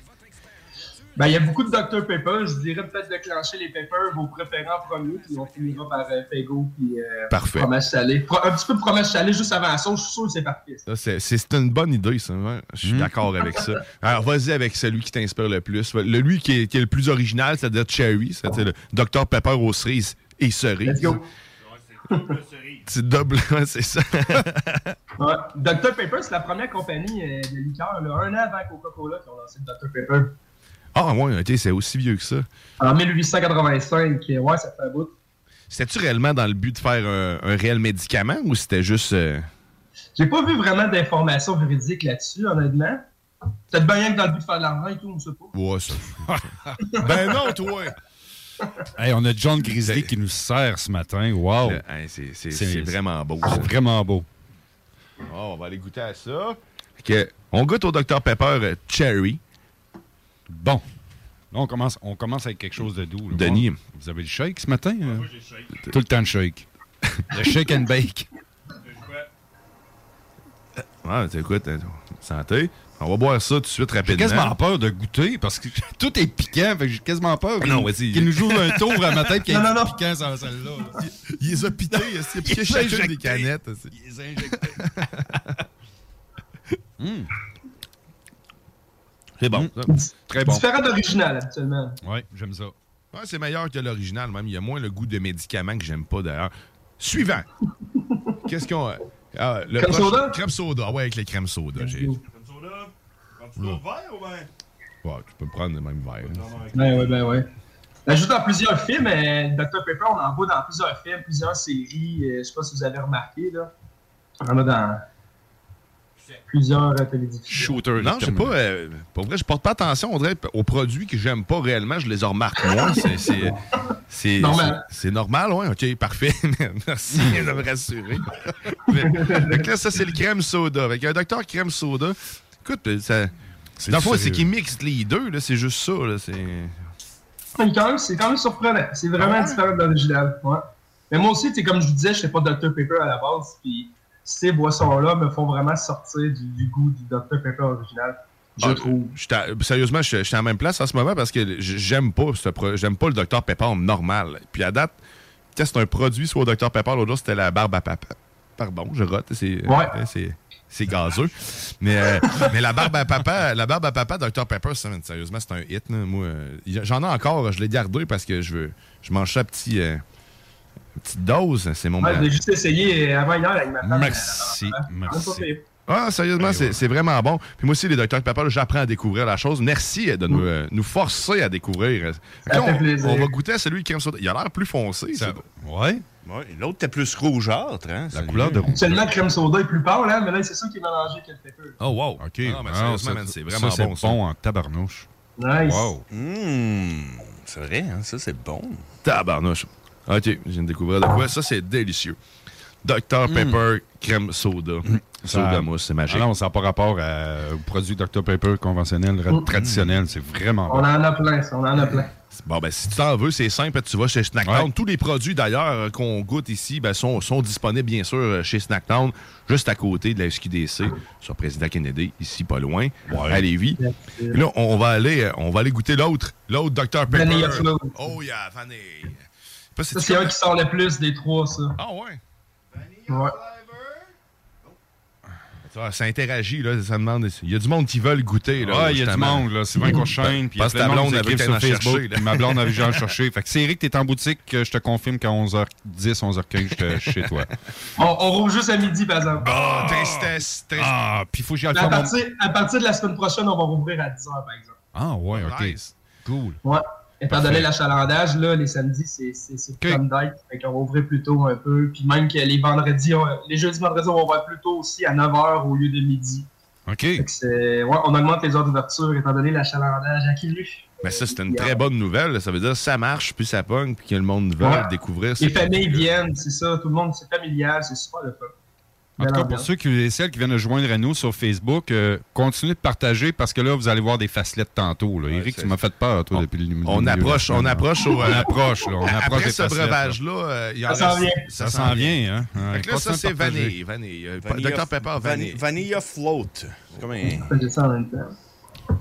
Ben, il y a beaucoup de Dr Pepper. Je dirais peut-être déclencher les Pepper, vos préférents en premier, puis on finira par euh, Pego puis euh, Parfait. fromage salé. Pro- un petit peu de fromage salé juste avant la sauce, je suis sûr que c'est parfait. ça. Ça, C'est c'est- c'est une bonne idée, ça. ouais. Je suis d'accord avec ça. Alors, vas-y avec celui qui t'inspire le plus. Le, lui qui est, qui est le plus original, c'est-à-dire Cherry, c'est-à-dire le Dr Pepper aux cerises et cerises. Let's go. C'est double, c'est ça. Ouais. Dr Pepper, c'est la première compagnie euh, de liqueur, là, un an avant Coca-Cola, qui ont lancé le Dr Pepper. Ah, ouais, ok, c'est aussi vieux que ça. En 1885, euh, ouais, ça fait un bout. C'était-tu réellement dans le but de faire un, un réel médicament ou c'était juste. euh, J'ai pas vu vraiment d'informations véridiques là-dessus, honnêtement. Peut-être bien rien que dans le but de faire de l'argent et tout, on sait pas. Ouais, ça. ben non, toi! Hey, on a John Grizzly qui nous sert ce matin. Wow! Hey, c'est- c'est- c'est vraiment beau. C'est vraiment beau. Oh, on va aller goûter à ça. On goûte au Dr Pepper euh, Cherry. Bon. Là, on commence, on commence avec quelque chose de doux. là. Denis. Bon, Vous avez le shake ce matin? hein? Tout le temps de shake. le shake and bake. Ouais, écoute, euh, santé. On va boire ça tout de suite J'ai rapidement. quasiment peur de goûter parce que tout est piquant. fait que J'ai quasiment peur qu'il Non, vas-y. qu'il nous joue un tour à ma tête qu'il non. piquant sur celle-là. là. Il les a piqués, il a piqué Il les a chacune des canettes. aussi. Il les a injectés. Hum. C'est bon. ça. Très bon. Différent d'original, habituellement. Ouais, j'aime ça. Ouais, c'est meilleur que l'original, même. Il y a moins le goût de médicaments que j'aime pas d'ailleurs. Suivant. Qu'est-ce qu'on a? Ah, le Crème soda? Crème soda, ouais, avec les crèmes soda. J'ai... go. Ouais. Ouais, tu peux prendre le même verre. Ben ouais, ben ouais. Joue dans plusieurs films, mais Dr Pepper, on en voit dans plusieurs films, plusieurs séries. euh, je sais pas si vous avez remarqué, là. On en a dans plusieurs euh, télédiffusions. Shooter. Non, je sais pas. euh, pour vrai, je porte pas attention. On dirait aux produits que j'aime pas réellement, je les remarque moins. C'est, c'est, c'est, Normal. c'est- c'est normal, ouais. OK, parfait. Merci de me rassurer. Que là, ça, c'est le crème soda. Avec un docteur crème soda. Écoute, euh, ça. C'est dans le fond, sérieux. c'est qu'il mixe les deux, là. C'est juste ça, là. C'est. Quand même, c'est quand même surprenant. C'est vraiment Ah ouais? différent de l'original. Ouais. Mais moi aussi, comme je vous disais, je sais pas Dr Pepper à la base. Puis ces boissons-là me font vraiment sortir du, du goût du Dr Pepper original. Je Ah, trouve. Sérieusement, je suis à la même place en ce moment parce que j'aime pas ce pro- j'aime pas le Dr Pepper normal. Puis à date, teste un produit soit au Dr Pepper, l'autre jour, c'était la barbe à papa. Pardon, je rote, c'est Ouais. c'est c'est gazeux. Mais, euh, mais la barbe à papa, la barbe à papa Dr Pepper, ça, sérieusement, c'est un hit. là. Moi, euh, j'en ai encore, je l'ai gardé parce que je veux je mange ça à petit euh, petite dose, c'est mon Ouais, je l'ai juste essayé avant hier avec ma femme. Merci, merci. Ah, sérieusement, c'est c'est vraiment bon. Puis moi aussi, les Dr Pepper, là, j'apprends à découvrir la chose. Merci euh, de nous, euh, nous forcer à découvrir. Ça fait on, plaisir. on va goûter à celui qui crème soda. Il a l'air plus foncé. Ça. Ouais. Ouais, L'autre était plus rougeâtre, hein? La couleur de Seulement le crème soda est plus pâle, hein, mais là, c'est ça qui est mélangé que le pepper. Oh, wow. OK. Ah, mais Ah, sérieusement, ça- man, c'est ça, vraiment c'est bon. bon en tabarnouche. Nice. Wow. Hum, c'est vrai, hein? Ça, c'est bon. Tabarnouche. OK, je viens de découvrir de quoi. Ça, c'est délicieux. Dr Pepper, crème soda. Soda mousse, c'est magique. Ah non, ça n'a pas rapport à- au produit Dr Pepper conventionnel, ra- traditionnel. C'est vraiment On bon. en a plein, ça, on en a plein. Bon, ben, si tu t'en veux, c'est simple. Tu vas chez Snacktown. Tous les produits, d'ailleurs, euh, qu'on goûte ici ben, sont, sont disponibles, bien sûr, euh, chez Snacktown, juste à côté de la SQDC, sur Président Kennedy, ici, pas loin, à Lévis. Là, on va aller, euh, on va aller goûter l'autre, l'autre Dr Pepper. Vanilla. Oh, yeah, Vanille. Pas si Ça, c'est un qui sort le plus des trois, ça. Ah, ouais. Ouais. Ça, ça interagit, là, ça demande. Il y a du monde qui veulent goûter. Là, Ouais, il y a du monde, là. Sylvain Courchaine, puis ta blonde avait sur Facebook. chercher, ma blonde avait déjà cherché. Fait que c'est Eric, t'es en boutique, que je te confirme qu'à 11h10, 11h15, je suis chez toi. On, on rouvre juste à midi, par exemple. Ah, tristesse, tristesse. Ah, puis il faut que j'y aille à, mon... partir, à partir de la semaine prochaine, on va rouvrir à 10h, par exemple. Ah, ouais, OK. Nice. Cool. Ouais. Étant donné l'achalandage, là, les samedis, c'est c'est c'est comme date. Fait qu'on va ouvrir plus tôt un peu. Puis même que les vendredis, on- les jeudis, vendredis, on va ouvrir plus tôt aussi à 9h au lieu de midi. OK. Fait que c'est- ouais, on augmente les heures d'ouverture étant donné l'achalandage accru. Mais ça, c'est une très bonne nouvelle. Ça veut dire que ça marche, puis ça pogne, puis que le monde veut Ouais. découvrir. Les familles viennent, c'est ça. Tout le monde, c'est familial, c'est super le fun. En tout cas, pour ceux qui, et celles qui viennent de joindre à nous sur Facebook, euh, continuez de partager parce que là, vous allez voir des facelettes tantôt. Là. Eric, tu m'as fait peur, toi, depuis le On approche, on là. approche au. On approche, là. On approche Après des ce breuvage-là, euh, il y en Ça s'en vient. Ça s'en vient, hein? Fait que là, ça, c'est vanille. vanille. Euh, Vanilla- Dr Pepper, Van- vanille. Vanilla Float. C'est comme un... J'ai ça en même temps.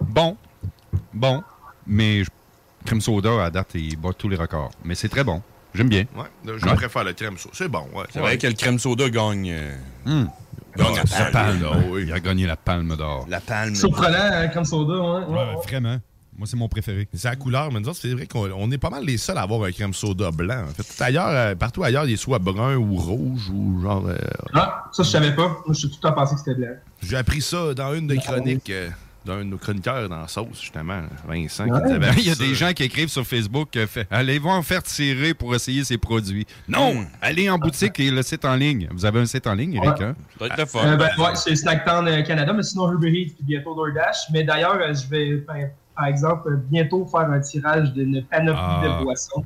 Bon. bon, mais je- crème soda, à date, il bat tous les records. Mais c'est très bon. J'aime bien. Ouais, je Ouais. préfère le crème soda. C'est bon, ouais. C'est vrai que le crème soda gagne. euh, Hum. gagne Ah, la la palme. palme. Il a gagné la palme d'or. La palme. Surprenant, hein, comme soda, ouais. ouais, ouais. Vraiment. Moi, c'est mon préféré. C'est la couleur, mais nous autres, c'est vrai qu'on on est pas mal les seuls à avoir un crème soda blanc. En fait, tout ailleurs, euh, partout ailleurs, il est soit brun ou rouge ou genre. euh, Ah, ça, je savais pas. Moi, je suis tout le temps pensé que c'était blanc. J'ai appris ça dans une des chroniques euh, d'un de nos chroniqueurs dans la sauce, justement, Vincent, Ouais. Il y a ça. des gens qui écrivent sur Facebook euh, fait, Allez voir en faire tirer pour essayer ces produits. Non! Allez en boutique et le site en ligne. Vous avez un site en ligne, Eric? Ouais. hein? Euh, ben, ouais, c'est Snacktown euh, Canada, mais sinon Uber Eats puis bientôt DoorDash. Mais d'ailleurs, euh, je vais, par, par exemple, bientôt faire un tirage d'une panoplie Ah. de boissons.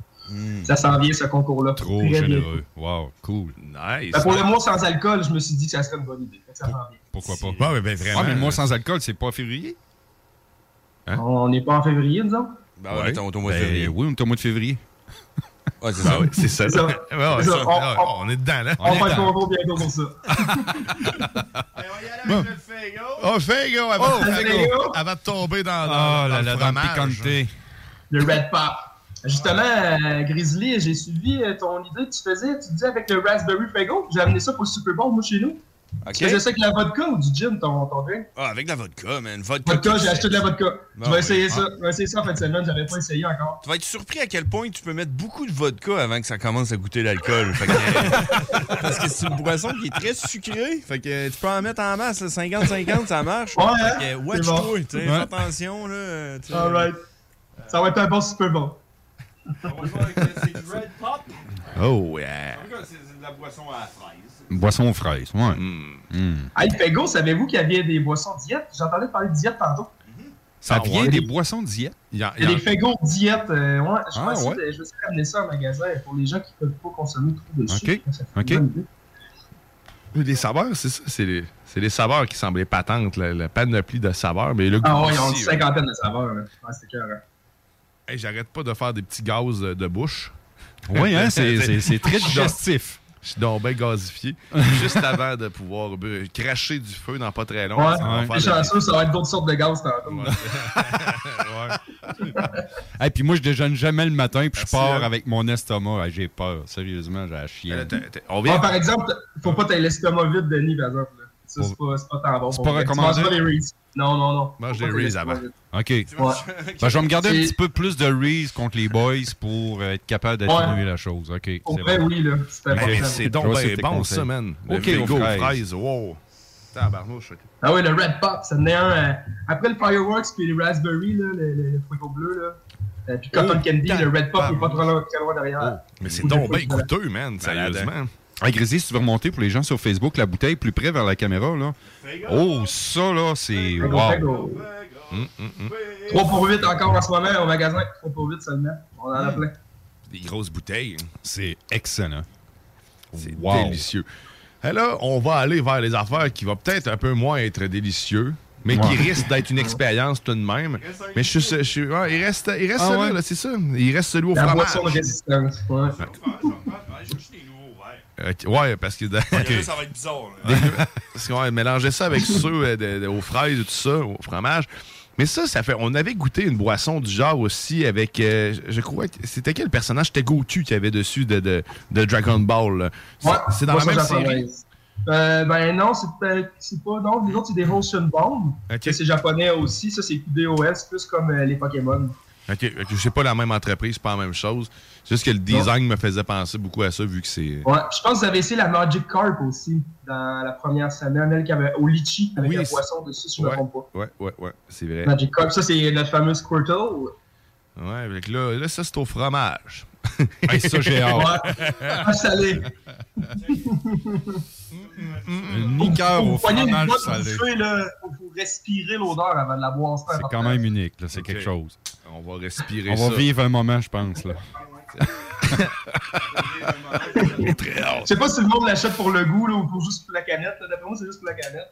Ça s'en vient, ce concours-là. Trop Très généreux. Wow, cool. Nice. Ben, pour le mois sans alcool, je me suis dit que ça serait une bonne idée. Ça s'en vient. Pourquoi pas? Ouais, mais ben, vraiment. Ah, mais le mois sans alcool, c'est pas en février? On n'est pas en février, autres? Ben ouais, on est au mois de Ben, février. Oui, on est au mois de février. Ouais, c'est Ben ça. oui, c'est ça. C'est ça. Ouais, ouais, C'est ça. ça. On- Ouais, on, est dedans, là. On, le dedans. concours bientôt pour ça. Oh, Fago, avant, Oh, avant- Faygo. avant de tomber dans, Oh dans là le le fromage. piquanté. Le Red Pop. Justement, euh, Grizzly, j'ai suivi euh, ton idée que tu faisais. Tu disais avec le Raspberry Fago. J'ai amené ça pour le Super Bowl, moi, chez nous. Ok. Tu faisais ça avec la vodka ou du gin, ton, ton drink? Ah, avec de la vodka, man. Vodka, Vodka, tout j'ai acheté de la vodka. Je vais oui. essayer Ah. ça. Je vais essayer ça en fin de semaine. J'avais pas essayé encore. Tu vas être surpris à quel point tu peux mettre beaucoup de vodka avant que ça commence à goûter l'alcool. Que- Parce que c'est une boisson qui est très sucrée. Fait que tu peux en mettre en masse, là, 50-50, ça marche. Ouais, hein? Fait que C'est watch-toi, bon. tu fais attention, là. euh, tu sais. Alright. Ça va être un bon Super Bowl. Oh, yeah. C'est de la boisson à la fraise. Boisson aux fraises, ouais. Mm. Hey, Fago, savez-vous qu'il y avait des boissons diète? J'entendais parler de diète tantôt. Ça Ah, vient ouais. des boissons diète? Il y a- Il y a des Fago diète. euh, ouais, je Ah, vais essayer ouais. de- je vais essayer d'amener ça en magasin pour les gens qui peuvent pas consommer trop de sucre. OK. Ça fait OK. une bonne idée. Les saveurs, c'est ça. C'est les, les saveurs qui semblaient patentes, la, la panoplie de saveurs. Mais le goût Ah ouais, ils ont une cinquantaine de saveurs. hein. Ouais, c'est clair. Hey, J'arrête pas de faire des petits gaz de, bouche. Oui, hein, c'est- très digestif. Je suis donc bien gazifié. Juste avant de pouvoir euh, cracher du feu dans pas très long. Ouais, ça va chanceux, ça va être d'autres sortes de gaz tantôt. Et puis moi, je déjeune jamais le matin, puis je pars hein. avec mon estomac. Hey, J'ai peur. Sérieusement, j'ai la chienne. on Ouais, par exemple, faut pas t'aider l'estomac vide, Denis, par exemple. là. Ça, c'est pas, pas tant bon. C'est pas recommandé? Non, non, non. Mange Faut des pas t'aider Reese avant. OK. Ouais. Ben, je vais me garder un petit peu plus de Reese contre les boys pour être capable d'atténuer la chose. OK. Bon. oui, là. C'est donc tes bon, conseils. ça, man. Le OK, fraises. fraises. Wow. Tabarnouche. Ah oui, le Red Pop, ça en est un. euh, après le Fireworks puis les Raspberry, là, le, le, le bleu, là. euh, puis Cotton Oh, Candy, le Red Pop, il est pas trop loin, derrière. Mais c'est donc bien coûteux, man. Sérieusement. Hey, Grizzly, si tu veux remonter pour les gens sur Facebook, la bouteille plus près vers la caméra, là. Oh, ça, là, c'est. Wow. Fago. Hum, hum, hum. 3 pour 8 encore en ce moment au magasin. 3 pour 8 seulement. On en a plein. Des grosses bouteilles. C'est excellent. C'est Wow. délicieux. Et là, on va aller vers les affaires qui vont peut-être un peu moins être délicieux, mais qui risquent d'être une expérience tout de même. Mais je suis, je suis- ouais, il reste, il reste Ah celui ouais? là, c'est ça. Il reste celui au La fromage. boisson de résistance. Ouais. Ok, ouais, parce que. Là, ça va être bizarre. là. Parce qu'on ouais, mélanger ça avec ceux euh, de- de- aux fraises et tout ça, au fromage. Mais ça, ça fait. On avait goûté une boisson du genre aussi avec. euh, je- crois que c'était quel personnage? C'était Goku qui avait dessus de, de, de Dragon Ball. Ouais, c'est dans la même série. Euh, ben non, c'est pas. Non, les autres, c'est des Rotion Bomb. Ok. Ça, C'est japonais aussi. Ça, c'est DOS, plus comme euh, les Pokémon. Ok, c'est pas la même entreprise, c'est pas la même chose. C'est juste que le design me faisait penser beaucoup à ça vu que c'est. Ouais, je pense que vous avez essayé la Magic Carp aussi dans la première semaine, elle qui avait au litchi avec Oui, un poisson dessus, si je Ouais, me trompe pas. ouais, ouais, ouais, c'est vrai. Magic Carp, ça c'est notre fameux Squirtle. Ouais, avec là, là, ça c'est au fromage. Hey, ça, j'ai hâte. Ouais, fromage salé. Une Faut au fromage salé. Faut, faut respirer l'odeur avant de la boire. C'est quand même unique, là. C'est quelque chose. On va respirer On ça. va vivre un moment, je pense, là. Je sais pas si le monde l'achète pour le goût là, ou pour juste pour la canette. D'après moi, c'est juste pour la canette.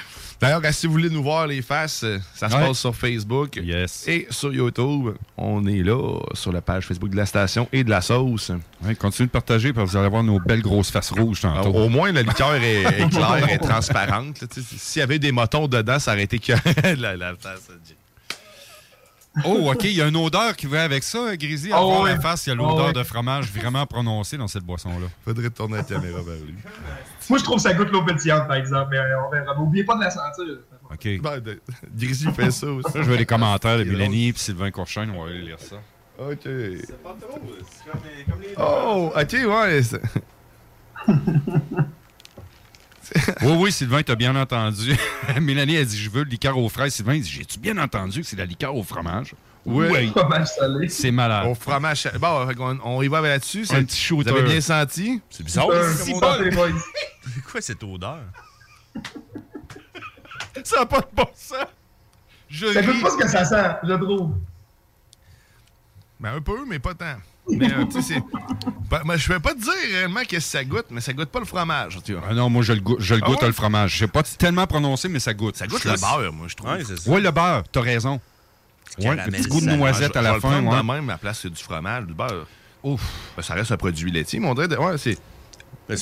D'ailleurs, si vous voulez nous voir les faces, euh, ça se Ouais. passe sur Facebook Yes. et sur YouTube. On est là sur la page Facebook de la station et de la sauce. Ouais, continuez de partager, parce que vous allez voir nos belles grosses faces rouges Alors, au moins, la liqueur est, est claire et transparente. S'il y avait des motons dedans, ça aurait été que la, la face. Oh, OK, il y a une odeur qui va avec ça, Grisy. À Oh, voir ouais. la face, il y a Oh, l'odeur ouais. de fromage vraiment prononcée dans cette boisson-là. Faudrait tourner la caméra vers lui. Moi, je trouve que ça goûte l'eau pétillante, par exemple, mais euh, on verra. N'oubliez pas de la sentir. OK. Ben, de- Grisy fait ça aussi. Je veux les commentaires de Mélanie et Sylvain Courchaine. On va aller lire ça. OK. Oh, OK, ouais. c'est- Oui, oui, Sylvain, t'as bien entendu. Mélanie a dit Je veux le liqueur aux fraises. Sylvain il dit J'ai-tu bien entendu que c'est la liqueur au fromage? Oui. Fromage salé. C'est malade. Au fromage. Bon, on y va là-dessus. Un petit shooter. Vous avez bien senti? C'est bizarre. C'est quoi cette odeur? Ça n'a pas de bon sens. Je pas ce que ça sent, je trouve. Ben, un peu, mais pas tant. Mais, euh, tu sais, c'est. Moi, je vais pas te dire réellement qu'est-ce que ça goûte, mais ça goûte pas le fromage, tu vois. Ah non, moi, je le, goûte- je le Ah goûte, ouais? le fromage. Je sais pas tellement prononcé, mais ça goûte. Ça goûte le beurre, moi, je trouve. Ouais, le beurre, t'as raison. Ouais, le Caramel petit goût de noisette Je- à la fin. prendre ouais. même, à la place c'est du fromage, du beurre. Ouf. Ben, ça reste un produit laitier, mais on dirait. de- Ouais, c'est. Mais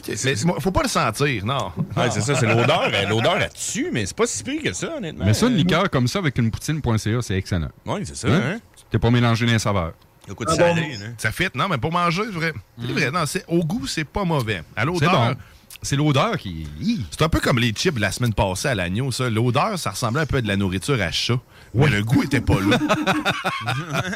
moi, faut pas le sentir, non. Ouais, c'est ça, c'est l'odeur. euh, L'odeur là-dessus, mais c'est pas si pire que ça, honnêtement. Mais ça, une liqueur comme ça avec une poutine.ca, c'est excellent. Oui, c'est ça, Hein? hein? T'es pas mélangé les saveurs. Le coup de Ah salé, bon? là. Ça fit, non, mais pour manger, c'est vrai. C'est vrai, non, c'est, au goût, c'est pas mauvais. À C'est l'odeur. bon. C'est l'odeur qui. C'est un peu comme les chips de la semaine passée à l'agneau, ça. L'odeur, ça ressemblait un peu à de la nourriture à chat. Mais le goût était pas là.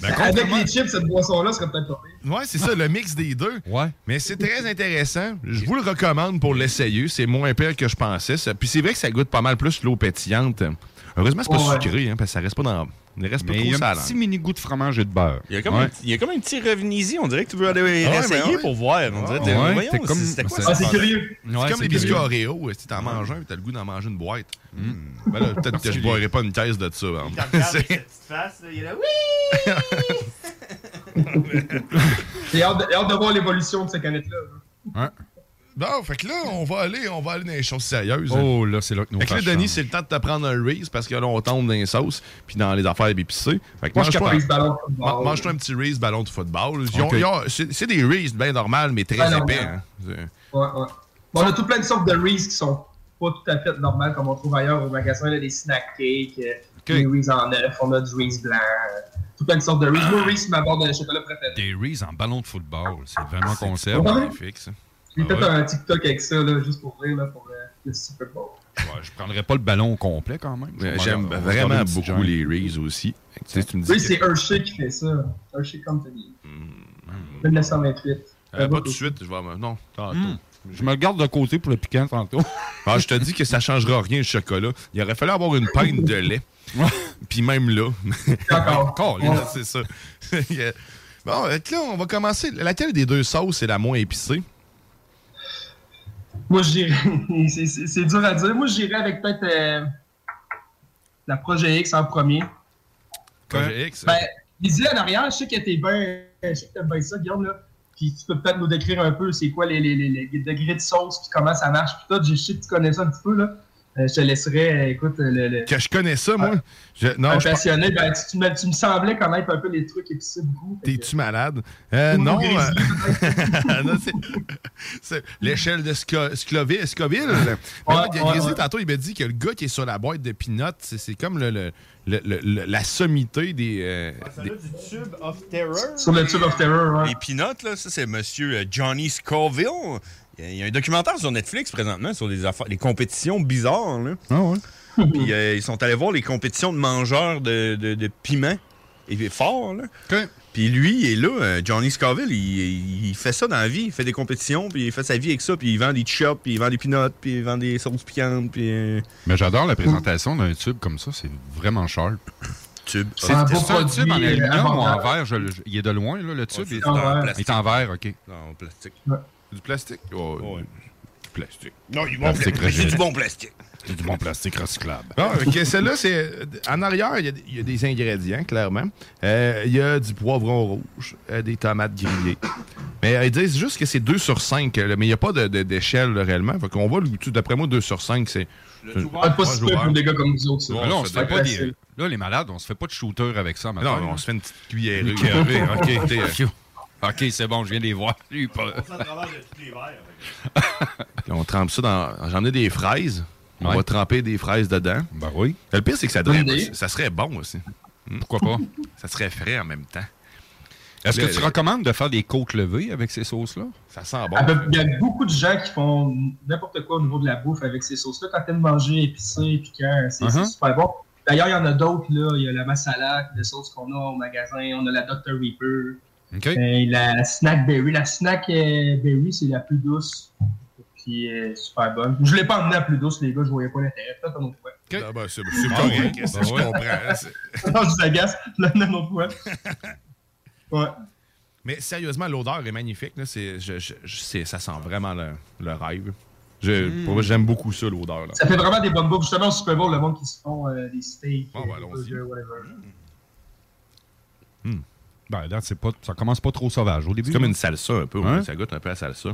Ben, Avec les chips, cette boisson-là serait peut-être pas. Ouais, c'est ça, le mix des deux. Ouais. Mais c'est très intéressant. Je vous le recommande pour l'essayer. C'est moins pire que je pensais. ça. Puis c'est vrai que ça goûte pas mal plus l'eau pétillante. Heureusement, c'est pas Ouais. sucré, hein, parce que ça reste pas dans. Il reste pas Mais il y trop a un petit mini goût de fromage et de beurre. Il y, a comme Ouais. un, il y a comme un petit revenez-y. On dirait que tu veux aller Ah ouais, essayer mais ouais. pour voir. On dirait, t'es comme- c'était quoi? Ah, c'est curieux. C'est comme les biscuits Oreo. Si t'en manges un, t'as le goût d'en manger une boîte. Ben là, peut-être que je boirais pas une caisse de ça. hein. C'est- il est là, oui! J'ai hâte, de- j'ai hâte de voir l'évolution de cette canette-là. Ouais. Bon, fait que là, on va aller, on va aller dans les choses sérieuses. Oh, là, c'est là que nos Fait que là, Denis, c'est le temps de te prendre un Reese parce que là, on tombe dans les sauces puis dans les affaires épicées. Fait que Moi, je suis mange-toi capable de ballon de football. ma- mange-toi un petit Reese ballon de football. C'est des Reese bien normales, mais très épais. normal. hein. C'est- Ouais, ouais. Bon, on a tout plein de sortes de Reese qui sont pas tout à fait normales comme on trouve ailleurs au magasin. Là, des snack cakes, euh, des Reese en œuf, on a du Reese blanc, euh, tout plein de sortes de Reese. Moi, Reese, ma barre de chocolat préférée. Des Reese en ballon de football. C'est vraiment concept. Ouais. magnifique, ça. J'ai Ah fait ouais. un TikTok avec ça, là, juste pour rire, là, pour euh, le Super Bowl. Ouais, je prendrais pas le ballon au complet quand même. Ouais, J'aime vraiment beaucoup les Reese aussi. Tu sais, tu me dis Oui, c'est Hershey qui fait ça. Hershey Company. 1928. Euh, pas tout de suite, je vais. Non, tantôt. Hmm. Je me le garde de côté pour le piquant tantôt. Ah, je te dis que ça changera rien le chocolat. Il aurait fallu avoir une pinte de lait. Puis même là. Encore. Colin, c'est ça. bon, que là, on va commencer. Laquelle des deux sauces est la moins épicée? Moi, je dirais. c'est- dur à dire. Moi, je dirais avec peut-être euh, la Projet X en premier. Projet X? Ben, l'idée en arrière, je sais que t'es bien. Je sais que t'aimes bien ça, Guillaume, là. Puis tu peux peut-être nous décrire un peu c'est quoi les, les, les, les degrés de sauce, puis comment ça marche, puis tout. Je sais que tu connais ça un petit peu, là. Euh, je te laisserai, euh, écoute, le. le Que je connais ça, moi. Je- non, un je passionné, ben, tu, tu me, tu me semblais connaître un peu les trucs épicés beaucoup. T'es-tu malade? Euh, non. Euh, non, c'est- l'échelle de Sco- Scoville. Scoville. Ouais, Grizzly, ouais. tantôt, il m'a dit que le gars qui est sur la boîte de peanuts, c'est c'est comme le, le- le- le- le- la sommité des. euh, des- du Tube of Terror. Sur le Tube of Terror, ouais. Les Peanuts, là, ça, c'est monsieur euh, Johnny Scoville. Il y, a, un documentaire sur Netflix présentement sur les, affaires, les compétitions bizarres. Là. Ah ouais? Puis euh, ils sont allés voir les compétitions de mangeurs de, de, de piment. Il est fort, là. Puis lui, il est là, euh, Johnny Scoville, il, il fait ça dans la vie. Il fait des compétitions, puis il fait sa vie avec ça, puis il vend des chops, puis il vend des peanuts, puis il vend des sauces piquantes, puis... euh, Mais j'adore la présentation d'un tube comme ça. C'est vraiment sharp. Tube. C'est un beau c'est un tube en aluminium ou en verre? Je il est de loin, là, le tube. c'est il, est en en- verre. il est en verre, OK. Non, en plastique. Du plastique? Oh, Du plastique. Non, du bon Plastique pla- c'est du bon plastique. C'est du bon plastique recyclable. Bon, ok, celle-là, c'est. En arrière, il y a- il y, a des ingrédients, clairement. Euh, Il y a du poivron rouge, euh, des tomates grillées. Mais euh, ils disent juste que c'est 2 sur 5, là, mais il n'y a pas de- de- d'échelle là, réellement. Fait qu'on goûter. d'après moi, 2 sur 5, c'est. Ah, pas Ouais, si peu pour des gars comme vous autres, ça. Ah là, on se fait pas des... Là, les malades, on se fait pas de shooter avec ça. maintenant. Non, on se fait une petite cuillère. Une cuillerée, OK. OK, c'est bon, je viens de les voir. Lui, pas- On trempe ça dans. J'en ai des fraises. On Ouais. va tremper des fraises dedans. Ben oui. Le pire, c'est que ça, idée? ça serait bon aussi. Pourquoi pas? Ça serait frais en même temps. Est-ce que tu recommandes de faire des côtes levées avec ces sauces-là? Ça sent Ah, ben, Il y a beaucoup de gens qui font n'importe quoi au niveau de la bouffe avec ces sauces-là. Quand t'aimes manger épicé, piquant, c'est c'est Uh-huh. super bon. D'ailleurs, il y en a d'autres. là. Il y a la masala, des sauces qu'on a au magasin. On a la Dr. Reaper. OK. Euh, la Snack Berry. La Snack euh, Berry, c'est la plus douce. Puis euh, super bonne. Je l'ai pas emmené la plus douce, les gars. Je voyais pas l'intérêt. Faites un autre fois. Ah, ben, c'est Ah, correct. ouais. que Ben je ouais. comprends. C'est- non, je vous agace. Je l'amène une autre fois. Ouais. Mais sérieusement, l'odeur est magnifique. Là. C'est, je, je- je- ça sent vraiment le, le rêve. Je, Mm. pour vrai, j'aime beaucoup ça, l'odeur. Là. Ça fait vraiment des bonnes bouffes. Justement, au Super Bowl, le monde qui se font euh, des steaks, Ah, euh, ben, des burgers, whatever. Ben, là, c'est pas, ça commence pas trop sauvage au début. C'est comme une salsa un peu. ouais. Hein? Ça goûte un peu à salsa.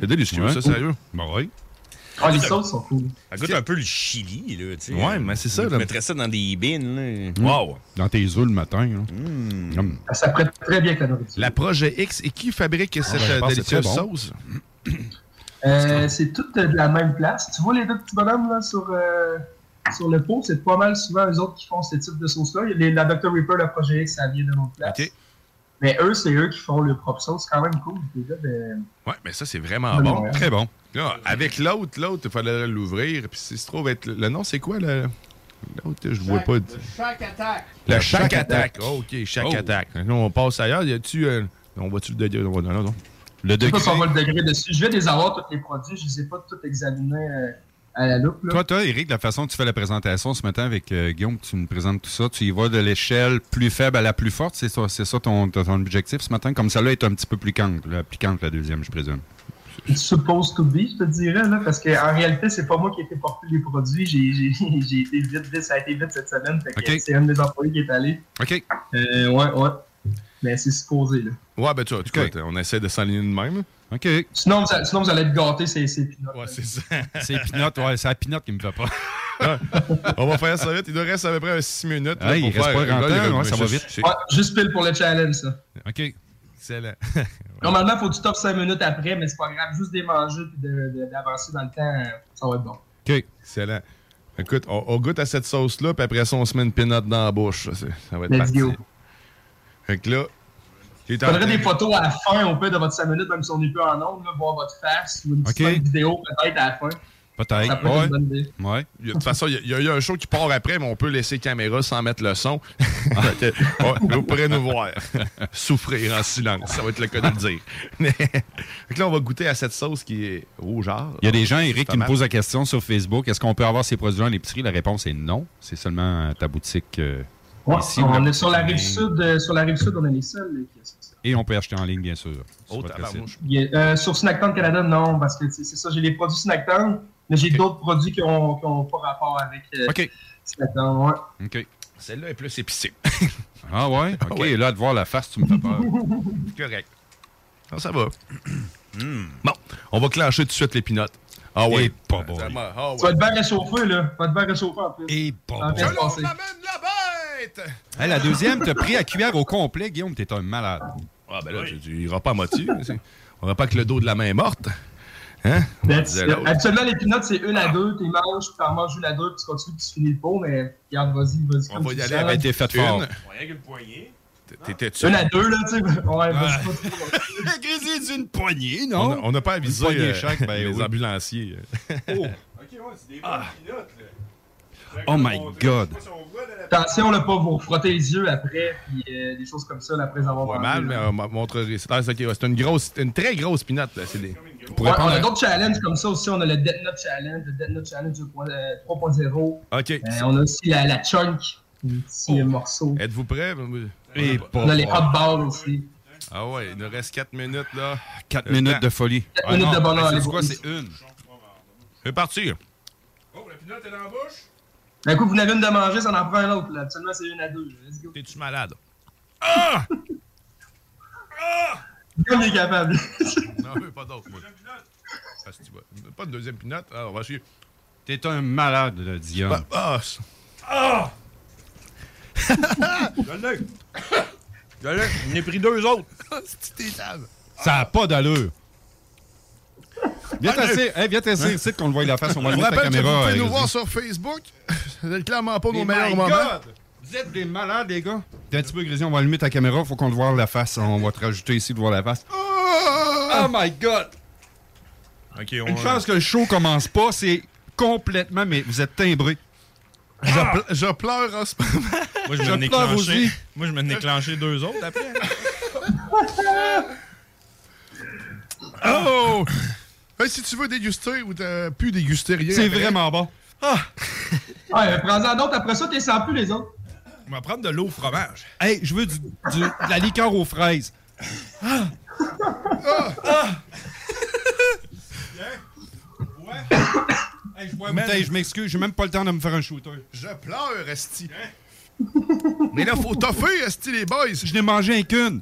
C'est délicieux, Ouais. ça, sérieux. Ben oui. Ah, les sauces sont cool. Ça goûte un peu le chili, là, tu sais. Ouais, mais c'est ça, Tu mettrais ça dans des bins, là. Wow! Dans tes œufs le matin. là. Hum. Ça prête très bien avec la nourriture. La Projet X, et qui fabrique cette ben, que c'est délicieuse bon. sauce? Euh, c'est toutes de la même place. Tu vois les deux petits bonhommes là, sur, euh, sur le pot, c'est pas mal souvent eux autres qui font ce type de sauce-là. Il y a les- La Dr. Reaper, la Projet X, ça vient de notre place. Mais eux, c'est eux qui font le propre sauce. C'est quand même cool. De... Ouais, mais ça, c'est vraiment De bon. Montréal. Très bon. Là, avec l'autre, l'autre, il fallait l'ouvrir. Puis si se trouve être. Le nom, c'est quoi, le. L'autre, je vois pas. Chaque attaque. Le Shack Attack. Oh, OK, Shack Oh. Attack. Là, on passe ailleurs. Y a-tu. euh, On va-tu le degré? Non, non, non. Le Je sais pas degré. si on va le degré dessus. Je vais les avoir, tous les produits. Je les ai pas tous examinés euh, à la loupe. Là. Toi, toi, Eric, la façon dont tu fais la présentation ce matin avec euh, Guillaume, tu nous présentes tout ça, tu y vas de l'échelle plus faible à la plus forte, c'est ça, c'est ça ton, ton objectif ce matin? Comme celle-là est un petit peu plus piquante, la, piquante, la deuxième, je présume. Supposed to be, je te dirais, là, parce qu'en réalité, c'est pas moi qui ai été porter les produits. J'ai j'ai- j'ai été vite, vite, ça a été vite cette semaine. Que. C'est un de mes employés qui est allé. OK. Euh, ouais, ouais. Mais c'est supposé, là. Ouais, ben, tu vois, écoute, on essaie de s'aligner de même. OK. Sinon, vous, sinon, vous allez être gâtés, c'est c'est peanuts. Ouais, c'est ça. C'est Pinot, ouais, c'est la Pinot qui me fait pas. on va faire ça vite. Il nous reste à peu près 6 minutes. là, pour il reste pas grand temps, ouais, ça va vite. Ouais, juste pile pour le challenge, ça. OK. Excellent. Normalement, il faut que tu top 5 minutes après, mais c'est pas grave. Juste des manger et d'avancer dans le temps, ça va être bon. OK. Excellent. Écoute, on, on goûte à cette sauce-là, puis après ça, on se met une peanut dans la bouche. Ça, c'est- ça va être Let's parti. go. Fait que là, train- des photos à la fin, au peu de votre 5 minutes, même si on n'est plus en là, voir votre face ou une petite vidéo peut-être à la fin. Ça Peut-être. peut être Ouais. une bonne idée. Ouais. De toute façon, il y a- y, un show qui part après, mais on peut laisser caméra sans mettre le son. Que, ouais, vous pourrez nous voir. Souffrir en silence, ça va être le cas de le dire. Mais, fait que là, on va goûter à cette sauce qui est rougeâtre. Il y a des gens, Eric, qui me posent la question sur Facebook. Est-ce qu'on peut avoir ces produits à l'épicerie? La réponse est non. C'est seulement ta boutique euh, Ouais, ici. on est sur la rive sud, euh, sur la rive sud, on est les seuls. ça. Et on peut acheter en ligne, bien sûr. sur Oh, euh, sur Snacktown Canada, non, parce que c'est ça, j'ai les produits Snacktown, mais j'ai d'autres produits qui n'ont qui ont pas rapport avec euh, OK. Snacktown. Ouais. OK. Celle-là est plus épicée. Ah ouais? OK. Ouais. Là, de voir la face, tu me fais peur. Correct. Non, ça va. Bon, on va clencher tout de suite les pinottes. Ah ouais. Et pas bon. Ah Tu vas ouais. être bien réchauffé, là. Tu vas être bien réchauffé en plus. Et pas bon. passer. la bête! Hey, la deuxième, t'as pris à cuillère au complet, Guillaume, t'es un malade. Ah ben là, tu, tu iras pas à moitié. on va pas avec le dos de la main morte. Hein? On. Habituellement, les peanuts, c'est une à deux. Tu les manges, puis tu en manges une à deux, puis tu continues, puis tu finis le pot. Mais regarde, vas-y, vas-y. On va y aller avec t'es fait fort. Rien que le poignet. T'étais-tu? Une à deux, là, tu sais. Ouais, Ah. pas trop. La grisée d'une poignée, On non? a- On n'a pas avisé Une poignée euh, chaque, ben les oui. ambulanciers. Oh, Ok, ouais, c'est des bonnes pinottes, là. Oh my God. Attention, là, pas vous frotter les yeux après, puis euh, des choses comme ça, là, après avoir Pas mangé, mal, mais on m'a montré. C'est ah, une grosse, une très grosse pinotte. Là. C'est des... Ouais, on a d'autres challenges comme ça aussi. On a le Death Note Challenge, le Death Note Challenge 2.0, 3.0. Ok. Euh, on a aussi la, la Chunk, un petit euh, morceau. Êtes-vous prêts? Et On a les hot balls aussi. Ah ouais, il nous reste 4 minutes là. 4 Le minutes temps. de folie. Quatre minutes de bonheur, C'est les quoi, c'est une? C'est parti. Oh, la pinotte est dans la bouche? D'un coup, vous n'avez une de manger, ça en prend un autre. Là. Absolument, c'est une à deux. Let's go. T'es-tu malade? Guillaume est capable. Non, mais pas d'autre, moi. Vas- Pas de deuxième pinotte? Ah, on va chier. T'es un malade, là, Dion. Ah, ah, c'est- Ah! Je l'ai. Je l'ai. J'en ai pris deux autres. Ça n'a pas d'allure. Viens Ah, t'asseoir, hey, viens t'asseoir ici qu'on le voit la face. On va le vous mettre la que vous caméra. pouvez nous voir sur Facebook? C'est clairement pas nos Oh meilleurs my moments. God! Vous êtes des malades, les gars. T'es un petit peu grisé, on va allumer ta caméra, faut qu'on te voit la face. On va te rajouter ici de voir la face. Oh my god! OK, on... Une chance que le show commence pas, c'est complètement, mais vous êtes timbrés. Je, ple- je pleure en ce moment. Moi, je Je me n'ai pleure clenché. aussi. Moi, je me n'ai clenché deux autres après. Oh! Hey, si tu veux déguster ou t'as pu déguster rien. C'est vraiment bon. Ouais, prends-en d'autres. Après ça, t'es sans plus les autres. On va prendre de l'eau au fromage. Hey, je veux du, du- de la liqueur aux fraises. Ah! Ah! Hey, je bois une Man. bouteille, je m'excuse, j'ai même pas le temps de me faire un shooter. Je pleure, Esti. Mais là, faut toffer, Esti, les boys. Je n'ai mangé un qu'une.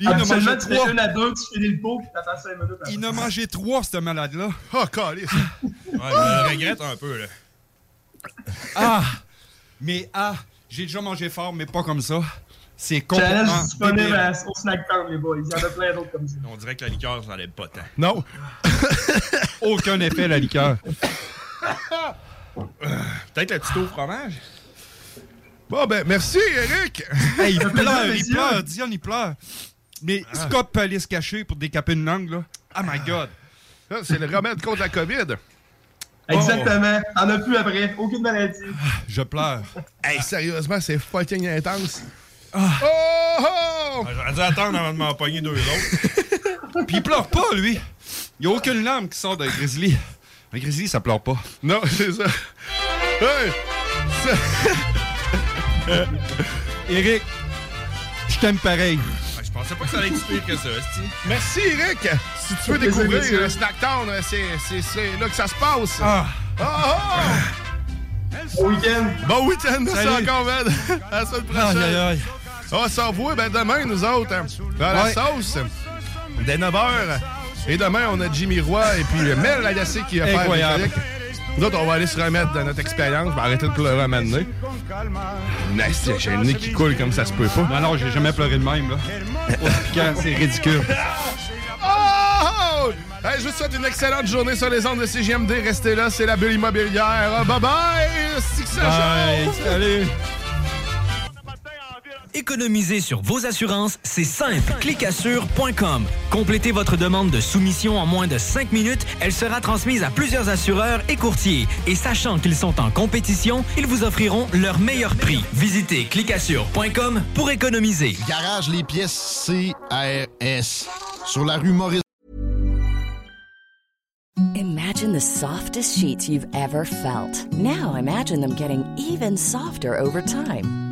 Il en a mangé trois. une à deux, tu finis le pot, puis t'attends 5 minutes. après. Il en a mangé trois, ce malade-là. Oh, calice. Ouais, je le regrette un peu, là. Ah! Mais ah, j'ai déjà mangé fort, mais pas comme ça. C'est complètement. Challenge disponible débile. à- au Snack Town, les boys. Il y en a plein d'autres comme ça. On dirait que la liqueur, ça n'allait pas tant. Non. Aucun effet, la liqueur. Peut-être la petite eau au fromage? Bon, ben, merci, Eric. Hey, il pleure, il pleure, Dion, il pleure. Mais Scott peut aller se cacher pour décaper une langue, là. Oh my god. Ça, c'est le remède contre la COVID. Exactement. T'en as plus après. Aucune maladie. Je pleure. Hey, sérieusement, c'est fucking intense. Ah. Oh, oh! J'aurais dû attendre avant de m'en pogner deux autres. Puis il pleure pas, lui. Il n'y a aucune larme qui sort d'un grizzly. Un grizzly, ça pleure pas. Non, c'est ça. Hey! Ça- Eric, je t'aime pareil. Ouais, je pensais pas que ça allait être pire que ça. Merci, Eric. Si tu veux découvrir le Snacktown, c'est, c'est, là que ça se passe. Ah. Oh, oh! Bon week-end. Bon week-end, merci Salut. encore, man. À la semaine prochaine. Aïe, aïe, aïe. On se revoit ben, demain, nous autres, hein, dans la sauce, dès 9h. Et demain, on a Jimmy Roy et puis Mel Lagacé qui va faire Incroyable. chroniques. Nous autres, on va aller se remettre dans notre expérience. Je vais arrêter de pleurer à un. Nice, j'ai le nez qui coule comme ça se peut pas. Non, non, j'ai jamais pleuré de même, là. C'est ridicule. Oh! Hey, je vous souhaite une excellente journée sur les ondes de CGMD. Restez là, c'est la bulle immobilière. Bye bye! Ça Bye. Salut. Économiser sur vos assurances, c'est simple. Clicassure.com. Complétez votre demande de soumission en moins de 5 minutes. Elle sera transmise à plusieurs assureurs et courtiers. Et sachant qu'ils sont en compétition, ils vous offriront leur meilleur prix. Visitez clicassure.com pour économiser. Garage les pièces CRS. Sur la rue Maurice. Imagine the softest sheets you've ever felt. Now imagine them getting even softer over time.